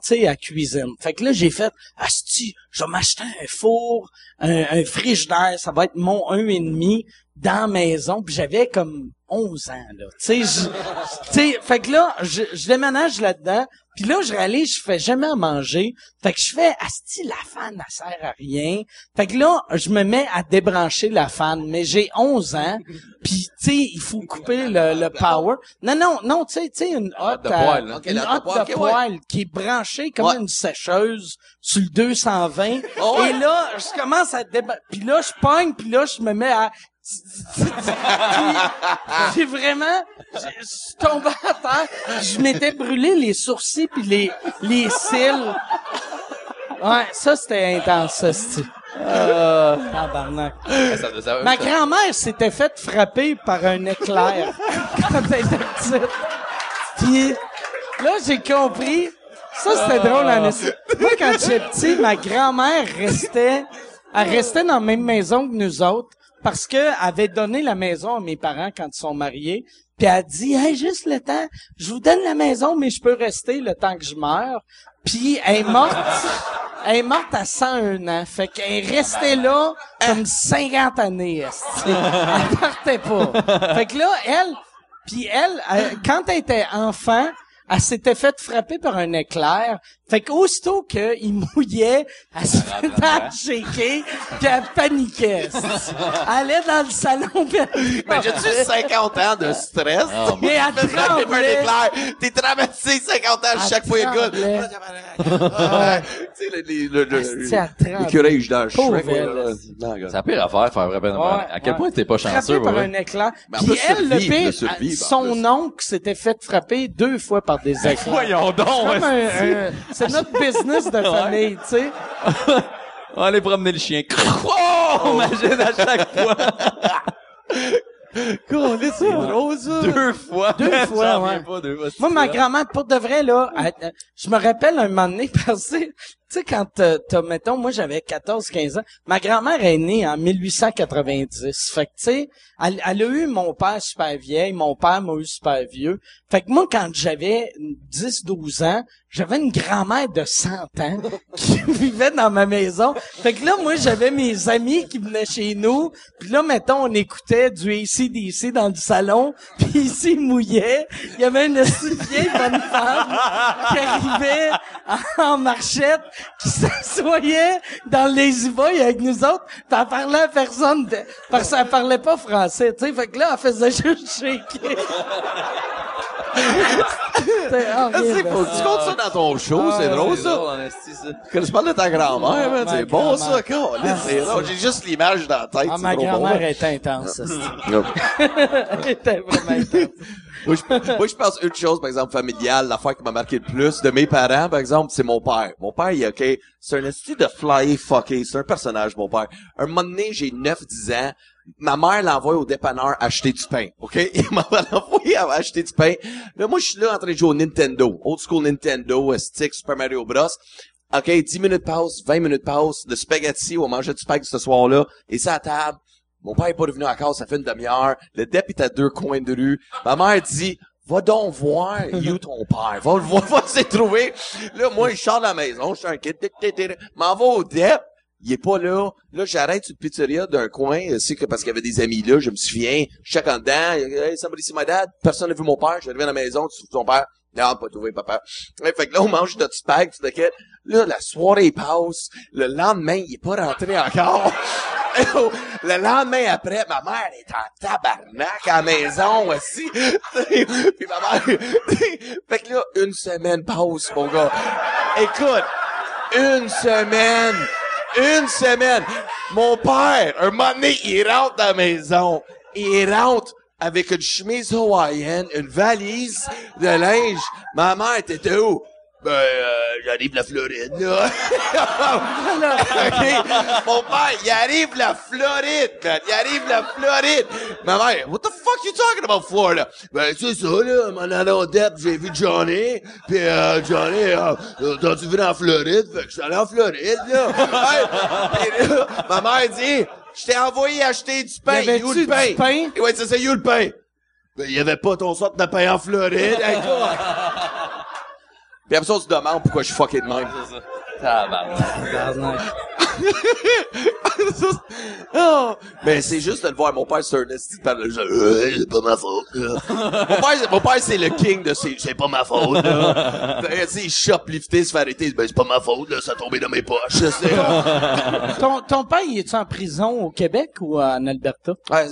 sais à cuisine. Fait que là j'ai fait asti, je vais m'acheter un four, un, un frigidaire, ça va être mon un et demi dans la maison. Puis j'avais comme 11 ans, là. Tu sais, fait que là, je, je déménage là-dedans, puis là, je réalise, je fais jamais à manger. Fait que je fais, asti, la fan, elle sert à rien. Fait que là, je me mets à débrancher la fan, mais j'ai 11 ans, puis tu sais, il faut couper le, le power. Non, non, non, tu sais, tu sais, une hotte, de poêle, là. Ok, une hotte de poêle, ouais. qui est branchée comme Ouais. une sécheuse sur le 220. Oh, ouais. Et là, je commence à déba... Puis là, je pogne, puis là, je me mets à... J'ai vraiment... Je je suis tombé à terre. Je m'étais brûlé les sourcils puis les, les cils. Ouais, ça, c'était intense, ça. Euh, tabarnak. Ça- ça- Ma grand-mère s'était faite frapper par un éclair quand elle était petite. Puis là, j'ai compris. Ça, c'était drôle, en. Moi, quand j'étais petit, ma grand-mère restait, elle restait dans la même maison que nous autres parce qu'elle avait donné la maison à mes parents quand ils sont mariés. Puis elle a dit, hey, juste le temps, je vous donne la maison, mais je peux rester le temps que je meurs. Puis elle est morte, elle est morte à 101 ans. Fait qu'elle est restée là comme 50 années. Elle partait pas. Fait que là, elle, puis elle, elle, quand elle était enfant, elle s'était faite frapper par un éclair. Fait qu'aussitôt qu'il mouillait, elle se faisait shaker, puis elle paniquait. Elle allait dans le salon, elle Ben, j'ai-tu 50 ans de stress? Mais elle Tu me frappes par un éclair. T'es traumatisé 50 ans Elle chaque fois. Ah, Tu sais, le, le, le, dans Shrek. gars. La pire affaire, faire peine. Ouais, À quel point t'es pas chanceux, par un éclair. Mais Puis elle, le pire, son oncle s'était fait frapper deux fois par des éclairs. Voyons donc, c'est notre business de famille, tu sais. On va aller promener le chien. Oh! Imagine à chaque fois. c'est drôle, ça. Deux fois. Deux fois, ouais. pas, deux fois. Moi, ma grand-mère, pour de vrai, là, elle- elle- je me rappelle un moment donné, parce que, tu sais, quand t'as, mettons, moi, j'avais 14, 15 ans, ma grand-mère est née en 1890. Fait que, tu sais, elle, elle a eu mon père super vieille, mon père m'a eu super vieux. Fait que moi, quand j'avais 10, 12 ans, j'avais une grand-mère de 100 ans qui vivait dans ma maison. Fait que là, moi, j'avais mes amis qui venaient chez nous. Puis là, mettons, on écoutait du ACDC dans le salon. Puis ici, il mouillait. Il y avait une aussi vieille bonne femme qui arrivait en marchette, qui s'assoyait dans le Lazy Boy avec nous autres. Puis elle parlait à personne de- parce qu'elle parlait pas français, tu sais. Fait que là, elle faisait juste shaker. C'est faut que tu comptes ça dans ton show, c'est drôle, ça. drôle, ça. Quand je parle de ta grand-mère, ma c'est bon, ça, quoi. C'est drôle. J'ai juste l'image dans la tête. Ah, ma bon, grand-mère là. était intense. Non. Elle était vraiment intense. Moi, je, moi, je pense une chose, par exemple, familiale, l'affaire qui m'a marqué le plus de mes parents, par exemple, c'est mon père. Mon père, il est OK. C'est un esti de fly fucké. C'est un personnage, mon père. Un moment donné, j'ai 9-10 ans. Ma mère l'envoie au dépanneur acheter du pain. OK? Il m'a envoyé à acheter du pain. Là, moi, je suis là en train de jouer au Nintendo. Old school Nintendo, stick, Super Mario Bros. OK, 10 minutes pause, 20 minutes pause, le spaghetti, on mangeait du spaghetti ce soir-là, et ça à table. Mon père est pas revenu case, ça fait une demi-heure. Le dep est à deux coins de rue. Ma mère dit, va donc voir, you ton père? Va le voir, va se trouver. Là, moi, je sors de la maison, je suis un kid, m'en va au dep. Il est pas là. Là, j'arrête une pizzeria d'un coin, euh, c'est que parce qu'il y avait des amis là, je me souviens, je en dedans, hey, somebody see my dad? Personne n'a vu mon père, je arrivé à la maison, tu trouves ton père? Non, pas trouvé, papa. Fait que là, on mange notre spag, tu t'inquiètes. Là, la soirée passe. Le lendemain, il est pas rentré encore. le lendemain après, ma mère est en tabarnak à la maison aussi. Puis ma mère... fait que là, une semaine passe, mon gars. Écoute, une semaine. Une semaine. Mon père, un moment donné, il rentre dans la maison. Il rentre avec une chemise hawaïenne, une valise de linge. Ma mère était où? Ben, euh, j'arrive de la Floride, là. OK? Mon père, il arrive de la Floride, man. Il arrive de la Floride. Ma mère, what the fuck you talking about Florida? Ben, c'est ça, là. Mon allant j'ai vu Johnny. Puis euh, Johnny, euh, t'as-tu vu en Floride? Fait que je suis allé en Floride, là. Hey, puis là, ma mère dit, je t'ai envoyé acheter du pain. Y You le du pain? Ouais, c'est ça, you le pain. Ben, il y avait pas ton sorte de pain en Floride. Puis après ça, on se demande pourquoi je suis fucké de même. Mais c'est juste de le voir. Mon père, c'est un esti de Euh, c'est pas ma faute. là. mon père, c'est- mon père, c'est le king de c'est, c'est pas ma faute. Fait il shoplifter, se faire arrêter. Ben, c'est pas ma faute, là. Ça a tombé dans mes poches. C'est, Ton, ton père, il est-tu en prison au Québec ou en Alberta? Pas?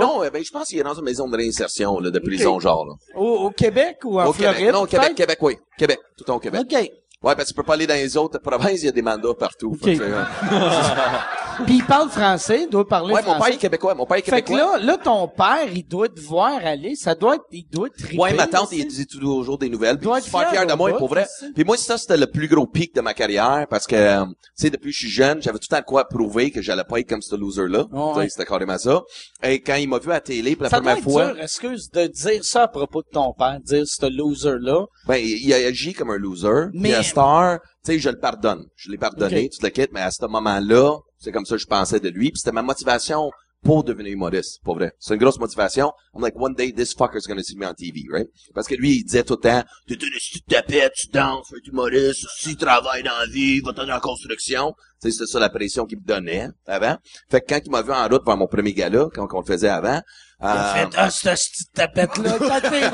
non, ben, je pense qu'il est dans une maison de réinsertion, là, de prison, genre, là. Au, au Québec ou en Au Floride? Québec. Non, au Québec? Québec, oui. Québec. Tout au Québec. OK. Ouais, parce que tu peux pas aller dans les autres provinces, il y a des mandats partout. Fait que, Ok. euh, Puis il parle français, il doit parler ouais, mon père est québécois. Mon père est Fait que québécois. là, là, ton père, il doit te voir aller. Ça doit être, il doit trippé, Ouais, ma tante, il dit toujours des nouvelles. Puis suis super fier de moi, pour vrai. Puis moi, ça, c'était le plus gros pic de ma carrière parce que, euh, tu sais, depuis que je suis jeune, j'avais tout le temps quoi prouver que j'allais pas être comme ce loser-là. Oh, Tu sais, ouais. C'était carrément ça. Et quand il m'a vu à la télé pour la Ça doit première être fois, dur, excuse, de dire ça à propos de ton père, dire ce loser-là. ben, il a agi comme un loser. Mais- Star, tu sais, je le pardonne. Je l'ai pardonné, Ok. tu le quittes, mais à ce moment-là, c'est comme ça que je pensais de lui. Puis c'était ma motivation pour devenir humoriste, pour vrai. C'est une grosse motivation. I'm like, one day, this fucker's gonna see me on TV, right? Parce que lui, il disait tout le temps, t'es une tapette, tu danses, tu humoriste, si tu travailles dans la vie, va t'en en construction. Tu sais, c'était ça la pression qu'il me donnait avant. Fait que quand il m'a vu en route vers mon premier gala, quand on le faisait avant, Il a euh, fait, ah, cette petite tapette-là, ta TV.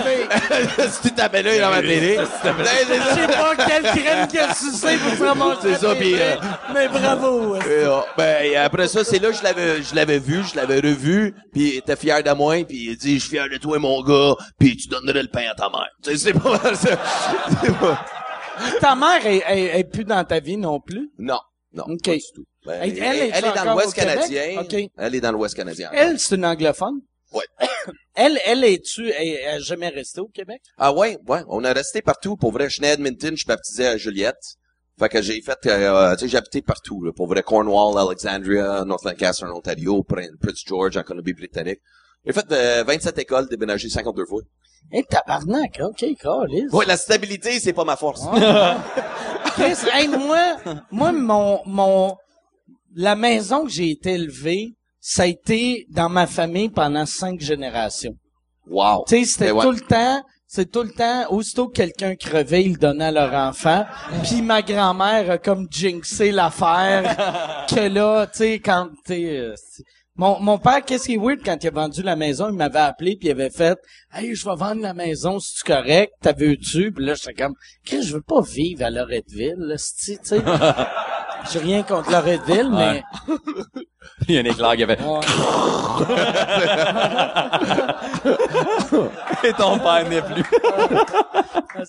si tu tapais là, il dans ma télé. Je sais pas quelle crème qu'il a sucé pour se ramasser C'est ça, TV, puis, euh, mais bravo. Euh, ben, après ça, c'est là que je l'avais, je l'avais vu, je l'avais revu, puis il était fier de moi, puis il dit, je suis fier de toi, mon gars, puis tu donnerais le pain à ta mère. Tu sais, c'est pas mal ça. Ta mère est, plus dans ta vie non plus? Non, non, pas du tout. Ben, Elle- est dans l'Ouest canadien. Elle est dans l'Ouest canadien. Elle, c'est une anglophone? Ouais. Elle, elle est-tu, elle, elle est jamais restée au Québec? Ah ouais, ouais, on a resté partout. Pour vrai, je suis né à Edmonton, je suis baptisé à Juliette. Fait que j'ai fait, euh, tu sais, j'ai habité partout, là. Pour vrai, Cornwall, Alexandria, North Lancaster en Ontario, Prin- Prince George en Colombie-Britannique. J'ai fait euh, 27 écoles, déménagé 52 fois. Eh, tabarnak, ok, Carlis. Ouais, la stabilité, c'est pas ma force. Chris, hey, moi, moi, mon, mon, la maison que j'ai été élevé, ça a été dans ma famille pendant cinq générations. Wow. Tu sais, c'était ouais. tout le temps, c'est tout le temps, aussitôt que quelqu'un crevait, ils le donnaient à leur enfant. Puis ma grand-mère a comme jinxé l'affaire que là, tu sais, quand, tu sais, euh, mon, mon père, qu'est-ce qui est weird, quand il a vendu la maison, il m'avait appelé puis il avait fait, hey, je vais vendre la maison, si tu correct, t'as vu-tu? Puis là, j'étais comme, je veux pas vivre à Loretteville, là, tu sais. J'ai rien contre Loretteville, mais, Il y a un éclair qui avait... Et ton père n'est plus.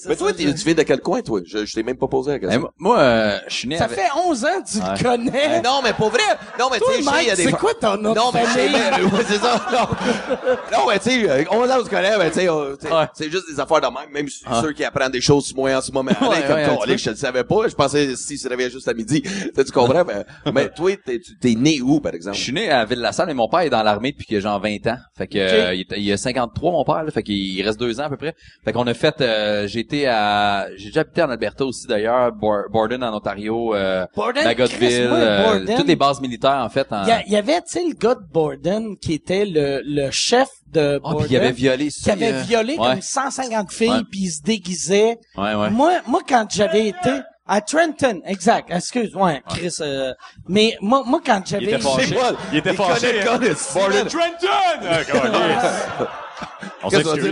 Mais toi, t'es- tu viens de quel coin, toi? Je, je t'ai même pas posé la question. moi- moi, euh, je suis né ça avec... fait 11 ans que tu Ouais. le connais. Non, mais pour vrai. Non, mais tu Toi, sais, je sais, il y a Mike, des... c'est quoi ton nom Non, mais je sais, famille? mais, ouais, c'est ça. Non, non mais tu sais, euh, on l'a, on se connaît, mais tu sais, euh, tu sais, Ouais. c'est juste des affaires de même, même si Ah. ceux qui apprennent des choses sur moi en ce moment. Ouais, comme ouais, un petit je le savais pas, je pensais si se réveillait juste à midi. Tu sais, tu comprends, mais, mais toi, t'es, tu- t'es né où, par exemple? Je suis né à Ville-la-Salle, mais mon père est dans l'armée depuis que j'ai 20 ans. Fait que euh, il, est- il a 53 mon père, là, fait qu'il reste deux ans à peu près. Fait qu'on a fait, euh, j'ai été à, j'ai déjà habité en Alberta aussi d'ailleurs, Bor- Borden en Ontario, euh, Borden, moi, euh, Borden. toutes les bases militaires en fait. En... Il y, avait, tu sais, le gars de Borden qui était le, le chef de Ah, Borden. il avait violé qui ça. avait euh, violé ouais, comme 150 filles, puis il se déguisait. Ouais, ouais. Moi, moi, quand j'avais été à Trenton, exact, excuse, ouais, Chris, euh, mais moi, moi, quand Il j'avais... était fâché. Il était il fâché. le hein. Steve. Borden Trenton! On s'excuse.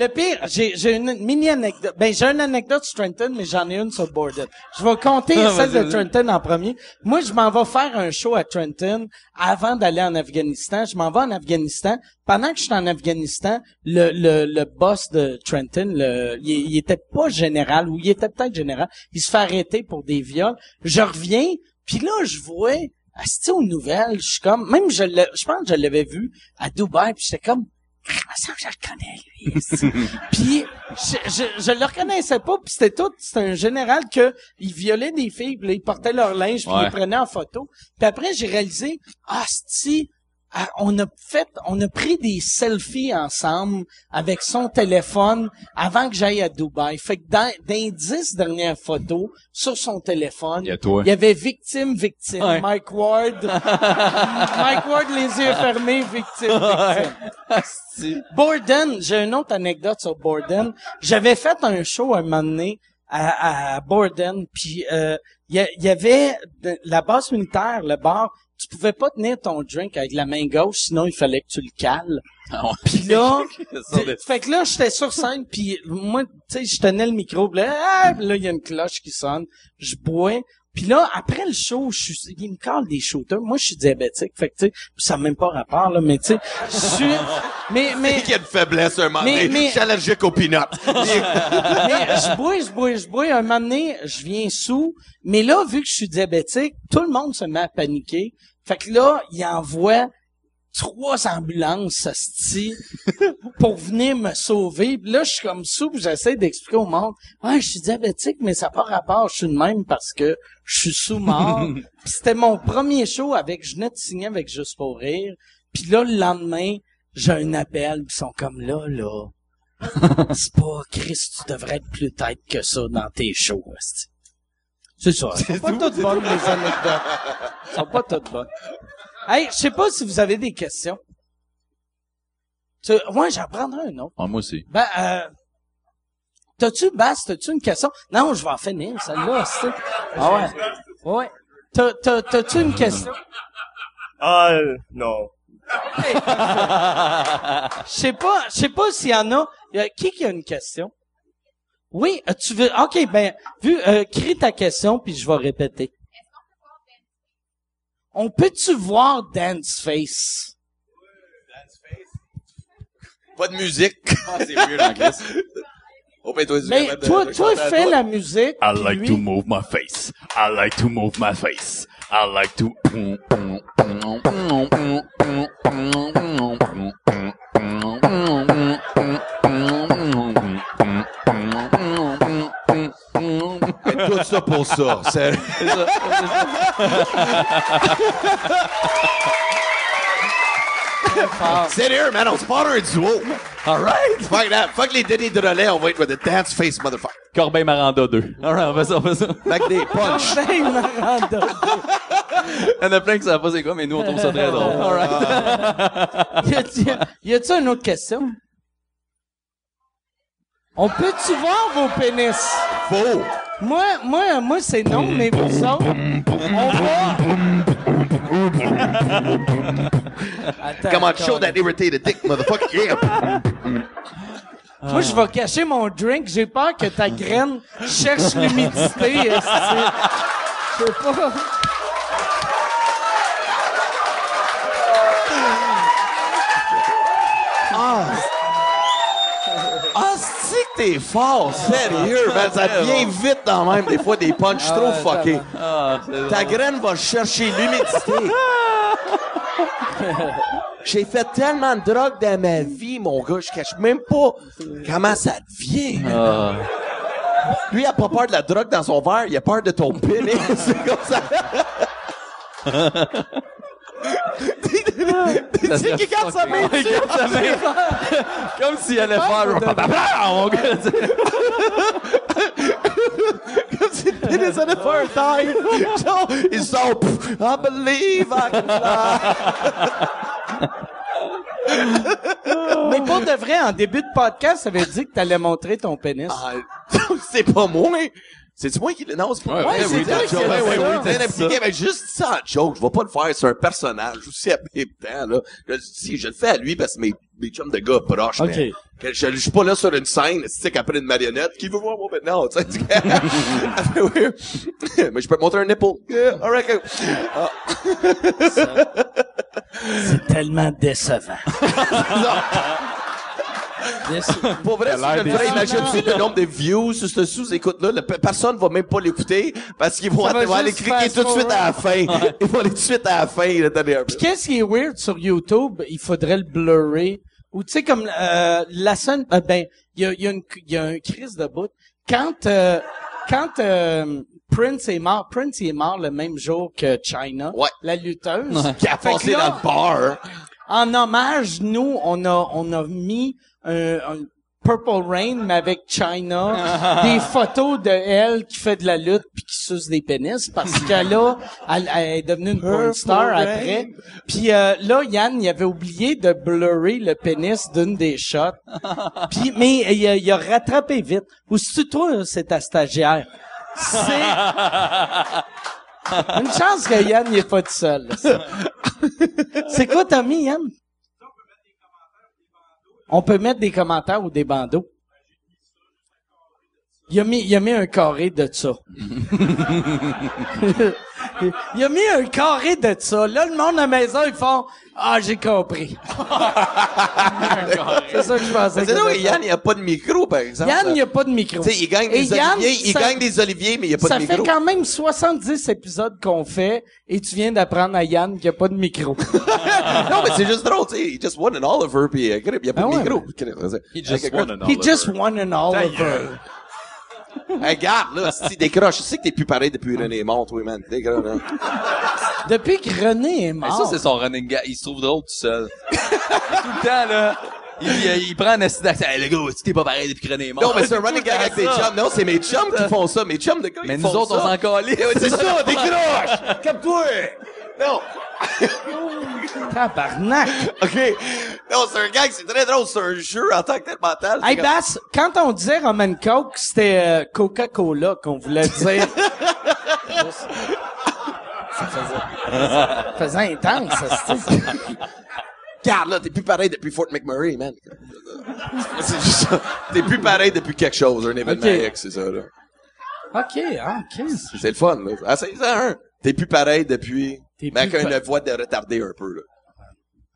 Le pire, j'ai, une mini anecdote. Ben, j'ai une anecdote sur Trenton, mais j'en ai une sur Borden. Je vais compter Ah, celle de. Trenton en premier. Moi, je m'en vais faire un show à Trenton avant d'aller en Afghanistan. Je m'en vais en Afghanistan. Pendant que je suis en Afghanistan, le, le, le boss de Trenton, le, il, il était pas général, ou il était peut-être général. Il se fait arrêter pour des viols. Je reviens, puis là, je vois, Asti aux nouvelles, je suis comme, même je l'ai- je pense que je l'avais vu à Dubaï, puis j'étais comme, Ah, il me semble que je le connais, lui. puis je, je, je le reconnaissais pas, puis c'était tout, c'était un général que il violait des filles, puis là, il portait leur linge, puis il Ouais. les prenait en photo. Puis après, j'ai réalisé, ah, ah, on a fait, on a pris des selfies ensemble avec son téléphone avant que j'aille à Dubaï. Fait que dans, dans les dix dernières photos sur son téléphone, Il y a toi. il y avait victime, victime, Ouais. Mike Ward, Mike Ward les yeux fermés, victime, victime. Borden, j'ai une autre anecdote sur Borden. J'avais fait un show un moment donné à, à Borden, puis euh, il y, a- il y avait de- la base militaire, le bar, tu pouvais pas tenir ton drink avec la main gauche, sinon il fallait que tu le cales. Ah. Puis là, fait que là, j'étais sur scène, puis moi, tu sais, je tenais le micro, là, ah, là, il y a une cloche qui sonne, je bois, puis là, après le show, je suis, il me colle des shooters. Moi, je suis diabétique, fait que tu sais, ça n'a même pas rapport là, mais tu sais, je suis, mais mais Il y a une faiblesse un moment Mais- donné. mais- Je suis allergique aux peanuts. mais je bois, je bois, je bois. Un moment donné, je viens sous. Mais là, vu que je suis diabétique, tout le monde se met à paniquer. Fait que là, il envoie trois ambulances, sti, pour venir me sauver. Puis là, je suis comme sous, puis j'essaie d'expliquer au monde, ouais, je suis diabétique, mais ça n'a pas rapport, je suis de même parce que je suis sous-mort. Puis c'était mon premier show avec, je venais de signer avec Juste pour rire. Puis là, le lendemain, j'ai un appel, puis ils sont comme là, là. C'est pas Chris, tu devrais être plus tête que ça dans tes shows. C'est ça. Sont pas toutes bonnes, les anecdotes. Sont pas toutes bonnes. Hey, je sais pas si vous avez des questions. Tu, ouais, j'en prendrai un autre. Ah, moi aussi. Ben, euh, t'as-tu, Bass, t'as-tu une question? Non, je vais en finir, celle-là, c'est. Ah ouais. Ouais. T'as, t'as, t'as-tu une question? Ah, euh, non. Je sais pas, je sais pas s'il y en a- qui qui a une question? Oui, euh, tu veux, ok, ben, vu, euh, crie ta question puis je vais répéter. On peut-tu voir Dance Face? Pas de musique. Ah, c'est en Christ. Oh, ben, toi, Mais de- toi, de toi, fais toi. la musique. I like lui- to move my face. I like to move my face. I like to. Tout ça pour ça. C'est... Sérieux, man, on se part un duo. Alright. Fuck that. Fuck les Denis de relais, on va être with the dance face motherfucker. Corbeil Maranda 2. Alright, on fait ça, on fait ça. Back des punch. Ben, Miranda. Il y en a plein qui savent pas c'est quoi, mais nous, on trouve ça très drôle. Alright. Y a-tu, y a-tu une autre question? On peut-tu voir vos pénis? Faux. Moi, moi, moi, c'est non, mais vous autres, on va... Attends, Come on, attends. show that irritated dick, motherfucker. Yeah. Moi, je vais cacher mon drink. J'ai peur que ta graine cherche l'humidité. esti. Je sais pas? T'es fort, sérieux, man. Ça devient vite dans même, des fois, des punchs trop fuckés. Ah, Ta graine va chercher l'humidité. J'ai fait tellement de drogue dans ma vie, mon gars, je cache même pas comment ça devient. Ah. Lui, il a pas peur de la drogue dans son verre, il a peur de ton pénis. C'est comme ça. Tu sais qu'il garde sa main Il garde sa main. Comme s'il allait faire mon gars. comme si le pénis allait faire un taille. Genre, il sort, I believe I can fly. Mais pour de vrai, en début de podcast, ça veut dire que t'allais montrer ton pénis. Ah, c'est pas moi. C'est moi qui le non, c'est pas Ouais, moi. c'est toi qui dit ça. juste ça en joke, je vais pas le faire, c'est un personnage aussi à même temps, là. Je, si, je le fais à lui parce que mes, mes chums de gars proches, Ok. mais que je, je suis pas là sur une scène, sais, qu'après une marionnette, qui veut voir mon maintenant, tu sais, Oui. mais je peux te montrer un nipple. Yeah, go. Ah, C'est tellement décevant. Pour vrai, si je le ferais, imagine-tu le nombre de views sur ce sous-écoute-là, le- personne va même pas l'écouter parce qu'ils vont, vont aller cliquer tout de suite à la fin. Ils vont aller tout de suite à la fin. Puis qu'est-ce qui est weird sur YouTube, il faudrait le blurrer. Ou tu sais, comme euh, la scène, euh, ben, il y a, il y, a une- il y a un crise de bout. Quand, euh, quand euh, Prince est mort, Prince il est mort le même jour que China, Ouais. la lutteuse. Qui a passé là, dans le bar. En hommage, nous, on a, on a mis un, un- Purple Rain, mais avec China, des photos de elle qui fait de la lutte puis qui suce des pénis parce que là, elle, elle est devenue une porn star après. Puis euh, là, Yann, il avait oublié de blurrer le pénis d'une des shots. Puis, mais il a, il a rattrapé vite. Ou c'est toi, c'est ta stagiaire? C'est une chance que Yann n'est pas tout seul. C'est quoi mis, Yann? On peut mettre des commentaires ou des bandeaux. Il a mis, il a mis un carré de ça. il a mis un carré de ça. Là, le monde à la maison, ils font, ah, j'ai compris. c'est ça que je pensais. C'est que là. Yann, il n'y a pas de micro, par exemple. Yann, il n'y a pas de micro. Tu sais, il gagne des Yann, oliviers, il ça- gagne des oliviers, mais il n'y a pas ça de fait micro. quand même 70 épisodes qu'on fait et tu viens d'apprendre à Yann qu'il n'y a pas de micro. non, mais c'est juste drôle, tu sais. Il just won an Oliver, puis il n'y a pas de ouais, micro. He just won an He Oliver. just won an Oliver. Hey, regarde, là, si décroche. Je sais que t'es plus pareil depuis René est mort, toi, man. Décroche, hein. Depuis que René est Mais mort. ça, c'est son running gag. Il se trouve drôle tout seul. tout le temps, là, il, il, il prend un acide d'accent. Hey, le gars, tu t'es pas pareil depuis que René est mort? Non, mais c'est un running gag avec des chums. Non, c'est mes chums qui font ça. Mes chums de gars, Mais ils nous font autres, on ça. s'en calait. Eh C'est ça, décroche! Comme-toi! Non! Tabarnak. OK. Non, c'est un gag, c'est très drôle. C'est un jeu en tant que tel mental. Hey, Bass, quand on disait Roman Coke, c'était euh, Coca-Cola qu'on voulait dire. ça faisait, ça faisait intense, ça, Regarde, là, t'es plus pareil depuis Fort McMurray, man. c'est juste ça. T'es plus pareil depuis quelque chose, un événement Ok. X, c'est ça, là. OK, ah, OK. C'est le fun, là. Ah, c'est ça, un. T'es plus pareil depuis... T'es Mais avec pa- une voix de retardé un peu, là.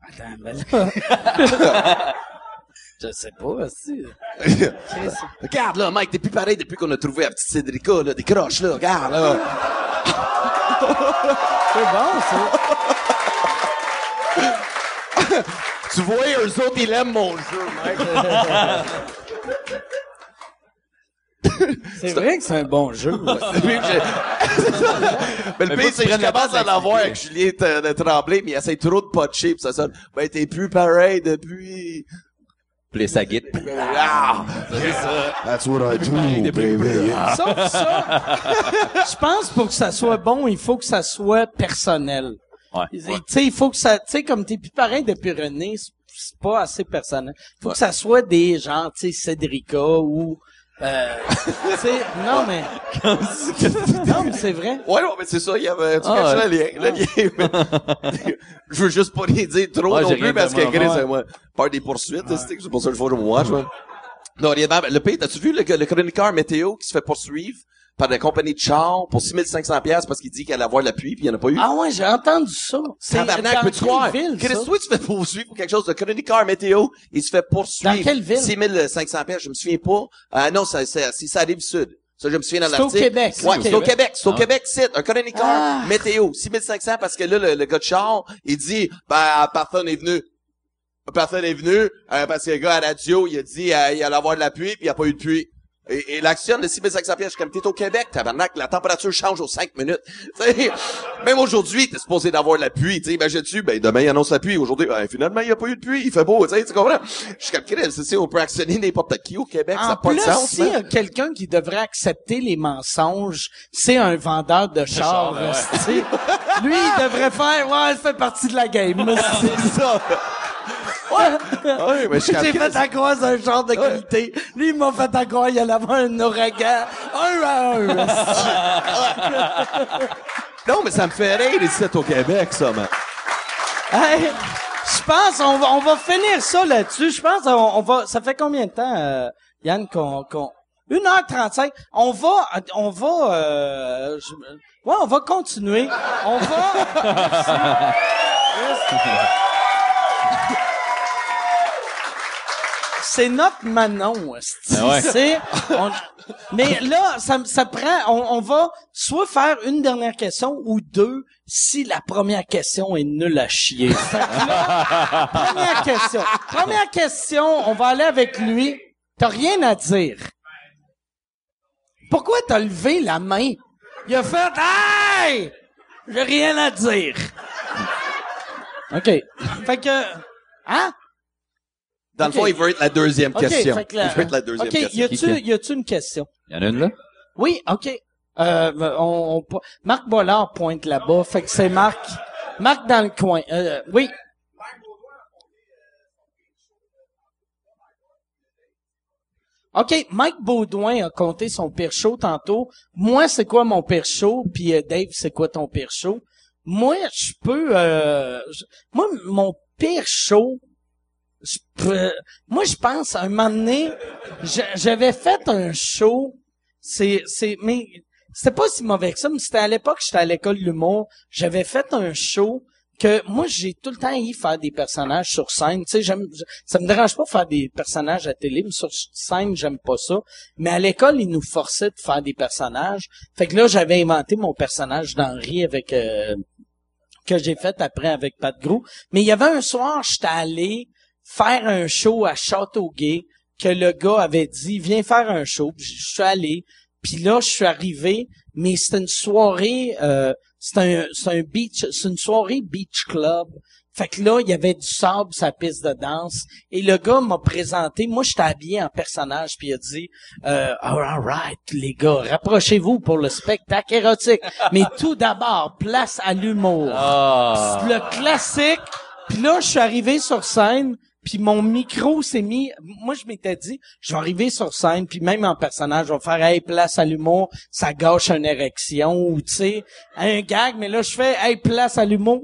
Attends, mais là... Je sais pas, aussi. Regarde, là, Mike, t'es plus pareil depuis qu'on a trouvé la petite Cédrica, là. Décroche, là. Regarde, là. C'est bon, ça. tu vois, eux autres, ils aiment mon jeu, Mike. C'est vrai que c'est un bon jeu. J'ai- mais le Mais pire, c'est que je commence à l'avoir avec. Julien de, de Tremblay, mais il essaie trop de potcher, pis ça sonne. Ben, t'es plus pareil depuis... Puis sa guide. Ah! That's what I do, baby. Sauf ça, je pense pour que ça soit bon, il faut que ça soit personnel. Ouais. Tu sais, il faut que ça, tu sais, comme t'es plus pareil depuis René, c'est- c'est pas assez personnel. Il faut que ça soit des gens, tu sais, Cédrica ou, euh, non mais, non mais c'est vrai. Ouais, non, mais c'est ça, il y avait, tu Ah, caches ouais. le lien, le lien, mais- je veux juste pas les dire trop Ouais, non j'ai plus, parce que tellement- Chris, ouais. euh, moi, peur des poursuites, c'est c'est pour ça que je vois moi, je vois. Non, rien de mal. Le pire, t'as-tu vu le, le chroniqueur météo qui se fait poursuivre? Par la compagnie de char pour 6500 pièces parce qu'il dit qu'elle allait avoir la pluie puis il n'y en a pas eu? Ah ouais, j'ai entendu ça. C'est Tabarnak, peux-tu quelle croire? ville, Chris, toi, tu fais poursuivre pour quelque chose de chroniqueur météo, il se fait poursuivre. Dans quelle ville? 6500 pièces, je me souviens pas. Ah non, ça, c'est, c'est ça arrive sud. Ça, je me souviens dans C'est au l'article. Québec, Ouais, c'est c'est au Québec. C'est au Ah. Québec, c'est un chroniqueur Ah. météo. 6500 parce que là, le, le gars de char, il dit, ben, personne est venu. Personne est venu, euh, parce que le gars à la radio, il a dit, euh, il allait avoir de la pluie, puis il n'y a pas eu de pluie. Et, et l'action de 6500 pièces, je suis comme, t'es au Québec, tabarnak, la température change aux 5 minutes. Même aujourd'hui, t'es supposé d'avoir de la pluie, tu sais, imagine-tu, ben, demain, il annonce la pluie, aujourd'hui, ben, finalement, il n'y a pas eu de pluie, il fait beau, tu sais, tu comprends? Je suis comme, c'est, c'est, on peut actionner n'importe qui au Québec, ça En n'a pas de sens, a quelqu'un qui devrait accepter les mensonges, c'est un vendeur de chars. esti. Lui, il devrait faire, ouais, ça fait partie de la game. C'est ça. Ouais, mais je suis comme, J'ai fait à croire c'est un genre de qualité. Lui, il m'a fait à croire qu'il allait avoir un ouragan. Un à un. Non, mais ça me fait rire ici au Québec, ça, man. Hey, je pense, on va, on va finir ça là-dessus. Je pense, on, on va, ça fait combien de temps, euh, Yann, qu'on, qu'on, 1h35. On va, on va, euh, je- ouais, on va continuer. On va, c'est notre Manon. Ah ouais. C'est- on- mais là, ça, ça prend, on, on va soit faire une dernière question ou deux si la première question est nulle à chier. Là, première question. Première question, on va aller avec lui. T'as rien à dire. Pourquoi t'as levé la main? Il a fait, hey! J'ai rien à dire. OK. Fait que, hein? Dans le fond, il veut être la deuxième question. fait que la- Il veut être la deuxième OK, y question. a-tu, y a-tu une question? Il y en a une là? Oui, OK. Euh, on, on- Marc Bollard pointe là-bas. Fait que c'est Marc. Marc dans le coin. Euh, oui. OK, Mike Baudouin a compté son pire show tantôt. Moi, c'est quoi mon pire show? Puis euh, Dave, c'est quoi ton pire show? Moi, je peux... euh, moi, mon pire show, je moi, je pense, à un moment donné, j'avais fait un show, c'est, c'est, mais c'était pas si mauvais que ça, mais c'était à l'époque, j'étais à l'école de l'humour, j'avais fait un show que moi, j'ai tout le temps eu faire des personnages sur scène, tu sais, j'aime, ça me dérange pas de faire des personnages à télé, mais sur scène, j'aime pas ça. Mais à l'école, ils nous forçaient de faire des personnages. Fait que là, j'avais inventé mon personnage d'Henri avec, euh, que j'ai fait après avec Pat Gros. Mais il y avait un soir, j'étais allé faire un show à Châteauguay que le gars avait dit viens faire un show. Puis je suis allé. Puis là, je suis arrivé, mais c'était une soirée, euh, c'était un, c'est un beach, c'est une soirée beach club. Fait que là, il y avait du sable sur la piste de danse. Et le gars m'a présenté. Moi, j'étais habillé en personnage. Puis il a dit, euh, all right, les gars, rapprochez-vous pour le spectacle érotique. Mais tout d'abord, place à l'humour. Ah. Le classique. Puis là, je suis arrivé sur scène. Puis mon micro s'est mis. Moi, je m'étais dit, je vais arriver sur scène, puis même en personnage, je vais faire hey place à l'humour, ça gâche une érection ou tu sais un gag. Mais là, je fais hey place à l'humour.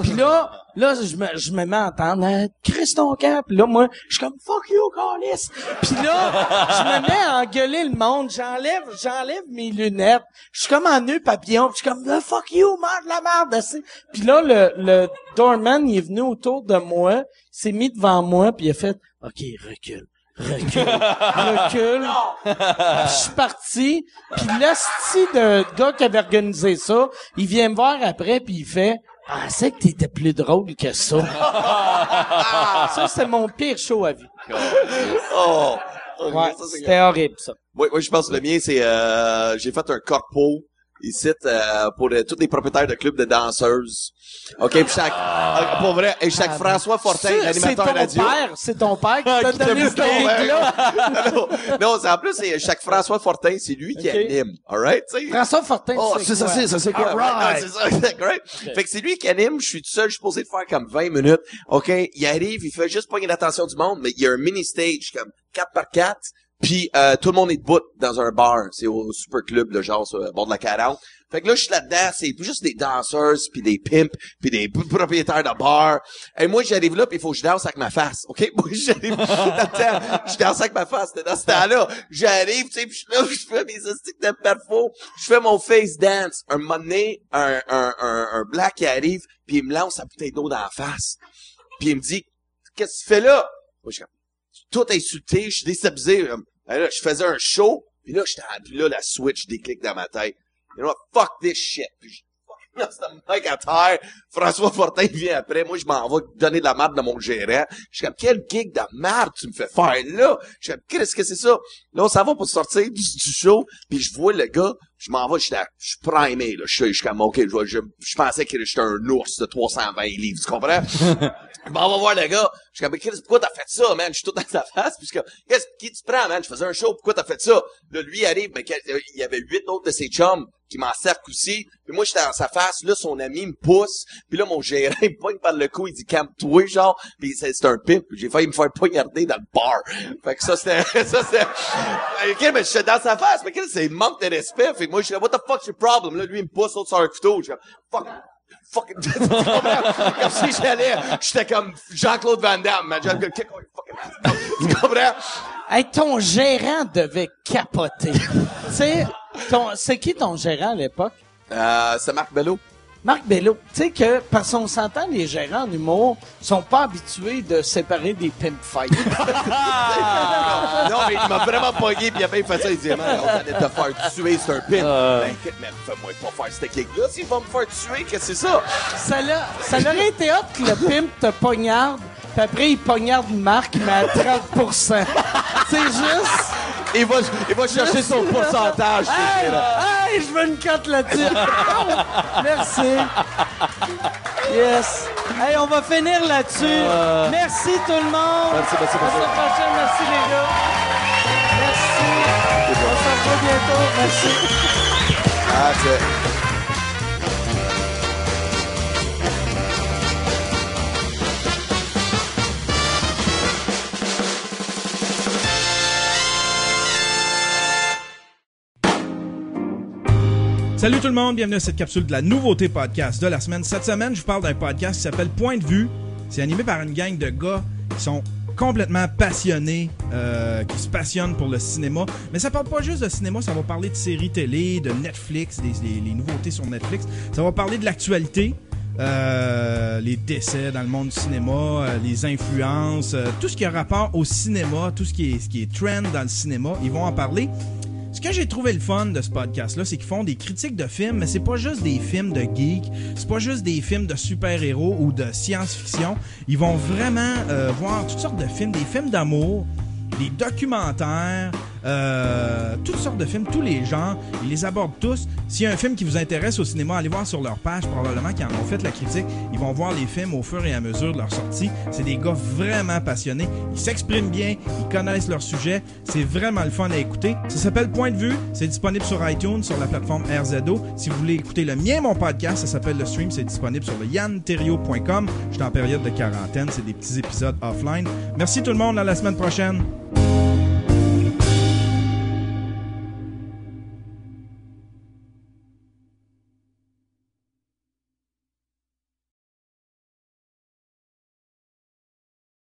Puis là, là, je me, je me mets à entendre euh, Chris ton camp. Puis là, moi, je suis comme fuck you, Carlis. Puis là, je me mets à engueuler le monde. J'enlève, j'enlève mes lunettes. Je suis comme en nœud papillon. Puis je suis comme fuck you, merde la merde. Puis là, le, le doorman, il est venu autour de moi, s'est mis devant moi, puis il a fait OK, recule. Recule, recule. Je suis parti, puis l'asti de gars qui avait organisé ça, il vient me voir après, puis il fait « Ah, c'est que t'étais plus drôle que ça. » Ça, c'est mon pire show à vie. Oh! Ok, Ouais, ça, c'est c'était horrible, ça. Moi, moi, je pense que le mien, c'est euh, j'ai fait un corpo ici euh, pour euh, tous les propriétaires de clubs de danseuses. OK, puis chaque euh, pour vrai, et chaque François Fortin, Ah. C'est- C'est l'animateur ton radio. père, c'est ton père qui t'a Qui t'a donné ce gig-là. non, non, c'est en plus c'est chaque François Fortin, c'est lui qui anime. All right, tu sais. François Fortin, Oh, c'est ça, c'est ça, c'est quoi? Right. ouais, c'est ça, great. Fait que c'est lui qui anime, je suis tout seul, je suis supposé de faire comme 20 minutes. OK, il arrive, il fait juste pogner l'attention du monde, mais il y a un mini stage comme 4 par 4 puis euh, tout le monde est debout dans un bar, c'est au super club le genre sur le bord de la 40. Fait que là je suis là-dedans, c'est juste des danseuses puis des pimps puis des propriétaires de bar. Et moi j'arrive là puis il faut que je danse avec ma face. OK, moi j'arrive je danse avec ma face, dans ce temps-là. J'arrive, tu sais, je là, je fais mes astiques de perfo, je fais mon face dance. Un moment donné, un, un, un, un black qui arrive, puis il me lance sa bouteille d'eau dans la face. Puis il me dit, qu'est-ce que tu fais là? Moi, je tout insulté, je suis déstabilisé. Ben là, je faisais un show, puis là, j'étais, là, la switch déclic dans ma tête. You know what? Fuck this shit. Puis mec à terre. François Fortin vient après. Moi, je m'en vais donner de la merde dans mon gérant. Je suis comme, quel gig de merde tu me fais faire là? Je suis comme, qu'est-ce que c'est ça? Là, on s'en va pour sortir du, show, puis je vois le gars, je m'en vais, je suis primé, là. Je suis comme, OK, je, je, je pensais que j'étais un ours de 320 livres, tu comprends? Je m'en vais voir le gars. Je suis comme, Chris, pourquoi t'as fait ça, man? Je suis tout dans sa face. Puis je comme, qu'est-ce qui tu prends, man? Je faisais un show, pourquoi t'as fait ça? Là, lui, il arrive, mais quel- euh, il y avait huit autres de ses chums qui m'en cerclent aussi. Puis moi, j'étais dans sa face. Là, son ami me pousse. Puis là, mon gérant, il me pogne par le cou. Il dit, calme-toi, genre. Puis c'est c'est un pimp. J'ai failli me faire poignarder dans le bar. Fait que ça, c'était, ça, c'était, OK, mais j'étais dans sa face. Mais qu'est-ce que c'est manque de respect? Fait que moi, je suis what the fuck's your problem? Là, lui, il me pousse, l'autre sur un couteau. Je suis fuck. Fuck. Tu comprends? comme si j'allais, j'étais comme Jean-Claude Van Damme, man. J'allais kick on your fucking ass. Tu comprends? Hey, ton gérant devait capoter. tu sais, ton, c'est qui ton gérant à l'époque? Euh, c'est Marc Bello. Marc Bello. Tu sais que, parce qu'on s'entend, les gérants en humour sont pas habitués de séparer des pimp fights. non, mais il m'a vraiment pogné, puis après, il fait ça, il dit, on allait te faire tuer, c'est un pin. Ben, écoute, man, fais-moi pas faire cette kick-là. S'il va me faire tuer, qu'est-ce que c'est ça? ça, l'a- ça aurait été hot que le pimp te poignarde, puis après, il poignarde Marc, mais à 30% C'est juste... Il va, il va chercher son pourcentage. ce Hey, hey, je veux une cote là-dessus. Merci. Yes. Hey, on va finir là-dessus. Euh. Merci tout le monde. Merci, merci, merci. À la prochaine. Merci les gars. Merci. On se revoit bientôt. Merci. That's Salut tout le monde, bienvenue à cette capsule de la nouveauté podcast de la semaine. Cette semaine, je vous parle d'un podcast qui s'appelle Point de vue. C'est animé par une gang de gars qui sont complètement passionnés, euh, qui se passionnent pour le cinéma. Mais ça parle pas juste de cinéma, ça va parler de séries télé, de Netflix, des, les nouveautés sur Netflix. Ça va parler de l'actualité, euh, les décès dans le monde du cinéma, euh, les influences, tout ce qui a rapport au cinéma, tout ce qui est, ce qui est trend dans le cinéma, ils vont en parler. Ce que j'ai trouvé le fun de ce podcast-là, c'est qu'ils font des critiques de films, mais c'est pas juste des films de geeks, c'est pas juste des films de super-héros ou de science-fiction. Ils vont vraiment euh, voir toutes sortes de films, des films d'amour, des documentaires, euh, toutes sortes de films, tous les genres. Ils les abordent tous. S'il y a un film qui vous intéresse au cinéma, allez voir sur leur page, probablement qu'ils en ont fait la critique. Ils vont voir les films au fur et à mesure de leur sortie. C'est des gars vraiment passionnés. Ils s'expriment bien, ils connaissent leur sujet. C'est vraiment le fun à écouter. Ça s'appelle Point de vue. C'est disponible sur iTunes, sur la plateforme RZO. Si vous voulez écouter le mien, mon podcast, ça s'appelle Le Stream. C'est disponible sur le yanterio.com. Je suis en période de quarantaine. C'est des petits épisodes offline. Merci tout le monde. À la semaine prochaine.